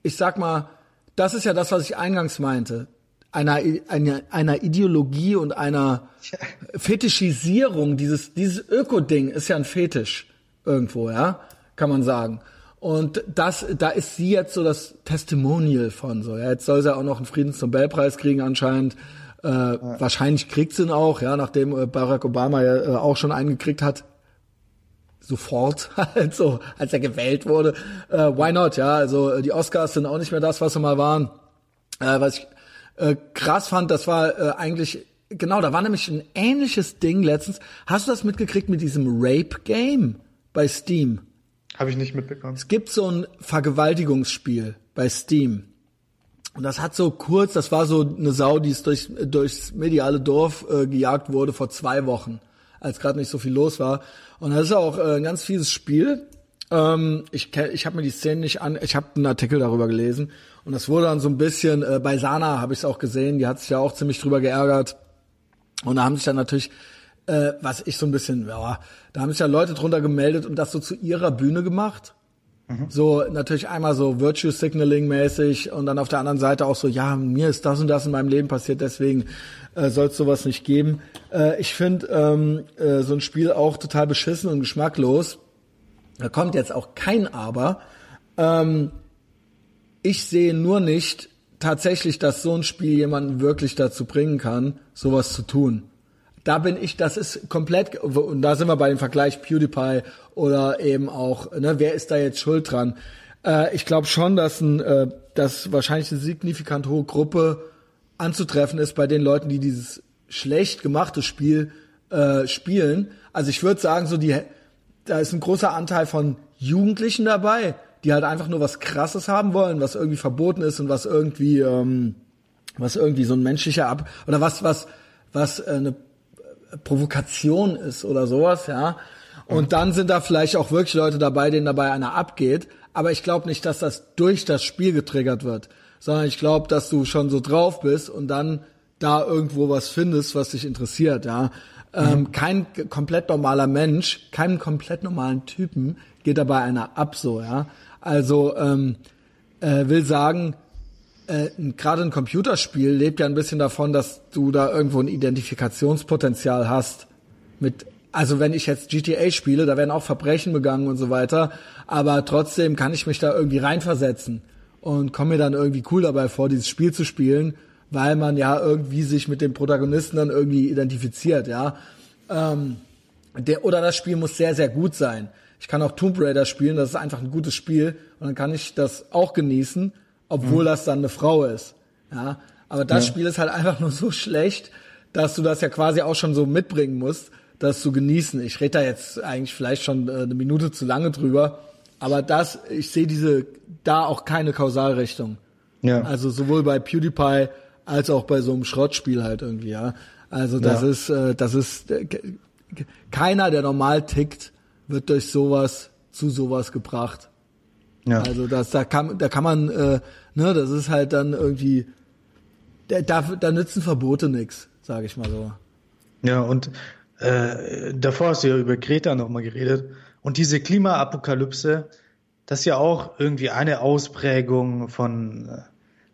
ich sag mal, das ist ja das, was ich eingangs meinte, einer einer, einer Ideologie und einer *laughs* Fetischisierung dieses dieses Öko-Ding ist ja ein Fetisch irgendwo, ja, kann man sagen. Und das, da ist sie jetzt so das Testimonial von so. Ja, jetzt soll sie auch noch einen Friedensnobelpreis kriegen anscheinend. Äh, ja. Wahrscheinlich kriegt sie ihn auch, ja, nachdem äh, Barack Obama ja äh, auch schon einen gekriegt hat. Sofort, *laughs* halt so, als er gewählt wurde. Äh, why not, ja? Also äh, die Oscars sind auch nicht mehr das, was sie mal waren. Äh, was ich äh, krass fand, das war äh, eigentlich genau, da war nämlich ein ähnliches Ding letztens. Hast du das mitgekriegt mit diesem Rape Game bei Steam? Habe ich nicht mitbekommen. Es gibt so ein Vergewaltigungsspiel bei Steam. Und das hat so kurz, das war so eine Sau, die es durch, durchs mediale Dorf äh, gejagt wurde vor zwei Wochen, als gerade nicht so viel los war. Und das ist auch äh, ein ganz fieses Spiel. Ähm, ich ich habe mir die Szene nicht an, ich habe einen Artikel darüber gelesen. Und das wurde dann so ein bisschen, äh, bei Sana habe ich es auch gesehen, die hat sich ja auch ziemlich drüber geärgert. Und da haben sich dann natürlich äh, was ich so ein bisschen, ja, da haben sich ja Leute drunter gemeldet und das so zu ihrer Bühne gemacht. Mhm. So natürlich einmal so Virtue Signaling mäßig und dann auf der anderen Seite auch so, ja, mir ist das und das in meinem Leben passiert, deswegen äh, soll es sowas nicht geben. Äh, ich finde ähm, äh, so ein Spiel auch total beschissen und geschmacklos. Da kommt jetzt auch kein Aber. Ähm, ich sehe nur nicht tatsächlich, dass so ein Spiel jemanden wirklich dazu bringen kann, sowas zu tun da bin ich, das ist komplett, und da sind wir bei dem Vergleich PewDiePie oder eben auch, ne, wer ist da jetzt schuld dran? Äh, ich glaube schon, dass ein, äh, dass wahrscheinlich eine signifikant hohe Gruppe anzutreffen ist bei den Leuten, die dieses schlecht gemachte Spiel äh, spielen. Also ich würde sagen, so die, da ist ein großer Anteil von Jugendlichen dabei, die halt einfach nur was Krasses haben wollen, was irgendwie verboten ist und was irgendwie, ähm, was irgendwie so ein menschlicher Ab oder was, was, was äh, eine Provokation ist oder sowas, ja. Und dann sind da vielleicht auch wirklich Leute dabei, denen dabei einer abgeht. Aber ich glaube nicht, dass das durch das Spiel getriggert wird, sondern ich glaube, dass du schon so drauf bist und dann da irgendwo was findest, was dich interessiert, ja. Ähm, mhm. kein komplett normaler Mensch, keinem komplett normalen Typen geht dabei einer ab, so, ja. Also, ähm, äh, will sagen, äh, gerade ein Computerspiel lebt ja ein bisschen davon, dass du da irgendwo ein Identifikationspotenzial hast mit also wenn ich jetzt GTA spiele, da werden auch Verbrechen begangen und so weiter, aber trotzdem kann ich mich da irgendwie reinversetzen und komme mir dann irgendwie cool dabei vor, dieses Spiel zu spielen, weil man ja irgendwie sich mit dem Protagonisten dann irgendwie identifiziert, ja. Ähm, der, oder das Spiel muss sehr, sehr gut sein. Ich kann auch Tomb Raider spielen, das ist einfach ein gutes Spiel und dann kann ich das auch genießen, obwohl mhm. das dann eine Frau ist, ja. Aber das ja. Spiel ist halt *laughs* einfach nur so schlecht, dass du das ja quasi auch schon so mitbringen musst das zu genießen. Ich rede da jetzt eigentlich vielleicht schon äh, eine Minute zu lange drüber, aber das, ich sehe diese da auch keine Kausalrichtung. Ja. Also sowohl bei PewDiePie als auch bei so einem Schrottspiel halt irgendwie, ja. Also das ja. ist, äh, das ist äh, keiner, der normal tickt, wird durch sowas zu sowas gebracht. Ja. Also das, da kann, da kann man, äh, ne, das ist halt dann irgendwie, da, da, da nützen Verbote nix, sage ich mal so. Ja, und äh, davor hast du ja über Greta nochmal geredet. Und diese Klimaapokalypse, das ist ja auch irgendwie eine Ausprägung von, äh,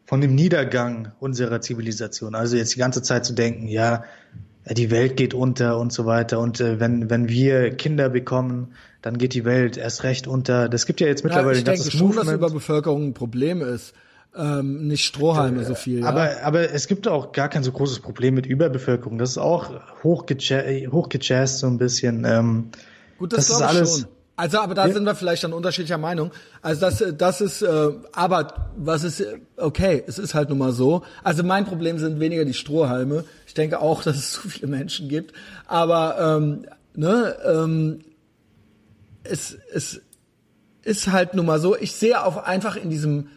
von dem Niedergang unserer Zivilisation. Also jetzt die ganze Zeit zu denken, ja, die Welt geht unter und so weiter. Und äh, wenn, wenn wir Kinder bekommen, dann geht die Welt erst recht unter. Das gibt ja jetzt mittlerweile ja, ich ein ganzes denke schon, dass Überbevölkerung ein Problem ist ähm, nicht Strohhalme so viel. Ja? Aber, aber es gibt auch gar kein so großes Problem mit Überbevölkerung. Das ist auch hochgejazzt, hochgejazzt so ein bisschen. Ähm, Gut, das, das ist alles. Schon. Also, aber da ja. sind wir vielleicht dann unterschiedlicher Meinung. Also das, das ist, äh, aber was ist, okay, es ist halt nun mal so. Also mein Problem sind weniger die Strohhalme. Ich denke auch, *laughs* dass es zu viele Menschen gibt. Aber ähm, ne, ähm, es, es ist halt nun mal so. Ich sehe auch einfach in diesem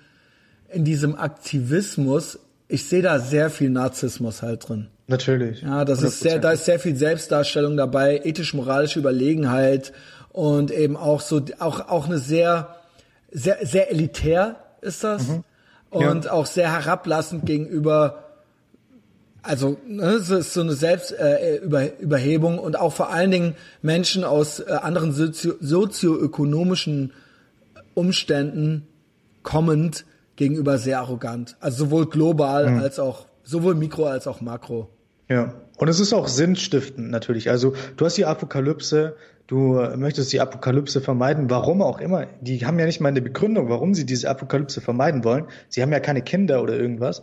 in diesem Aktivismus, ich sehe da sehr viel Narzissmus halt drin. Natürlich. Ja, das 100%. ist sehr, da ist sehr viel Selbstdarstellung dabei, ethisch-moralische Überlegenheit und eben auch so, auch, auch eine sehr, sehr, sehr elitär ist das. Mhm. Und ja. auch sehr herablassend gegenüber, also ne, es ist so eine Selbstüberhebung äh, und auch vor allen Dingen Menschen aus äh, anderen sozio sozioökonomischen Umständen kommend, gegenüber sehr arrogant. Also sowohl global mhm. als auch, sowohl Mikro als auch Makro. Ja. Und es ist auch sinnstiftend natürlich. Also du hast die Apokalypse, du möchtest die Apokalypse vermeiden, warum auch immer. Die haben ja nicht mal eine Begründung, warum sie diese Apokalypse vermeiden wollen. Sie haben ja keine Kinder oder irgendwas.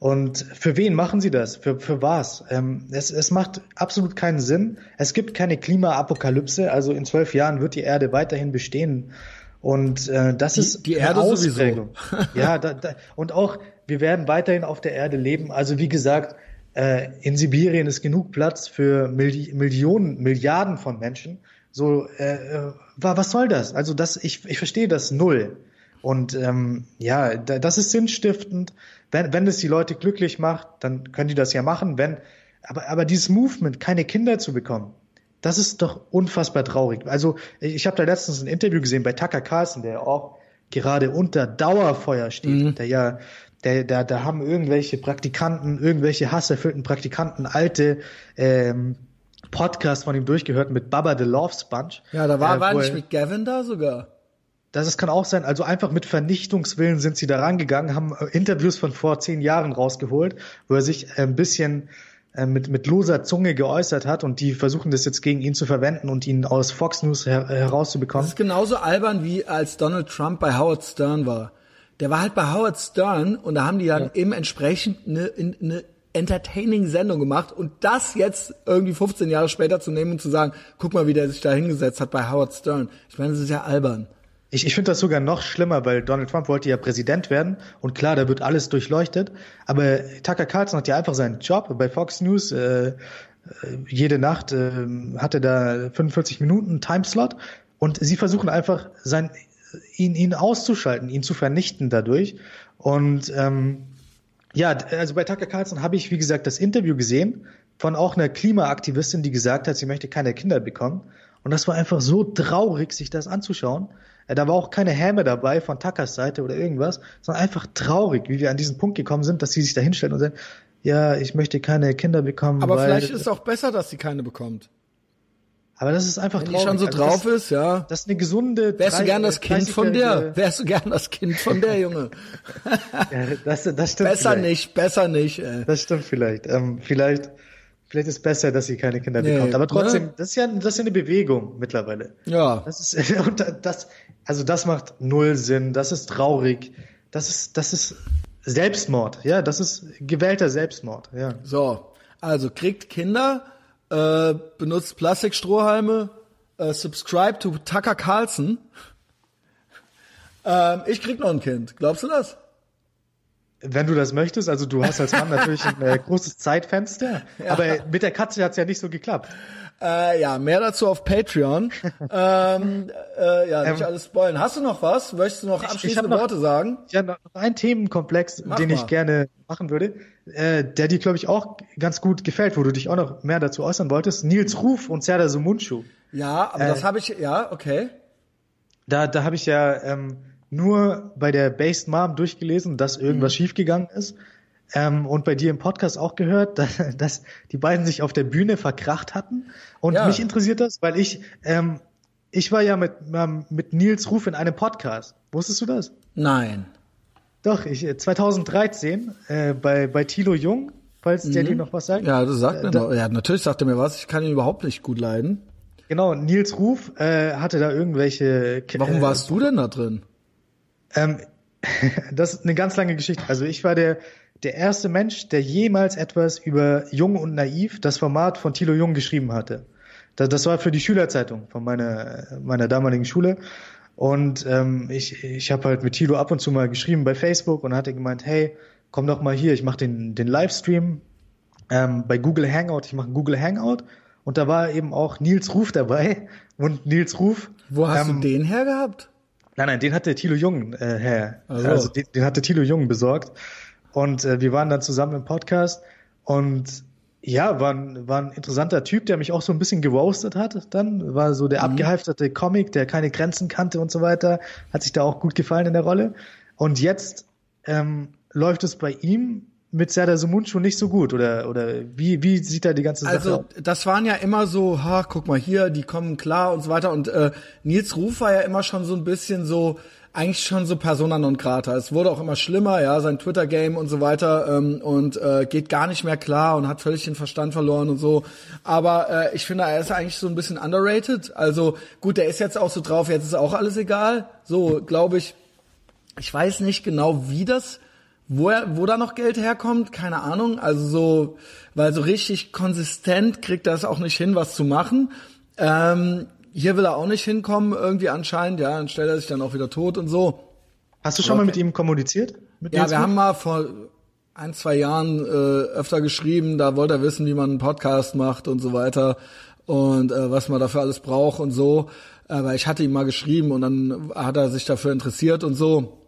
Und für wen machen sie das? Für, für was? Ähm, es, es macht absolut keinen Sinn. Es gibt keine Klimaapokalypse. Also in zwölf Jahren wird die Erde weiterhin bestehen. Und äh, das die, ist die Erde Ausprägung. sowieso. ja, da, da, und auch wir werden weiterhin auf der Erde leben. Also wie gesagt, äh, in Sibirien ist genug Platz für Milli Millionen, Milliarden von Menschen. So, äh, äh was soll das? Also das, ich, ich verstehe das null. Und ähm, ja, da, das ist sinnstiftend. Wenn, wenn es die Leute glücklich macht, dann können die das ja machen. Wenn, aber, aber dieses Movement, keine Kinder zu bekommen, das ist doch unfassbar traurig. Also ich habe da letztens ein Interview gesehen bei Tucker Carlson, der auch gerade unter Dauerfeuer steht, mhm. der ja der, da, da haben irgendwelche Praktikanten, irgendwelche hasserfüllten Praktikanten alte ähm, Podcasts von ihm durchgehört mit Baba the Love Sponge. Ja, da war, äh, war nicht mit Gavin da sogar. Das ist, kann auch sein. Also einfach mit Vernichtungswillen sind sie da rangegangen, haben äh, Interviews von vor zehn Jahren rausgeholt, wo er sich ein bisschen äh, mit, mit loser Zunge geäußert hat und die versuchen das jetzt gegen ihn zu verwenden und ihn aus Fox News her herauszubekommen. Das ist genauso albern wie als Donald Trump bei Howard Stern war. Der war halt bei Howard Stern und da haben die dann ja. eben entsprechend eine, eine entertaining Sendung gemacht und das jetzt irgendwie 15 Jahre später zu nehmen und zu sagen, guck mal, wie der sich da hingesetzt hat bei Howard Stern. Ich meine, das ist ja albern. Ich, ich finde das sogar noch schlimmer, weil Donald Trump wollte ja Präsident werden und klar, da wird alles durchleuchtet. Aber Tucker Carlson hat ja einfach seinen Job bei Fox News. Äh, äh jede Nacht äh, hatte da 45 Minuten Timeslot und sie versuchen einfach sein, ihn, ihn auszuschalten, ihn zu vernichten dadurch. Und ähm, ja, also bei Tucker Carlson habe ich, wie gesagt, das Interview gesehen von auch einer Klimaaktivistin, die gesagt hat, sie möchte keine Kinder bekommen. Und das war einfach so traurig, sich das anzuschauen. Äh, da war auch keine Häme dabei von Tuckers Seite oder irgendwas, sondern einfach traurig, wie wir an diesen Punkt gekommen sind, dass sie sich da hinstellen und sagen, ja, ich möchte keine Kinder bekommen. Aber vielleicht ist es auch besser, dass sie keine bekommt. Aber das ist einfach Wenn traurig. die schon so also drauf das, ist, ja. Das ist eine gesunde. Wärst du gern das Kind von der? Wärst du gern das Kind von der, *laughs* Junge? ja, das, das stimmt. Besser vielleicht. nicht, besser nicht. Ey. Das stimmt vielleicht. Ähm, vielleicht, vielleicht ist besser, dass sie keine Kinder nee, bekommt. Aber trotzdem, ne? das ist ja, das ist ja eine Bewegung mittlerweile. Ja. Das ist, *laughs* und das, also das macht null Sinn. Das ist traurig. Das ist, das ist Selbstmord. Ja, das ist gewählter Selbstmord. Ja. So. Also kriegt Kinder äh, benutzt Plastikstrohhalme, äh, subscribe to Tucker Carlson. Ähm, ich krieg noch ein Kind. Glaubst du das? Wenn du das möchtest, also du hast als Mann natürlich ein äh, großes Zeitfenster, *laughs* ja. aber mit der Katze hat's ja nicht so geklappt. Äh, ja, mehr dazu auf Patreon. *laughs* ähm, äh, ja, nicht ähm, alles spoilen. Hast du noch was? Möchtest du noch abschließende ich Worte noch, sagen? Ja, noch einen Themenkomplex, Mach den mal. ich gerne machen würde, äh, der dir, glaube ich, auch ganz gut gefällt, wo du dich auch noch mehr dazu äußern wolltest. Nils Ruf und Serdar Sumunchu. Ja, aber äh, das habe ich, ja, okay. Da, da habe ich ja ähm, nur bei der Based Mom durchgelesen, dass irgendwas mhm. schiefgegangen ist ähm, und bei dir im Podcast auch gehört, *laughs* dass, dass die beiden sich auf der Bühne verkracht hatten. Und ja. mich interessiert das, weil ich, ähm, ich war ja mit, ähm, mit Nils Ruf in einem Podcast. Wusstest du das? Nein. Doch, ich 2013 äh, bei, bei Thilo Jung, falls mhm. der dir noch was sagt. Ja, das sagt äh, da, Ja, natürlich sagt er mir was. Ich kann ihn überhaupt nicht gut leiden. Genau, Nils Ruf äh, hatte da irgendwelche. Warum äh, warst du denn da drin? Ähm, *laughs* das ist eine ganz lange Geschichte. Also ich war der der erste Mensch, der jemals etwas über Jung und Naiv, das Format von Thilo Jung geschrieben hatte. Das, das war für die Schülerzeitung von meiner, meiner damaligen Schule. Und ähm, ich, ich habe halt mit Thilo ab und zu mal geschrieben bei Facebook und hatte gemeint, hey, komm doch mal hier, ich mache den, den Livestream ähm, bei Google Hangout, ich mache Google Hangout. Und da war eben auch Nils Ruf dabei. Und Nils Ruf. Wo hast ähm, du den hergehabt? Nein, nein, den hatte Thilo Jung äh, her. Also, also den, den hatte Thilo Jung besorgt. Und äh, wir waren dann zusammen im Podcast und ja, war ein, war ein interessanter Typ, der mich auch so ein bisschen geroastet hat. Dann war so der mhm. abgehalfterte Comic, der keine Grenzen kannte und so weiter. Hat sich da auch gut gefallen in der Rolle. Und jetzt ähm, läuft es bei ihm mit Serdar Sumunchu nicht so gut oder oder wie wie sieht da die ganze Sache also, aus? Also das waren ja immer so, ha, guck mal hier, die kommen klar und so weiter und äh, Nils Ruf war ja immer schon so ein bisschen so eigentlich schon so persona non grata. Es wurde auch immer schlimmer, ja, sein Twitter-Game und so weiter ähm, und äh, geht gar nicht mehr klar und hat völlig den Verstand verloren und so. Aber äh, ich finde, er ist eigentlich so ein bisschen underrated. Also gut, der ist jetzt auch so drauf, jetzt ist auch alles egal. So, glaube ich. Ich weiß nicht genau, wie das wo, er, wo da noch Geld herkommt, keine Ahnung. Also so, weil so richtig konsistent kriegt er es auch nicht hin, was zu machen. Ähm, hier will er auch nicht hinkommen, irgendwie anscheinend, ja, dann stellt er sich dann auch wieder tot und so. Hast du schon okay. mal mit ihm kommuniziert? Mit ja, wir haben mal vor ein, zwei Jahren äh, öfter geschrieben, da wollte er wissen, wie man einen Podcast macht und so weiter und äh, was man dafür alles braucht und so. Aber ich hatte ihm mal geschrieben und dann hat er sich dafür interessiert und so.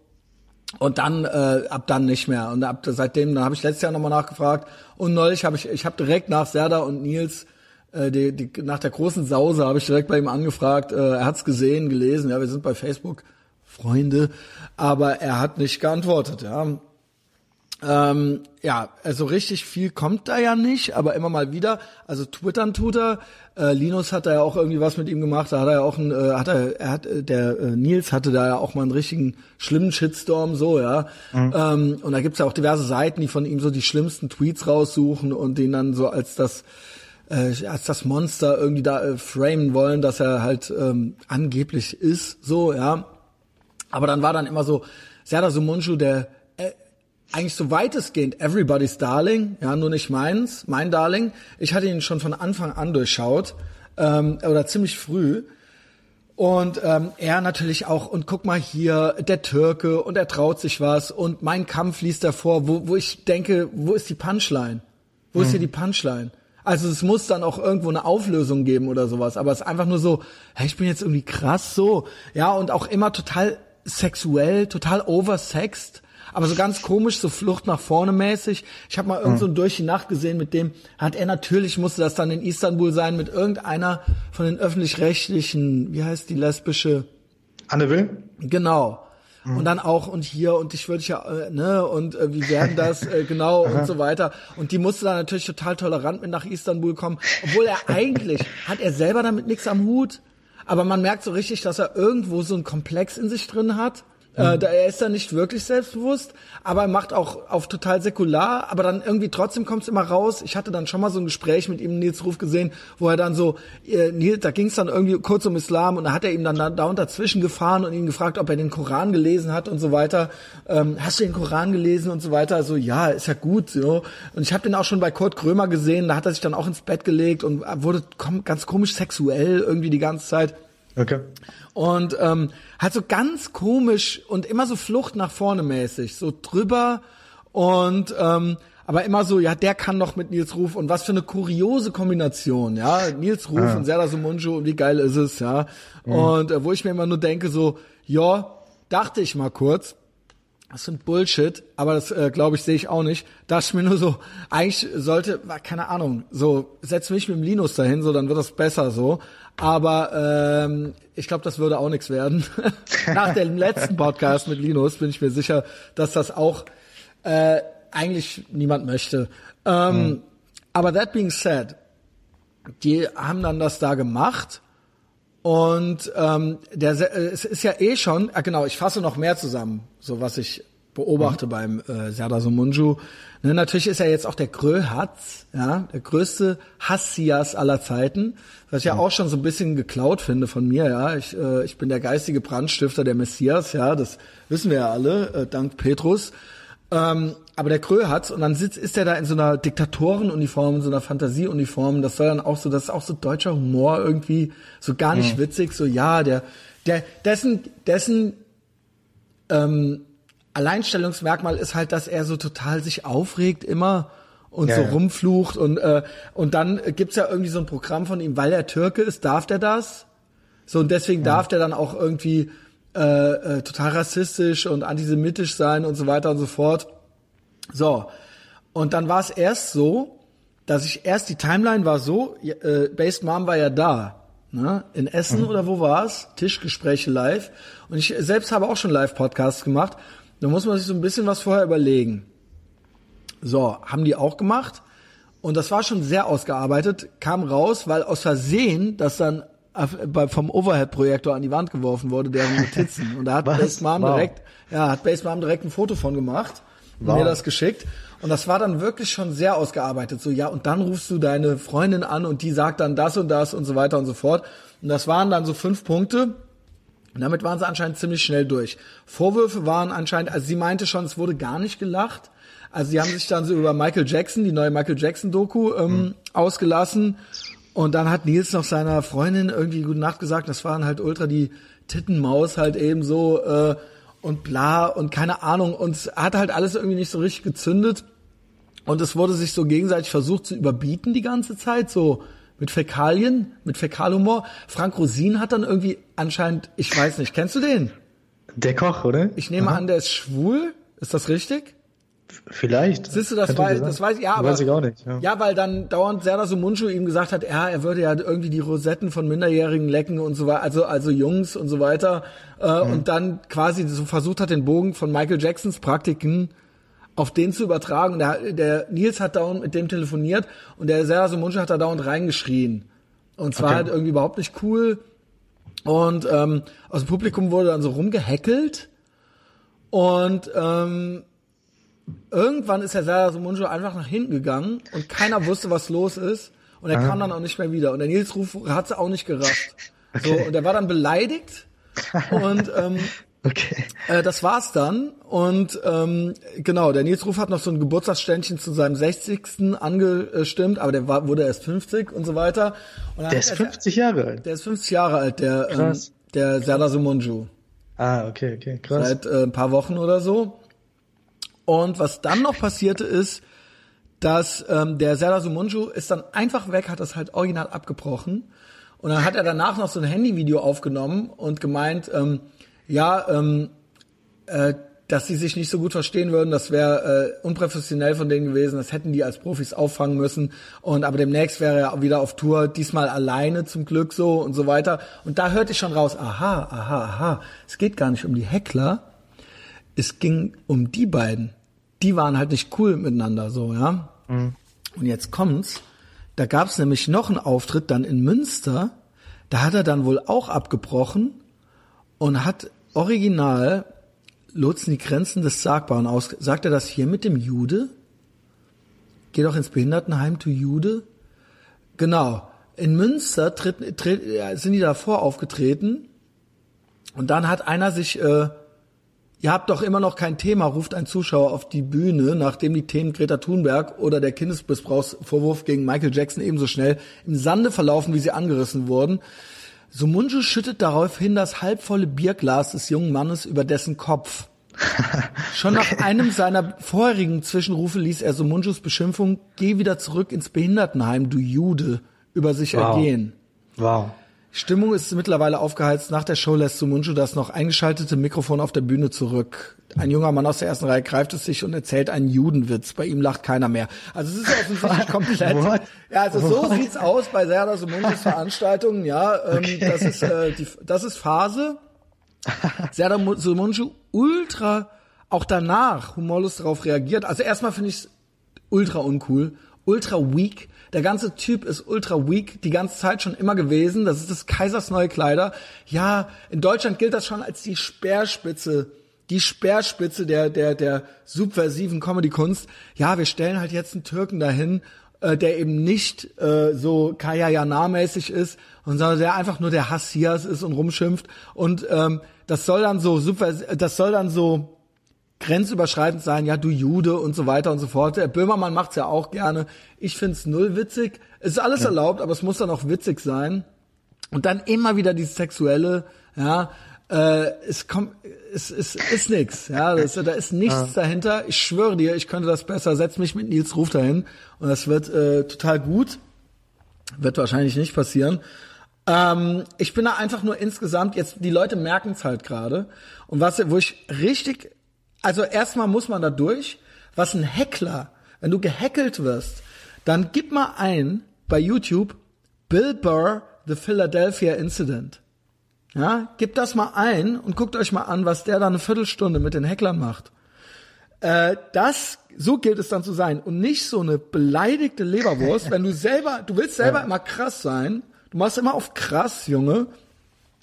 Und dann äh, ab dann nicht mehr. Und ab seitdem, da habe ich letztes Jahr nochmal nachgefragt. Und neulich habe ich, ich habe direkt nach Serda und Nils äh, die, die, nach der großen Sause habe ich direkt bei ihm angefragt. Äh, er hat's gesehen, gelesen. Ja, wir sind bei Facebook Freunde, aber er hat nicht geantwortet. Ja, ähm, ja, also richtig viel kommt da ja nicht, aber immer mal wieder. Also twittern tut er. Äh, Linus hat da ja auch irgendwie was mit ihm gemacht. Da hat er ja auch ein, äh, hat er, er hat, äh, der äh, Nils hatte da ja auch mal einen richtigen schlimmen Shitstorm, so ja. Mhm. Ähm, und da gibt's ja auch diverse Seiten, die von ihm so die schlimmsten Tweets raussuchen und den dann so als das äh, als das Monster irgendwie da äh, framen wollen, dass er halt ähm, angeblich ist, so, ja. Aber dann war dann immer so, Serdar Sumuncu, der äh, eigentlich so weitestgehend Everybody's Darling, ja, nur nicht meins, mein Darling. Ich hatte ihn schon von Anfang an durchschaut, ähm, oder ziemlich früh. Und ähm, er natürlich auch, und guck mal hier, der Türke, und er traut sich was, und mein Kampf liest davor, wo, wo ich denke, wo ist die Punchline? Wo mhm. ist hier die Punchline? Also es muss dann auch irgendwo eine Auflösung geben oder sowas, aber es ist einfach nur so, hey, ich bin jetzt irgendwie krass so. Ja, und auch immer total sexuell, total oversext aber so ganz komisch, so Flucht nach vorne mäßig. Ich habe mal irgend so durch die Nacht gesehen, mit dem hat er natürlich, musste das dann in Istanbul sein, mit irgendeiner von den öffentlich-rechtlichen, wie heißt die lesbische? Anne Will? Genau. Mhm. Und dann auch und hier und ich würde ja, äh, ne, und äh, wie werden das, äh, *laughs* genau und so weiter. Und die musste dann natürlich total tolerant mit nach Istanbul kommen, obwohl er *laughs* eigentlich, hat er selber damit nichts am Hut, aber man merkt so richtig, dass er irgendwo so einen Komplex in sich drin hat äh, da, er ist da nicht wirklich selbstbewusst, aber er macht auch auf total säkular, aber dann irgendwie trotzdem kommt es immer raus. Ich hatte dann schon mal so ein Gespräch mit ihm, Nils Ruf, gesehen, wo er dann so, äh, Nils, da ging es dann irgendwie kurz um Islam und da hat er ihm dann da, da und dazwischen gefahren und ihn gefragt, ob er den Koran gelesen hat und so weiter. Ähm, hast du den Koran gelesen und so weiter? Also ja, ist ja gut. So. Und ich habe den auch schon bei Kurt Krömer gesehen, da hat er sich dann auch ins Bett gelegt und wurde ganz komisch sexuell irgendwie die ganze Zeit. Okay. Und ähm, halt so ganz komisch und immer so Flucht nach vorne mäßig, so drüber und ähm, aber immer so, ja, der kann noch mit Nils Ruf und was für eine kuriose Kombination, ja, Nils Ruf ah. und Serdar Sumunju und wie geil ist es, ja. Mhm. Und äh, wo ich mir immer nur denke, so, ja, dachte ich mal kurz, das sind Bullshit, aber das äh, glaube ich sehe ich auch nicht. Dachte ich mir nur so, eigentlich sollte, keine Ahnung, so setz mich mit dem Linus dahin, so dann wird das besser so. Aber ähm, ich glaube, das würde auch nichts werden. *laughs* Nach dem letzten Podcast mit Linus bin ich mir sicher, dass das auch äh, eigentlich niemand möchte. Ähm, mhm. Aber that being said, die haben dann das da gemacht und ähm, der, äh, es ist ja eh schon, ah, genau, ich fasse noch mehr zusammen, so was ich beobachte mhm. beim äh, Serdar Somunju. Ne, natürlich ist er jetzt auch der Gröhatz, ja, der größte Hassias aller Zeiten, was ich ja. ja auch schon so ein bisschen geklaut finde von mir, ja. Ich, äh, ich bin der geistige Brandstifter der Messias, ja, das wissen wir ja alle, äh, dank Petrus. Ähm, aber der Krö hat's und dann sitzt, ist er da in so einer Diktatorenuniform, in so einer Fantasieuniform. Das soll dann auch so, das ist auch so deutscher Humor irgendwie, so gar nicht ja. witzig, so ja, der, der, dessen, dessen ähm, Alleinstellungsmerkmal ist halt, dass er so total sich aufregt immer und ja, so ja. rumflucht und äh, und dann gibt's ja irgendwie so ein Programm von ihm, weil er Türke ist, darf der das? So und deswegen ja. darf der dann auch irgendwie äh, äh, total rassistisch und antisemitisch sein und so weiter und so fort. So. Und dann war es erst so, dass ich erst die Timeline war so, äh, Based Mom war ja da. Ne? In Essen mhm. oder wo war's? Tischgespräche live. Und ich selbst habe auch schon Live-Podcasts gemacht. Da muss man sich so ein bisschen was vorher überlegen. So, haben die auch gemacht. Und das war schon sehr ausgearbeitet, kam raus, weil aus Versehen das dann vom Overhead-Projektor an die Wand geworfen wurde, deren Notizen. Und da hat *laughs* Base Mom wow. direkt, ja, hat Base Mom direkt ein Foto von gemacht und wow. mir das geschickt. Und das war dann wirklich schon sehr ausgearbeitet. So, ja, und dann rufst du deine Freundin an und die sagt dann das und das und so weiter und so fort. Und das waren dann so fünf Punkte. Und damit waren sie anscheinend ziemlich schnell durch. Vorwürfe waren anscheinend, also sie meinte schon, es wurde gar nicht gelacht. Also sie haben sich dann so über Michael Jackson, die neue Michael Jackson Doku, ähm, mhm. ausgelassen und dann hat Nils noch seiner Freundin irgendwie gute Nacht gesagt, das waren halt ultra die Tittenmaus halt eben so äh, und bla und keine Ahnung. Und es hat halt alles irgendwie nicht so richtig gezündet. Und es wurde sich so gegenseitig versucht zu überbieten die ganze Zeit, so mit Fäkalien, mit Fäkalhumor. Frank Rosin hat dann irgendwie anscheinend, ich weiß nicht, kennst du den? Der Koch, oder? Ich nehme Aha. an, der ist schwul. Ist das richtig? Vielleicht. Siehst du, das, war, das weiß ich, ja, aber. Weiß ich auch nicht. Ja, ja weil dann dauernd Serdar Sumunchu ihm gesagt hat, ja, er würde ja irgendwie die Rosetten von Minderjährigen lecken und so weiter, also, also Jungs und so weiter. Äh, mhm. Und dann quasi so versucht hat, den Bogen von Michael Jacksons Praktiken auf den zu übertragen. Der, der Nils hat dauernd mit dem telefoniert und der Serdar Sumunchu hat da dauernd reingeschrien. Und zwar okay. halt irgendwie überhaupt nicht cool. Und ähm, aus dem Publikum wurde dann so rumgehackelt. Und ähm, irgendwann ist Herr Serdar Sumunju einfach nach hinten gegangen und keiner wusste, was los ist. Und er ah. kam dann auch nicht mehr wieder. Und der Nils Ruf hat auch nicht gerafft. Okay. So, und er war dann beleidigt. und ähm, *laughs* Okay. Äh, das war's dann. Und ähm, genau, der Nils Ruf hat noch so ein Geburtstagsständchen zu seinem 60. angestimmt, aber der war, wurde erst 50 und so weiter. Und der ist 50 Jahre alt. Der ist 50 Jahre alt, der, ähm, der Serdar Sumunju. Ah, okay, okay, krass. Seit äh, ein paar Wochen oder so. Und was dann noch passierte ist, dass ähm, der Serdar Sumunju ist dann einfach weg, hat das halt original abgebrochen. Und dann hat er danach noch so ein Handyvideo aufgenommen und gemeint, ähm, ja, ähm, äh, dass sie sich nicht so gut verstehen würden, das wäre äh, unprofessionell von denen gewesen, das hätten die als Profis auffangen müssen. Und aber demnächst wäre er wieder auf Tour, diesmal alleine zum Glück so und so weiter. Und da hörte ich schon raus, aha, aha, aha, es geht gar nicht um die Heckler, es ging um die beiden. Die waren halt nicht cool miteinander, so, ja. Mhm. Und jetzt kommt's, da gab's nämlich noch einen Auftritt dann in Münster, da hat er dann wohl auch abgebrochen und hat original lotsen die Grenzen des Sagbaren aus. Sagt er das hier mit dem Jude? Geh doch ins Behindertenheim, du Jude. Genau. In Münster tritt, tritt, sind die davor aufgetreten und dann hat einer sich, äh, ihr habt doch immer noch kein Thema, ruft ein Zuschauer auf die Bühne, nachdem die Themen Greta Thunberg oder der Kindesmissbrauchsvorwurf gegen Michael Jackson ebenso schnell im Sande verlaufen, wie sie angerissen wurden. Sumunju schüttet daraufhin das halbvolle Bierglas des jungen Mannes über dessen Kopf. *laughs* Schon nach einem seiner vorherigen Zwischenrufe ließ er Sumunjus Beschimpfung, geh wieder zurück ins Behindertenheim, du Jude, über sich wow. ergehen. Wow. Stimmung ist mittlerweile aufgeheizt. Nach der Show lässt Sumunju das noch eingeschaltete Mikrofon auf der Bühne zurück. Ein junger Mann aus der ersten Reihe greift es sich und erzählt einen Judenwitz. Bei ihm lacht keiner mehr. Also es ist offensichtlich komplett. What? Ja, also so What? sieht's aus bei Serdar Sumunjus Veranstaltungen. Ja, ähm, okay. das ist äh, die, das ist Phase. Serdar Sumunju ultra auch danach humorlos darauf reagiert. Also erstmal finde ich ultra uncool, ultra weak der ganze Typ ist ultra weak, die ganze Zeit schon immer gewesen. Das ist das Kaisers neue Kleider. Ja, in Deutschland gilt das schon als die Speerspitze die Speerspitze der, der, der subversiven Comedy-Kunst. Ja, wir stellen halt jetzt einen Türken dahin, äh, der eben nicht äh, so Kaya Jana-mäßig ist, sondern der einfach nur der Hassias ist und rumschimpft. Und ähm, das soll dann so super, das soll dann so grenzüberschreitend sein, ja, du Jude und so weiter und so fort. Der Böhmermann macht's ja auch gerne. Ich find's null witzig. Es ist alles ja. erlaubt, aber es muss dann auch witzig sein. Und dann immer wieder dieses Sexuelle, ja, äh, es kommt, es, es ist nix, ja, das, da ist nichts ja. dahinter. Ich schwöre dir, ich könnte das besser. Setz mich mit Nils Ruf dahin und das wird äh, total gut. Wird wahrscheinlich nicht passieren. Ähm, ich bin da einfach nur insgesamt jetzt, die Leute merken es halt gerade. Und was, wo ich richtig also erstmal muss man da durch, was ein Heckler, wenn du gehackelt wirst, dann gib mal ein bei YouTube Bill Burr, The Philadelphia Incident. Ja, gib das mal ein und guckt euch mal an, was der da eine Viertelstunde mit den Hacklern macht. Äh, das, so gilt es dann zu sein und nicht so eine beleidigte Leberwurst, *laughs* wenn du selber, du willst selber ja. immer krass sein, du machst immer auf krass, Junge,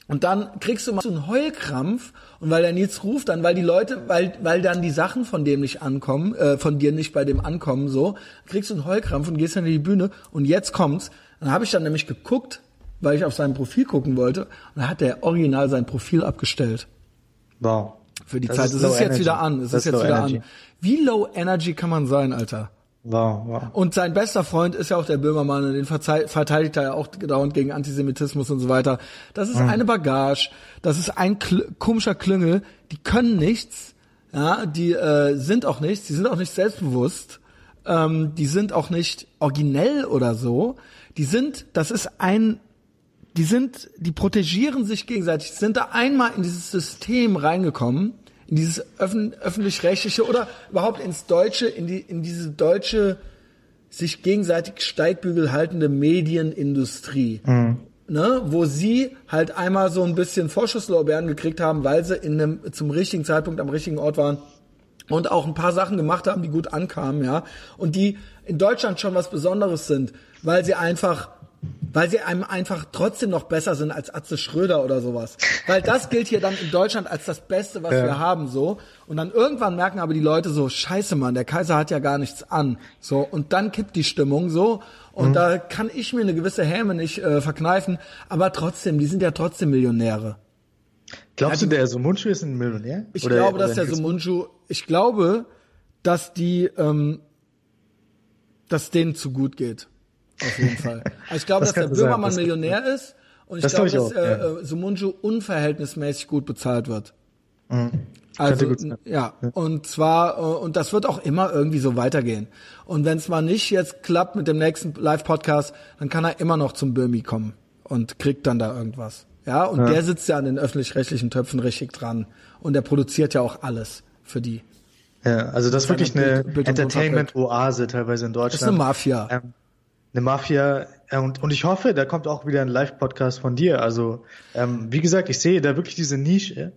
und dann kriegst du mal so einen Heulkrampf und weil der Nils ruft, dann weil die Leute, weil weil dann die Sachen von dem nicht ankommen, äh, von dir nicht bei dem ankommen, so kriegst du einen Heulkrampf und gehst dann in die Bühne und jetzt kommt's. Dann habe ich dann nämlich geguckt, weil ich auf sein Profil gucken wollte und da hat der Original sein Profil abgestellt. Wow. Für die das Zeit. Ist es ist jetzt wieder an. Es ist jetzt wieder energy. an. Wie low energy kann man sein, Alter? Wow, wow. Und sein bester Freund ist ja auch der Böhmermann und den verteidigt er ja auch dauernd gegen Antisemitismus und so weiter. Das ist mhm. eine Bagage, das ist ein Kl komischer Klüngel, die können nichts, ja, die äh, sind auch nichts, die sind auch nicht selbstbewusst, ähm, die sind auch nicht originell oder so. Die sind, das ist ein, die sind, die protegieren sich gegenseitig, sind da einmal in dieses System reingekommen in dieses öffentlich-rechtliche oder überhaupt ins Deutsche, in, die, in diese deutsche, sich gegenseitig Steigbügel haltende Medienindustrie. Mhm. Ne, wo sie halt einmal so ein bisschen Vorschusslorbeeren gekriegt haben, weil sie in einem, zum richtigen Zeitpunkt am richtigen Ort waren und auch ein paar Sachen gemacht haben, die gut ankamen, ja, und die in Deutschland schon was Besonderes sind, weil sie einfach weil sie einem einfach trotzdem noch besser sind als Atze Schröder oder sowas. Weil das gilt hier dann in Deutschland als das Beste, was ja. wir haben, so. Und dann irgendwann merken aber die Leute so, scheiße Mann, der Kaiser hat ja gar nichts an. So. Und dann kippt die Stimmung so. Und mhm. da kann ich mir eine gewisse Häme nicht äh, verkneifen. Aber trotzdem, die sind ja trotzdem Millionäre. Glaubst ja, du, der Sumunju ist ein Millionär? Ich oder, glaube, dass der Sumunju, ich glaube, dass die, ähm, dass denen zu gut geht. Auf jeden Fall. *laughs* Also ich glaube, das dass der Böhmermann Millionär ist und ich das glaube, glaub ich dass auch, äh, ja. Sumunju unverhältnismäßig gut bezahlt wird. Mhm. Also ja, und zwar äh, und das wird auch immer irgendwie so weitergehen. Und wenn es mal nicht jetzt klappt mit dem nächsten Live-Podcast, dann kann er immer noch zum Böhmi kommen und kriegt dann da irgendwas. Ja, und ja. der sitzt ja an den öffentlich-rechtlichen Töpfen richtig dran und der produziert ja auch alles für die. Ja, also das ist wirklich eine Entertainment-Oase teilweise in Deutschland. Das ist eine Mafia. Ähm, eine Mafia und, und ich hoffe, da kommt auch wieder ein Live-Podcast von dir. Also ähm, wie gesagt, ich sehe da wirklich diese Nische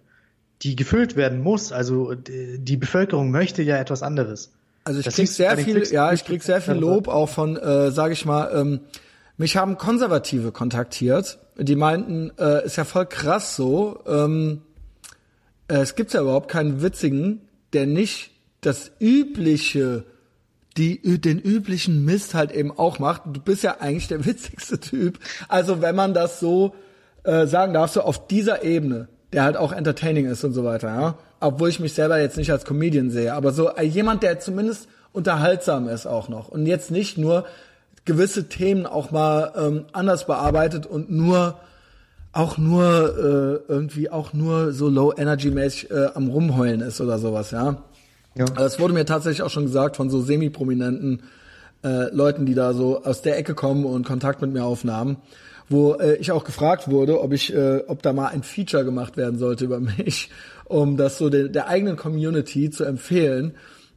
die gefüllt werden muss. Also die Bevölkerung möchte ja etwas anderes. Also ich das krieg sehr viel, ja, ich krieg sehr viel Lob auch von, äh, sage ich mal, ähm, mich haben Konservative kontaktiert, die meinten, äh, ist ja voll krass so. Ähm, äh, es gibt ja überhaupt keinen witzigen, der nicht das übliche, die den üblichen Mist halt eben auch macht. Du bist ja eigentlich der *laughs* witzigste Typ. Also wenn man das so äh, sagen darf, so auf dieser Ebene der halt auch entertaining ist und so weiter, ja. Obwohl ich mich selber jetzt nicht als Comedian sehe, aber so äh, jemand, der zumindest unterhaltsam ist auch noch und jetzt nicht nur gewisse Themen auch mal ähm, anders bearbeitet und nur auch nur äh, irgendwie auch nur so low energy mäßig äh, am rumheulen ist oder sowas, ja. Ja. Das wurde mir tatsächlich auch schon gesagt von so semi-prominenten äh, Leuten, die da so aus der Ecke kommen und Kontakt mit mir aufnahmen wo äh, ich auch gefragt wurde, ob ich, äh, ob da mal ein Feature gemacht werden sollte über *laughs* mich, um das so der, der eigenen Community zu empfehlen.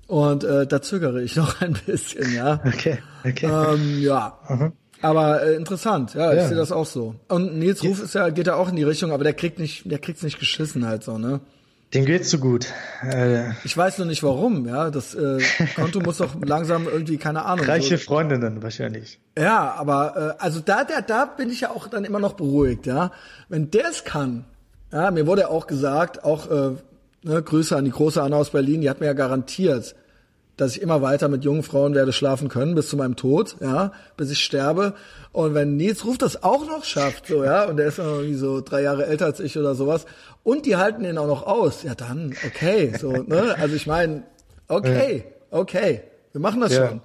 Und äh, da zögere ich *laughs* noch ein bisschen, ja. Okay, okay. Ähm, ja. Mhm. Aber äh, interessant, ja, ja. ich sehe das auch so. Und Nils Ruf ist ja, geht ja auch in die Richtung, aber der kriegt nicht, der kriegt's nicht geschissen halt so, ne? Dem geht's so gut. Äh, ich weiß nur nicht warum, ja. Das äh, Konto muss doch langsam irgendwie, keine Ahnung. Reiche so. Freundinnen wahrscheinlich. Ja, aber äh, also da, da, da bin ich ja auch dann immer noch beruhigt, ja. Wenn der es kann, ja, mir wurde ja auch gesagt, auch äh, ne, Grüße an die große Anna aus Berlin, die hat mir ja garantiert, dass ich immer weiter mit jungen Frauen werde schlafen können bis zu meinem Tod, ja, bis ich sterbe. Und wenn Nils Ruf das auch noch schafft, so ja, und der ist noch irgendwie so drei Jahre älter als ich oder sowas, und die halten ihn auch noch aus, ja dann, okay, so, ne, also ich meine, okay, okay, wir machen das ja. schon.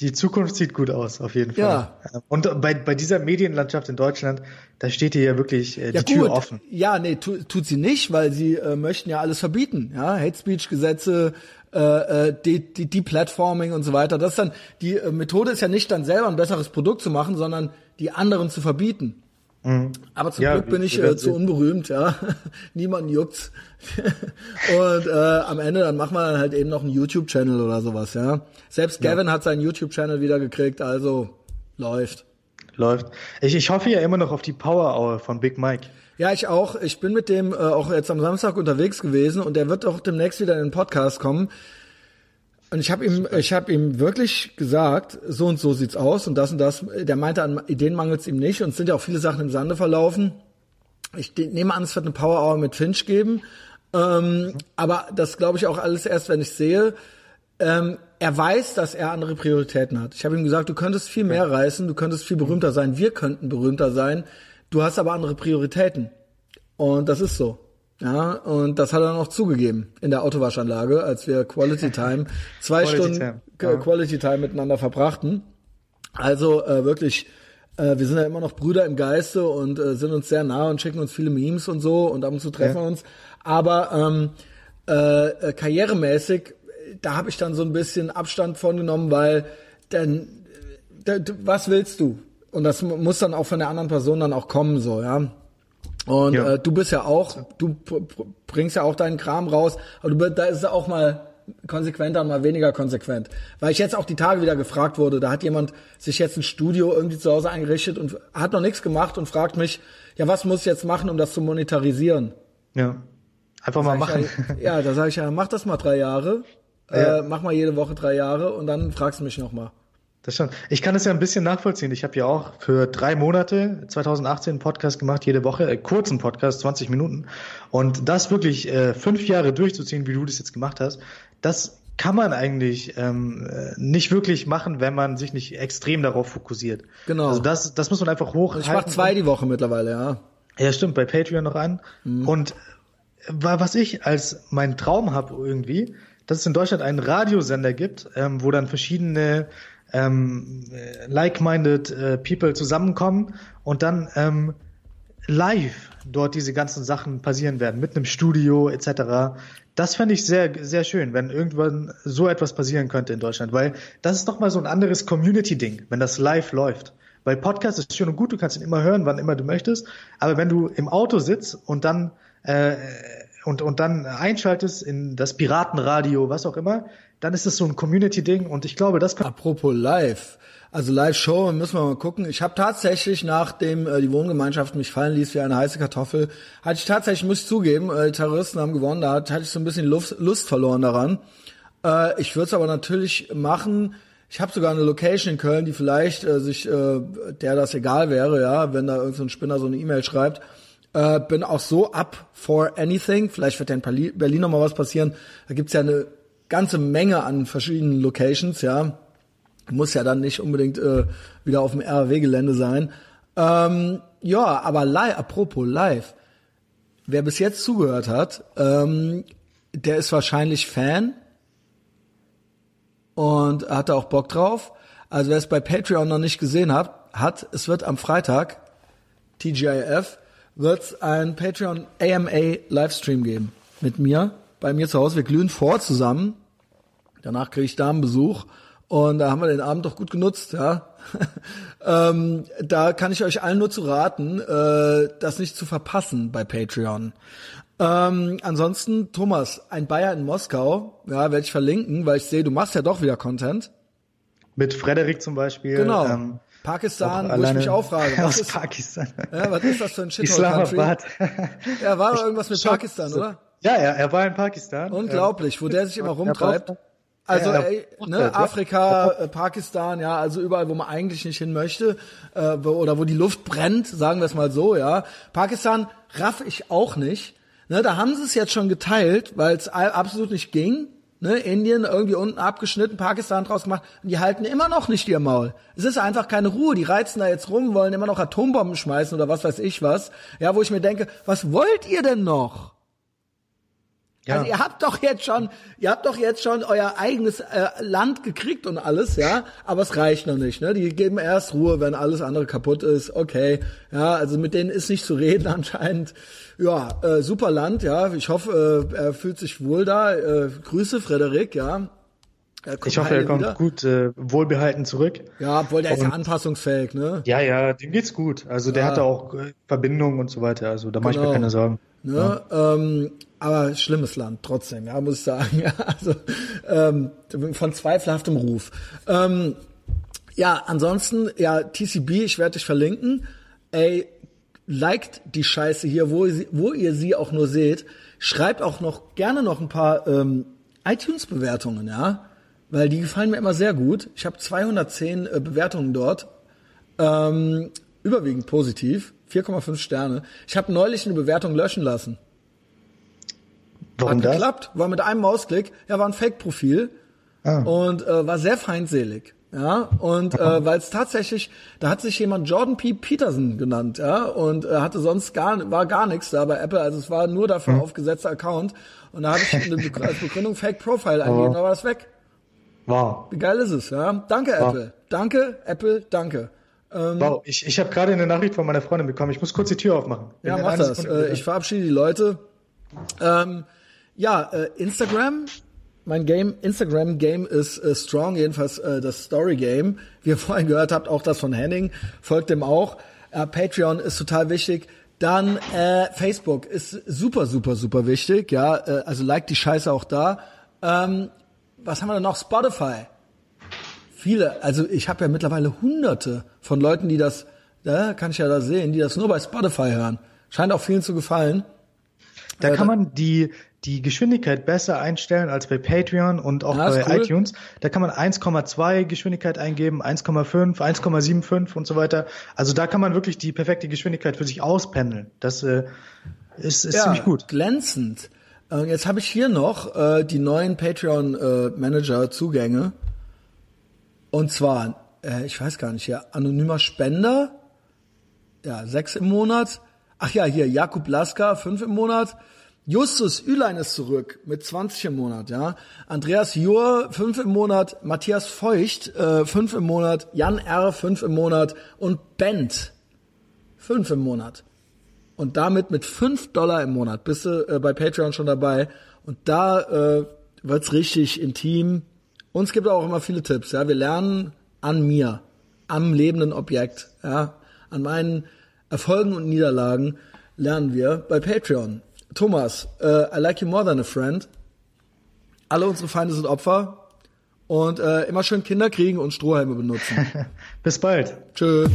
Die Zukunft sieht gut aus, auf jeden Fall. Ja. Und bei, bei dieser Medienlandschaft in Deutschland, da steht dir ja wirklich äh, die ja, Tür offen. Ja, nee, tu, tut sie nicht, weil sie äh, möchten ja alles verbieten. Ja, Hate Speech Gesetze, äh, äh, die, die, die Platforming und so weiter. Das ist dann die äh, Methode ist ja nicht dann selber ein besseres Produkt zu machen, sondern die anderen zu verbieten. Mhm. Aber zum ja, Glück bin ich äh, zu unberühmt, ja. *laughs* Niemanden juckt's. *laughs* und äh, am Ende dann machen wir dann halt eben noch einen YouTube-Channel oder sowas, ja. Selbst Gavin ja. hat seinen YouTube-Channel wieder gekriegt, also läuft. Läuft. Ich, ich hoffe ja immer noch auf die Power Hour von Big Mike. Ja, ich auch. Ich bin mit dem äh, auch jetzt am Samstag unterwegs gewesen und der wird auch demnächst wieder in den Podcast kommen. Und ich habe ihm, ich habe ihm wirklich gesagt, so und so sieht's aus und das und das. Der meinte, an Ideen mangelt's ihm nicht und es sind ja auch viele Sachen im Sande verlaufen. Ich nehme an, es wird eine Power Hour mit Finch geben. Ähm, aber das glaube ich auch alles erst, wenn ich sehe. Ähm, er weiß, dass er andere Prioritäten hat. Ich habe ihm gesagt, du könntest viel mehr reißen, du könntest viel berühmter sein, wir könnten berühmter sein. Du hast aber andere Prioritäten. Und das ist so. Ja, und das hat er noch zugegeben in der Autowaschanlage, als wir Quality *laughs* Time, zwei Quality Stunden Time. Ja. Quality Time miteinander verbrachten. Also äh, wirklich, äh, wir sind ja immer noch Brüder im Geiste und äh, sind uns sehr nah und schicken uns viele Memes und so und ab und zu treffen ja. uns. Aber ähm, äh, äh karrieremäßig, da habe ich dann so ein bisschen Abstand von genommen, weil dann, äh, was willst du? Und das muss dann auch von der anderen Person dann auch kommen, so, ja. Und ja. äh, du bist ja auch, du bringst ja auch deinen Kram raus, aber du, da ist es auch mal konsequenter und mal weniger konsequent. Weil ich jetzt auch die Tage wieder gefragt wurde, da hat jemand sich jetzt ein Studio irgendwie zu Hause eingerichtet und hat noch nichts gemacht und fragt mich, ja, was muss ich jetzt machen, um das zu monetarisieren? Ja. Einfach mal machen. Ja, ja, da sage ich ja, mach das mal drei Jahre, ja. äh, mach mal jede Woche drei Jahre und dann fragst du mich nochmal. Das schon. Ich kann es ja ein bisschen nachvollziehen. Ich habe ja auch für drei Monate 2018 einen Podcast gemacht, jede Woche, äh, kurzen Podcast, 20 Minuten. Und das wirklich äh, fünf Jahre durchzuziehen, wie du das jetzt gemacht hast, das kann man eigentlich ähm, äh, nicht wirklich machen, wenn man sich nicht extrem darauf fokussiert. Genau. Also das, das muss man einfach hoch. Ich mache zwei die Woche mittlerweile, ja. Ja, stimmt, bei Patreon noch an. Mhm. Und was ich als meinen Traum habe irgendwie, dass es in Deutschland einen Radiosender gibt, ähm, wo dann verschiedene ähm, like-minded äh, People zusammenkommen und dann ähm, live dort diese ganzen Sachen passieren werden, mit einem Studio etc. Das fände ich sehr, sehr schön, wenn irgendwann so etwas passieren könnte in Deutschland, weil das ist doch mal so ein anderes Community-Ding, wenn das live läuft. Weil Podcast ist schön und gut, du kannst ihn immer hören, wann immer du möchtest, aber wenn du im Auto sitzt und dann äh, und, und dann einschaltest in das Piratenradio, was auch immer, dann ist es so ein Community-Ding und ich glaube, das kann. Apropos live. Also Live-Show, müssen wir mal gucken. Ich habe tatsächlich, nachdem äh, die Wohngemeinschaft mich fallen ließ wie eine heiße Kartoffel, hatte ich tatsächlich, muss ich zugeben, äh, die Terroristen haben gewonnen, da hatte ich so ein bisschen Lust, Lust verloren daran. Äh, ich würde es aber natürlich machen. Ich habe sogar eine Location in Köln, die vielleicht äh, sich, äh, der das egal wäre, ja, wenn da irgendein so Spinner so eine E-Mail schreibt. Äh, bin auch so up for anything. Vielleicht wird ja in Berlin noch mal was passieren. Da gibt's ja eine ganze Menge an verschiedenen Locations, ja. Muss ja dann nicht unbedingt äh, wieder auf dem RW-Gelände sein. Ähm, ja, aber live, apropos live. Wer bis jetzt zugehört hat, ähm, der ist wahrscheinlich Fan und hatte auch Bock drauf. Also wer es bei Patreon noch nicht gesehen hat, hat, es wird am Freitag TGIF wird ein Patreon AMA Livestream geben mit mir bei mir zu Hause. Wir glühen vor zusammen. Danach kriege ich Damenbesuch und da haben wir den Abend doch gut genutzt, ja. *laughs* ähm, da kann ich euch allen nur zu raten, äh, das nicht zu verpassen bei Patreon. Ähm, ansonsten, Thomas, ein Bayer in Moskau, ja, werde ich verlinken, weil ich sehe, du machst ja doch wieder Content. Mit Frederik zum Beispiel. Genau. Ähm, Pakistan, wo ich mich auch frage, was *laughs* ist, Pakistan. Ja, was ist das für ein Islamabad. Ja, war irgendwas mit Pakistan, oder? Ja, ja, er war in Pakistan. Unglaublich, wo der sich immer rumtreibt. Also ja, ey, ne, Afrika, äh, Pakistan, ja, also überall, wo man eigentlich nicht hin möchte, äh, wo, oder wo die Luft brennt, sagen wir es mal so, ja. Pakistan raff ich auch nicht. Ne, da haben sie es jetzt schon geteilt, weil es absolut nicht ging. Ne, Indien irgendwie unten abgeschnitten, Pakistan draus gemacht, und die halten immer noch nicht ihr Maul. Es ist einfach keine Ruhe, die reizen da jetzt rum, wollen immer noch Atombomben schmeißen oder was weiß ich was. Ja, wo ich mir denke, was wollt ihr denn noch? Ja. Also ihr habt doch jetzt schon, ihr habt doch jetzt schon euer eigenes äh, Land gekriegt und alles, ja, aber es reicht noch nicht, ne? Die geben erst Ruhe, wenn alles andere kaputt ist. Okay, ja, also mit denen ist nicht zu reden *laughs* anscheinend. Ja, äh, super Land, ja. Ich hoffe, äh, er fühlt sich wohl da. Äh, Grüße, Frederik, ja. Ich hoffe, er kommt wieder. gut äh, wohlbehalten zurück. Ja, obwohl der und, ist ja anpassungsfähig, ne? Ja, ja, dem geht's gut. Also der ja. hatte auch äh, Verbindungen und so weiter. Also da genau. mache ich mir genau. keine Sorgen. Ne? Ja. Ähm, aber schlimmes Land trotzdem, ja, muss ich sagen. *laughs* Ja, also ähm, von zweifelhaftem Ruf. Ähm, ja, ansonsten, ja, TCB, ich werde dich verlinken. Ey, liked die Scheiße hier, wo, wo ihr sie auch nur seht. Schreibt auch noch gerne noch ein paar ähm, iTunes-Bewertungen, ja, weil die gefallen mir immer sehr gut. Ich habe 210 äh, Bewertungen dort, ähm, überwiegend positiv, 4,5 Sterne. Ich habe neulich eine Bewertung löschen lassen. Warum Hat das? geklappt, war mit einem Mausklick, ja, war ein Fake-Profil ah. und äh, war sehr feindselig. Ja, und äh, weil es tatsächlich, da hat sich jemand Jordan P. Peterson genannt, ja, und äh, hatte sonst gar war gar nichts da bei Apple, also es war nur dafür hm. aufgesetzter Account und da habe ich eine Be als Begründung Fake Profile eingegeben, oh. da war das weg. Wow. Wie geil ist es, ja? Danke wow. Apple. Danke Apple, danke. Ähm, wow, ich, ich habe gerade eine Nachricht von meiner Freundin bekommen. Ich muss kurz die Tür aufmachen. Ja, mach das. Äh, ich verabschiede die Leute. Ähm, ja, äh, Instagram. Mein Game, Instagram Game ist äh, strong, jedenfalls äh, das Story Game. Wie ihr vorhin gehört habt, auch das von Henning, folgt dem auch. Äh, Patreon ist total wichtig. Dann äh, Facebook ist super, super, super wichtig. Ja, äh, also like die Scheiße auch da. Ähm, was haben wir denn noch? Spotify. Viele, also ich habe ja mittlerweile Hunderte von Leuten, die das, da kann ich ja da sehen, die das nur bei Spotify hören. Scheint auch vielen zu gefallen. Da äh, kann man die die Geschwindigkeit besser einstellen als bei Patreon und auch ah, bei cool. iTunes. Da kann man 1,2 Geschwindigkeit eingeben, 1,5, 1,75 und so weiter. Also da kann man wirklich die perfekte Geschwindigkeit für sich auspendeln. Das äh, ist, ist ja, ziemlich gut. Glänzend. Äh, jetzt habe ich hier noch äh, die neuen Patreon-Manager-Zugänge. und zwar, äh, ich weiß gar nicht, ja, anonymer Spender, ja, sechs im Monat, Ach ja, hier, Jakub Laska, fünf im Monat. Justus Ülein ist zurück mit 20 im Monat, ja. Andreas Jur, fünf im Monat. Matthias Feucht, äh, fünf im Monat. Jan R., fünf im Monat. Und Bent, fünf im Monat. Und damit mit fünf Dollar im Monat bist du äh, bei Patreon schon dabei. Und da äh, wird's richtig intim. Uns gibt auch immer viele Tipps, ja. Wir lernen an mir, am lebenden Objekt, ja. An meinen Erfolgen und Niederlagen lernen wir bei Patreon. Thomas, äh, I like you more than a friend. Alle unsere Feinde sind Opfer. Und äh, immer schön Kinder kriegen und Strohhalme benutzen. *laughs* Bis bald. Tschö.